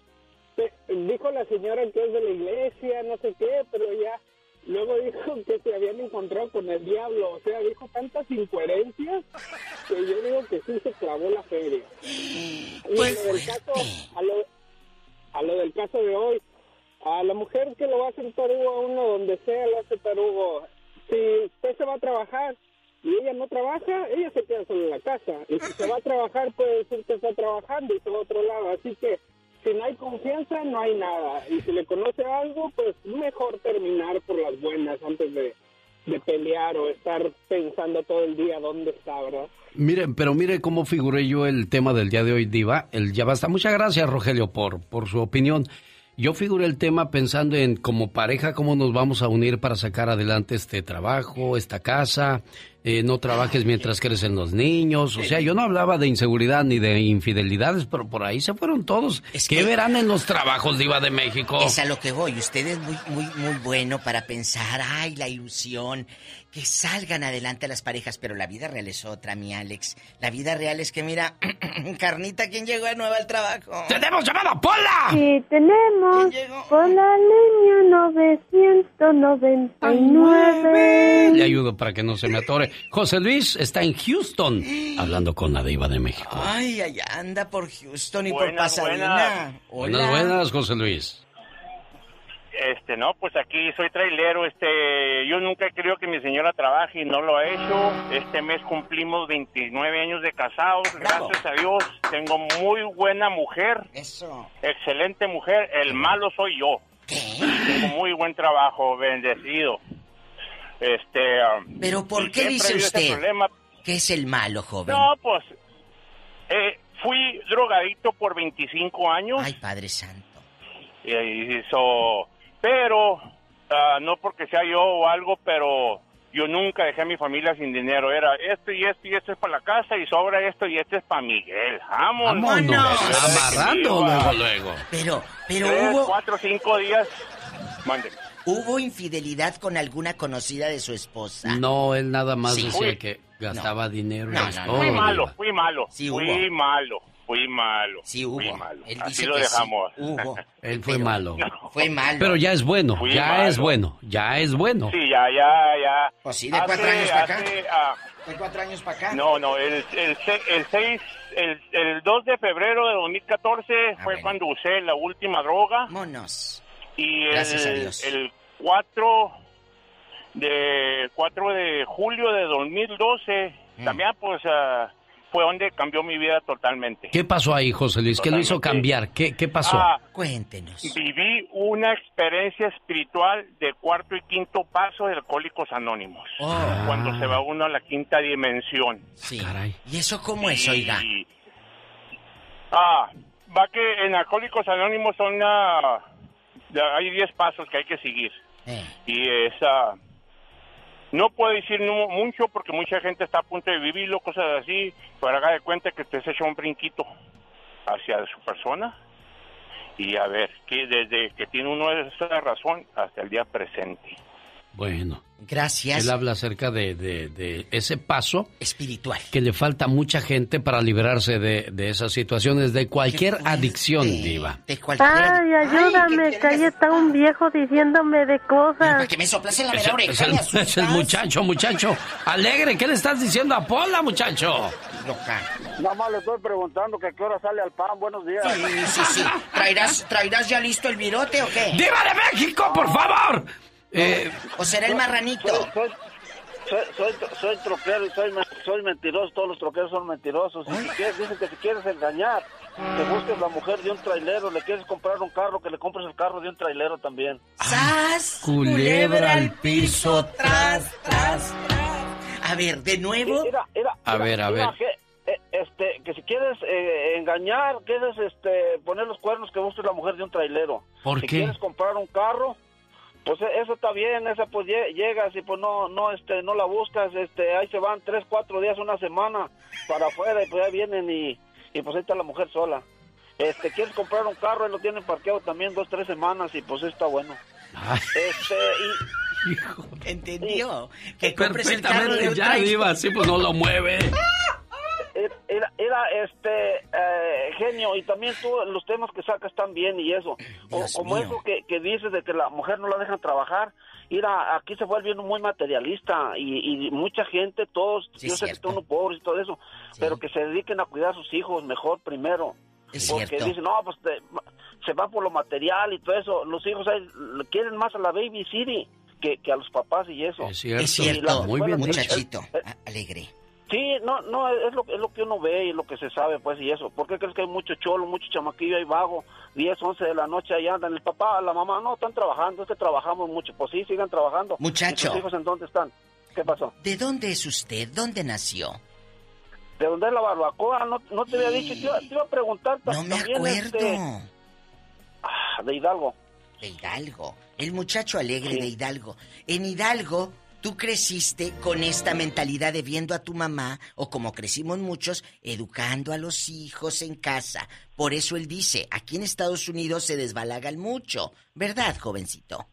Pe- Dijo la señora que es de la iglesia, no sé qué, pero ya luego dijo que se habían encontrado con el diablo. O sea, dijo tantas incoherencias que yo digo que sí se clavó la feria. Y a lo del caso, a lo, a lo del caso de hoy, a la mujer que lo va a hacer tarugo a uno donde sea lo hace tarugo. Si usted se va a trabajar y ella no trabaja, ella se queda sola en la casa. Y si se va a trabajar, puede decir que está trabajando y se va a otro lado. Así que si no hay confianza, no hay nada. Y si le conoce algo, pues mejor terminar por las buenas antes de, de pelear o estar pensando todo el día dónde está, ¿verdad? Mire, pero mire cómo figuré yo el tema del día de hoy, Diva. El ya basta. Muchas gracias, Rogelio, por, por su opinión. Yo figuré el tema pensando en como pareja cómo nos vamos a unir para sacar adelante este trabajo, esta casa, eh, no trabajes mientras crecen los niños. O sea, yo no hablaba de inseguridad ni de infidelidades, pero por ahí se fueron todos. ¿Qué verán en los trabajos, Diva de México? Es a lo que voy. Usted es muy, muy, muy bueno para pensar, ay, la ilusión, que salgan adelante las parejas, pero la vida real es otra, mi Alex. La vida real es que, mira, Carnita, ¿quién llegó de nuevo al trabajo? ¡Tenemos llamada, Pola! Sí, tenemos con la línea 999. Le ayudo para que no se me atore. José Luis está en Houston hablando con la Diva de México. Ay, allá anda por Houston y por Buenas, Pasadena. Hola. Buenas, buenas, José Luis. Este, no, pues aquí soy trailero, este, yo nunca he querido que mi señora trabaje y no lo ha hecho. Este mes cumplimos 29 años de casados, gracias a Dios. Tengo muy buena mujer. Eso. Excelente mujer, el malo soy yo. Tengo muy buen trabajo, bendecido. Este, um, Pero ¿por qué dice usted problema. que es el malo, joven? No, pues, eh, fui drogadicto por 25 años. Ay, Padre Santo. Y eso, pero ah, no porque sea yo o algo, pero yo nunca dejé a mi familia sin dinero. Era esto y esto y esto es para la casa y sobra esto y esto es para Miguel. Vámonos. Vámonos. Amarrando luego, luego. Pero, pero Tres, hubo, cuatro, cinco días. Mande. hubo infidelidad con alguna conocida de su esposa. No, él nada más Sí. decía Uy. que gastaba dinero. No, en no, no. Fui malo, fui malo. Sí, fui hubo. malo, fui malo. Sí hubo. Fui malo. Él Así dice lo que sí, dejamos. hubo. Él fue malo. Fue malo. Pero ya es bueno, Fui ya malo. es bueno, ya es bueno. Sí, ya, ya, ya. Pues sí, de cuatro años para acá. hace, ah, ¿De cuatro años para acá? no, no, el, el, el 6, el, el 2 de febrero de 2014 Ah, fue cuando usé la última droga. Monos. Y el, Gracias a Dios. el 4 de 4 de julio de 2012 Mm. también pues ah, fue donde cambió mi vida totalmente. ¿Qué pasó ahí, José Luis? ¿Qué lo hizo Totalmente. cambiar? ¿Qué, qué pasó? Ah, Cuéntenos. viví una experiencia espiritual de cuarto y quinto paso de Alcohólicos Anónimos. Oh. Cuando se va uno a la quinta dimensión. Sí. ¿Y eso cómo es, oiga? Y- Ah, va que en Alcohólicos Anónimos son ah, ya hay 10 pasos que hay que seguir. Eh. Y esa no puedo decir mucho porque mucha gente está a punto de vivirlo, cosas así, pero haga de cuenta que usted se echa un brinquito hacia su persona y a ver, que desde que tiene uno esa razón hasta el día presente. Bueno. Gracias. Él habla acerca de, de- de ese paso espiritual que le falta a mucha gente para liberarse de, de esas situaciones, de cualquier adicción, Diva. De Ay, ayúdame, que ahí está un viejo diciéndome de cosas. Que me soplas en la Es, mera el- es el, es muchacho, muchacho. Alegre, ¿qué le estás diciendo a Pola, muchacho? Loca. Nada más le estoy preguntando que a qué hora sale al pan. Buenos días. Sí, sí, sí. ¿Traerás, ¿Traerás ya listo el virote o qué? ¡Diva de México, por favor! Eh, ¿O será el marranito? Soy, soy, soy, soy, soy troquero y soy, men- soy mentiroso. Todos los troqueros son mentirosos. Y si quieres, dicen que si quieres engañar, que busques la mujer de un trailero. Le quieres comprar un carro, que le compres el carro de un trailero también. ¡Sas! Culebra al piso, tras, tras, tras. A ver, de nuevo. A ver, a ver. que, eh, este, que si quieres eh, engañar, quieres este, poner los cuernos, que busques la mujer de un trailero. ¿Por si qué? quieres comprar un carro, pues eh, eso está bien, esa pues lle- llegas y pues no, no, este, no la buscas, este, ahí se van tres, cuatro días, una semana para afuera y pues ya vienen y, y pues ahí está la mujer sola. Este, quieres comprar un carro y lo tienen parqueado también dos, tres semanas y pues está bueno. Este, y, ¿Entendió? Que compres el carro de ya. Diva, sí, pues no lo mueve. Era, era este eh, genio y también tú los temas que sacas están bien y eso o, como mío. eso que, que dices de que la mujer no la dejan trabajar mira aquí se vuelve uno muy materialista y, y mucha gente todos Sí, yo sé que cierto. están unos pobres y todo eso pero que se dediquen a cuidar a sus hijos mejor primero Es porque cierto. dicen no pues te- se va por lo material y todo eso los hijos ahí le quieren más a la baby city que, que a los papás y eso Es cierto, Es Y cierto, las escuelas- muchachito. eh, a- Alegre. Sí, no, no, es lo, es lo que uno ve y lo que se sabe, pues, y eso. ¿Por qué crees que hay mucho cholo, mucho chamaquillo ahí vago? 10, 11 de la noche ahí andan. El papá, la mamá, no, están trabajando, es que trabajamos mucho. Pues sí, sigan trabajando. Muchacho. ¿Y hijos en dónde están? ¿Qué pasó? ¿De dónde es usted? ¿Dónde nació? ¿De dónde es la barbacoa? No, no te había dicho, te iba, te iba a preguntar No me también, acuerdo. este, ah, de Hidalgo. De Hidalgo. El muchacho alegre de Hidalgo. En Hidalgo, tú creciste con esta mentalidad de viendo a tu mamá, o como crecimos muchos, educando a los hijos en casa. Por eso él dice, aquí en Estados Unidos se desbalagan mucho. ¿Verdad, jovencito?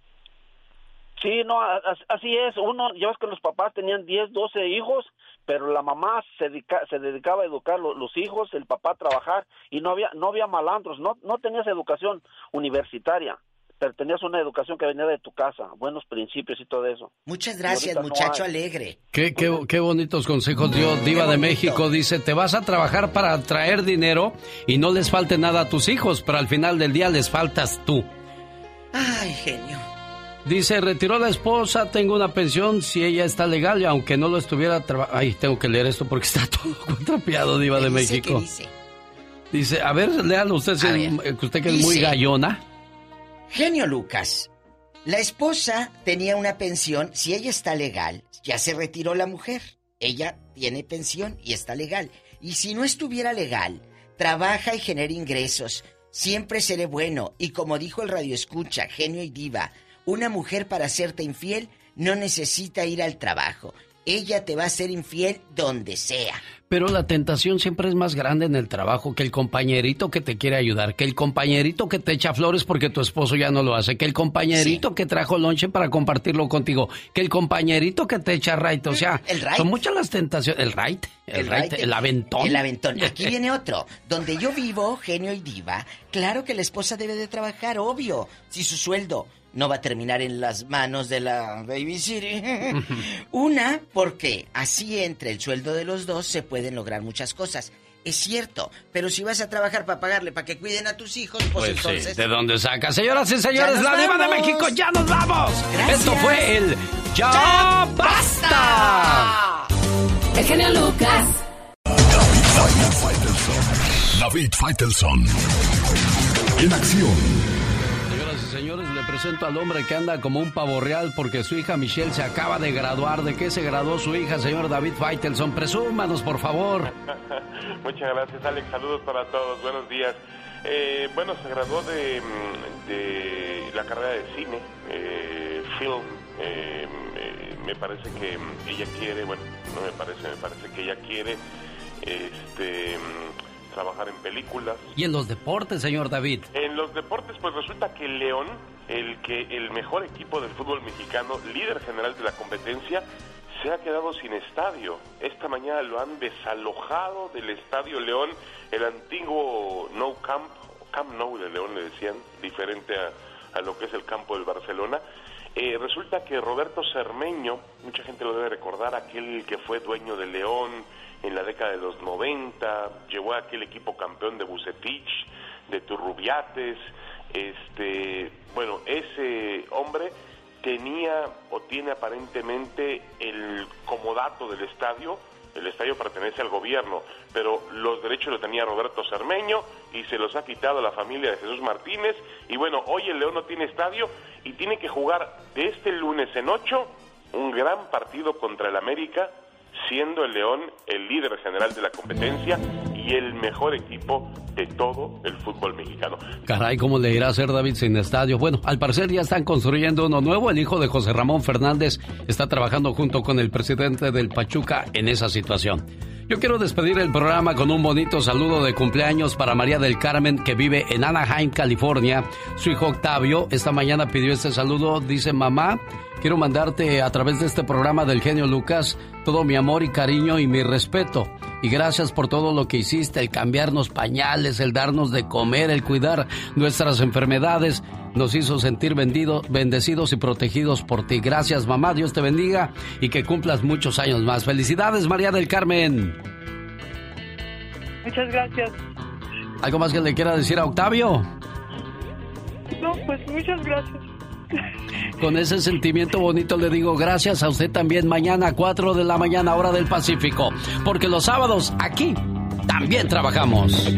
Sí, no, así es. Uno, ya que los papás tenían 10, 12 hijos, pero la mamá se, dedica- se dedicaba a educar lo- los hijos, el papá a trabajar, y no había, no había malandros, no, no tenías educación universitaria, tenías una educación que venía de tu casa, buenos principios y todo eso. Muchas gracias, no muchacho hay. alegre. Qué, qué, qué bonitos consejos dio Diva de México. Dice, te vas a trabajar para traer dinero y no les falte nada a tus hijos, pero al final del día les faltas tú. Ay, genio. Dice, retiró la esposa, tengo una pensión si ella está legal y aunque no lo estuviera trabajando... Ay, tengo que leer esto porque está todo contrapeado, Diva de ¿Qué dice? México. ¿Qué dice? Dice, a ver, léalo usted, si usted que es muy gallona. Genio Lucas. La esposa tenía una pensión, si ella está legal, ya se retiró la mujer. Ella tiene pensión y está legal. Y si no estuviera legal, trabaja y genera ingresos. Siempre seré bueno. Y como dijo el radio escucha, genio y diva, una mujer para hacerte infiel no necesita ir al trabajo. Ella te va a ser infiel donde sea. Pero la tentación siempre es más grande en el trabajo que el compañerito que te quiere ayudar, que el compañerito que te echa flores porque tu esposo ya no lo hace, que el compañerito que trajo lonche para compartirlo contigo, que el compañerito que te echa right. O sea, son muchas las tentaciones. El right, el, right, el aventón. El aventón. Aquí viene otro. Donde yo vivo, genio y diva, claro que la esposa debe de trabajar, obvio. Si su sueldo no va a terminar en las manos de la Baby City. Una, porque así entre el sueldo de los dos se pueden lograr muchas cosas. Es cierto, pero si vas a trabajar para pagarle para que cuiden a tus hijos, pues, Pues entonces. sí, ¿de dónde saca? Señoras y señores, la diva de. México, ya nos vamos. Gracias. Esto fue el Ya, Basta. El genio Lucas. David Faitelson. En acción. Presento al hombre que anda como un pavo real porque su hija Michelle se acaba de graduar. ¿De qué se graduó su hija, señor David Faitelson? Presúmanos, por favor. Muchas gracias, Alex. Saludos para todos. Buenos días. Eh, bueno, se graduó de, mm, de la carrera de cine, eh, film. Eh, me parece que ella quiere, bueno, no me parece, me parece que ella quiere este, mm, trabajar en películas. Y en los deportes, señor David. En los deportes, pues resulta que León, el que el mejor equipo del fútbol mexicano, líder general de la competencia, se ha quedado sin estadio. Esta mañana lo han desalojado del estadio León, el antiguo No Camp, Camp Nou de León le decían, diferente a, a lo que es el campo del Barcelona. Eh, resulta que Roberto Cermeño, mucha gente lo debe recordar, aquel que fue dueño de León en la década de los 90, llevó a aquel equipo campeón de Bucetich, de Turrubiates, este, bueno, ese hombre tenía o tiene aparentemente el comodato del estadio, el estadio pertenece al gobierno, pero los derechos lo tenía Roberto Cermeño y se los ha quitado la familia de Jesús Martínez. Y bueno, hoy el León no tiene estadio y tiene que jugar de este lunes en ocho un gran partido contra el América, siendo el León el líder general de la competencia y el mejor equipo de todo el fútbol mexicano. Caray, ¿cómo le irá a hacer David sin estadio? Bueno, al parecer ya están construyendo uno nuevo. El hijo de José Ramón Fernández está trabajando junto con el presidente del Pachuca en esa situación. Yo quiero despedir el programa con un bonito saludo de cumpleaños para María del Carmen que vive en Anaheim, California. Su hijo Octavio esta mañana pidió este saludo. Dice, mamá, quiero mandarte a través de este programa del genio Lucas todo mi amor y cariño y mi respeto. Y gracias por todo lo que hiciste, el cambiarnos pañales, el darnos de comer, el cuidar nuestras enfermedades. Nos hizo sentir vendido, bendecidos y protegidos por ti. Gracias, mamá. Dios te bendiga y que cumplas muchos años más. Felicidades, María del Carmen. Muchas gracias. ¿Algo más que le quiera decir a Octavio? No, pues muchas gracias. Con ese sentimiento bonito le digo gracias a usted también mañana a 4 de la mañana hora del Pacífico, porque los sábados aquí también trabajamos.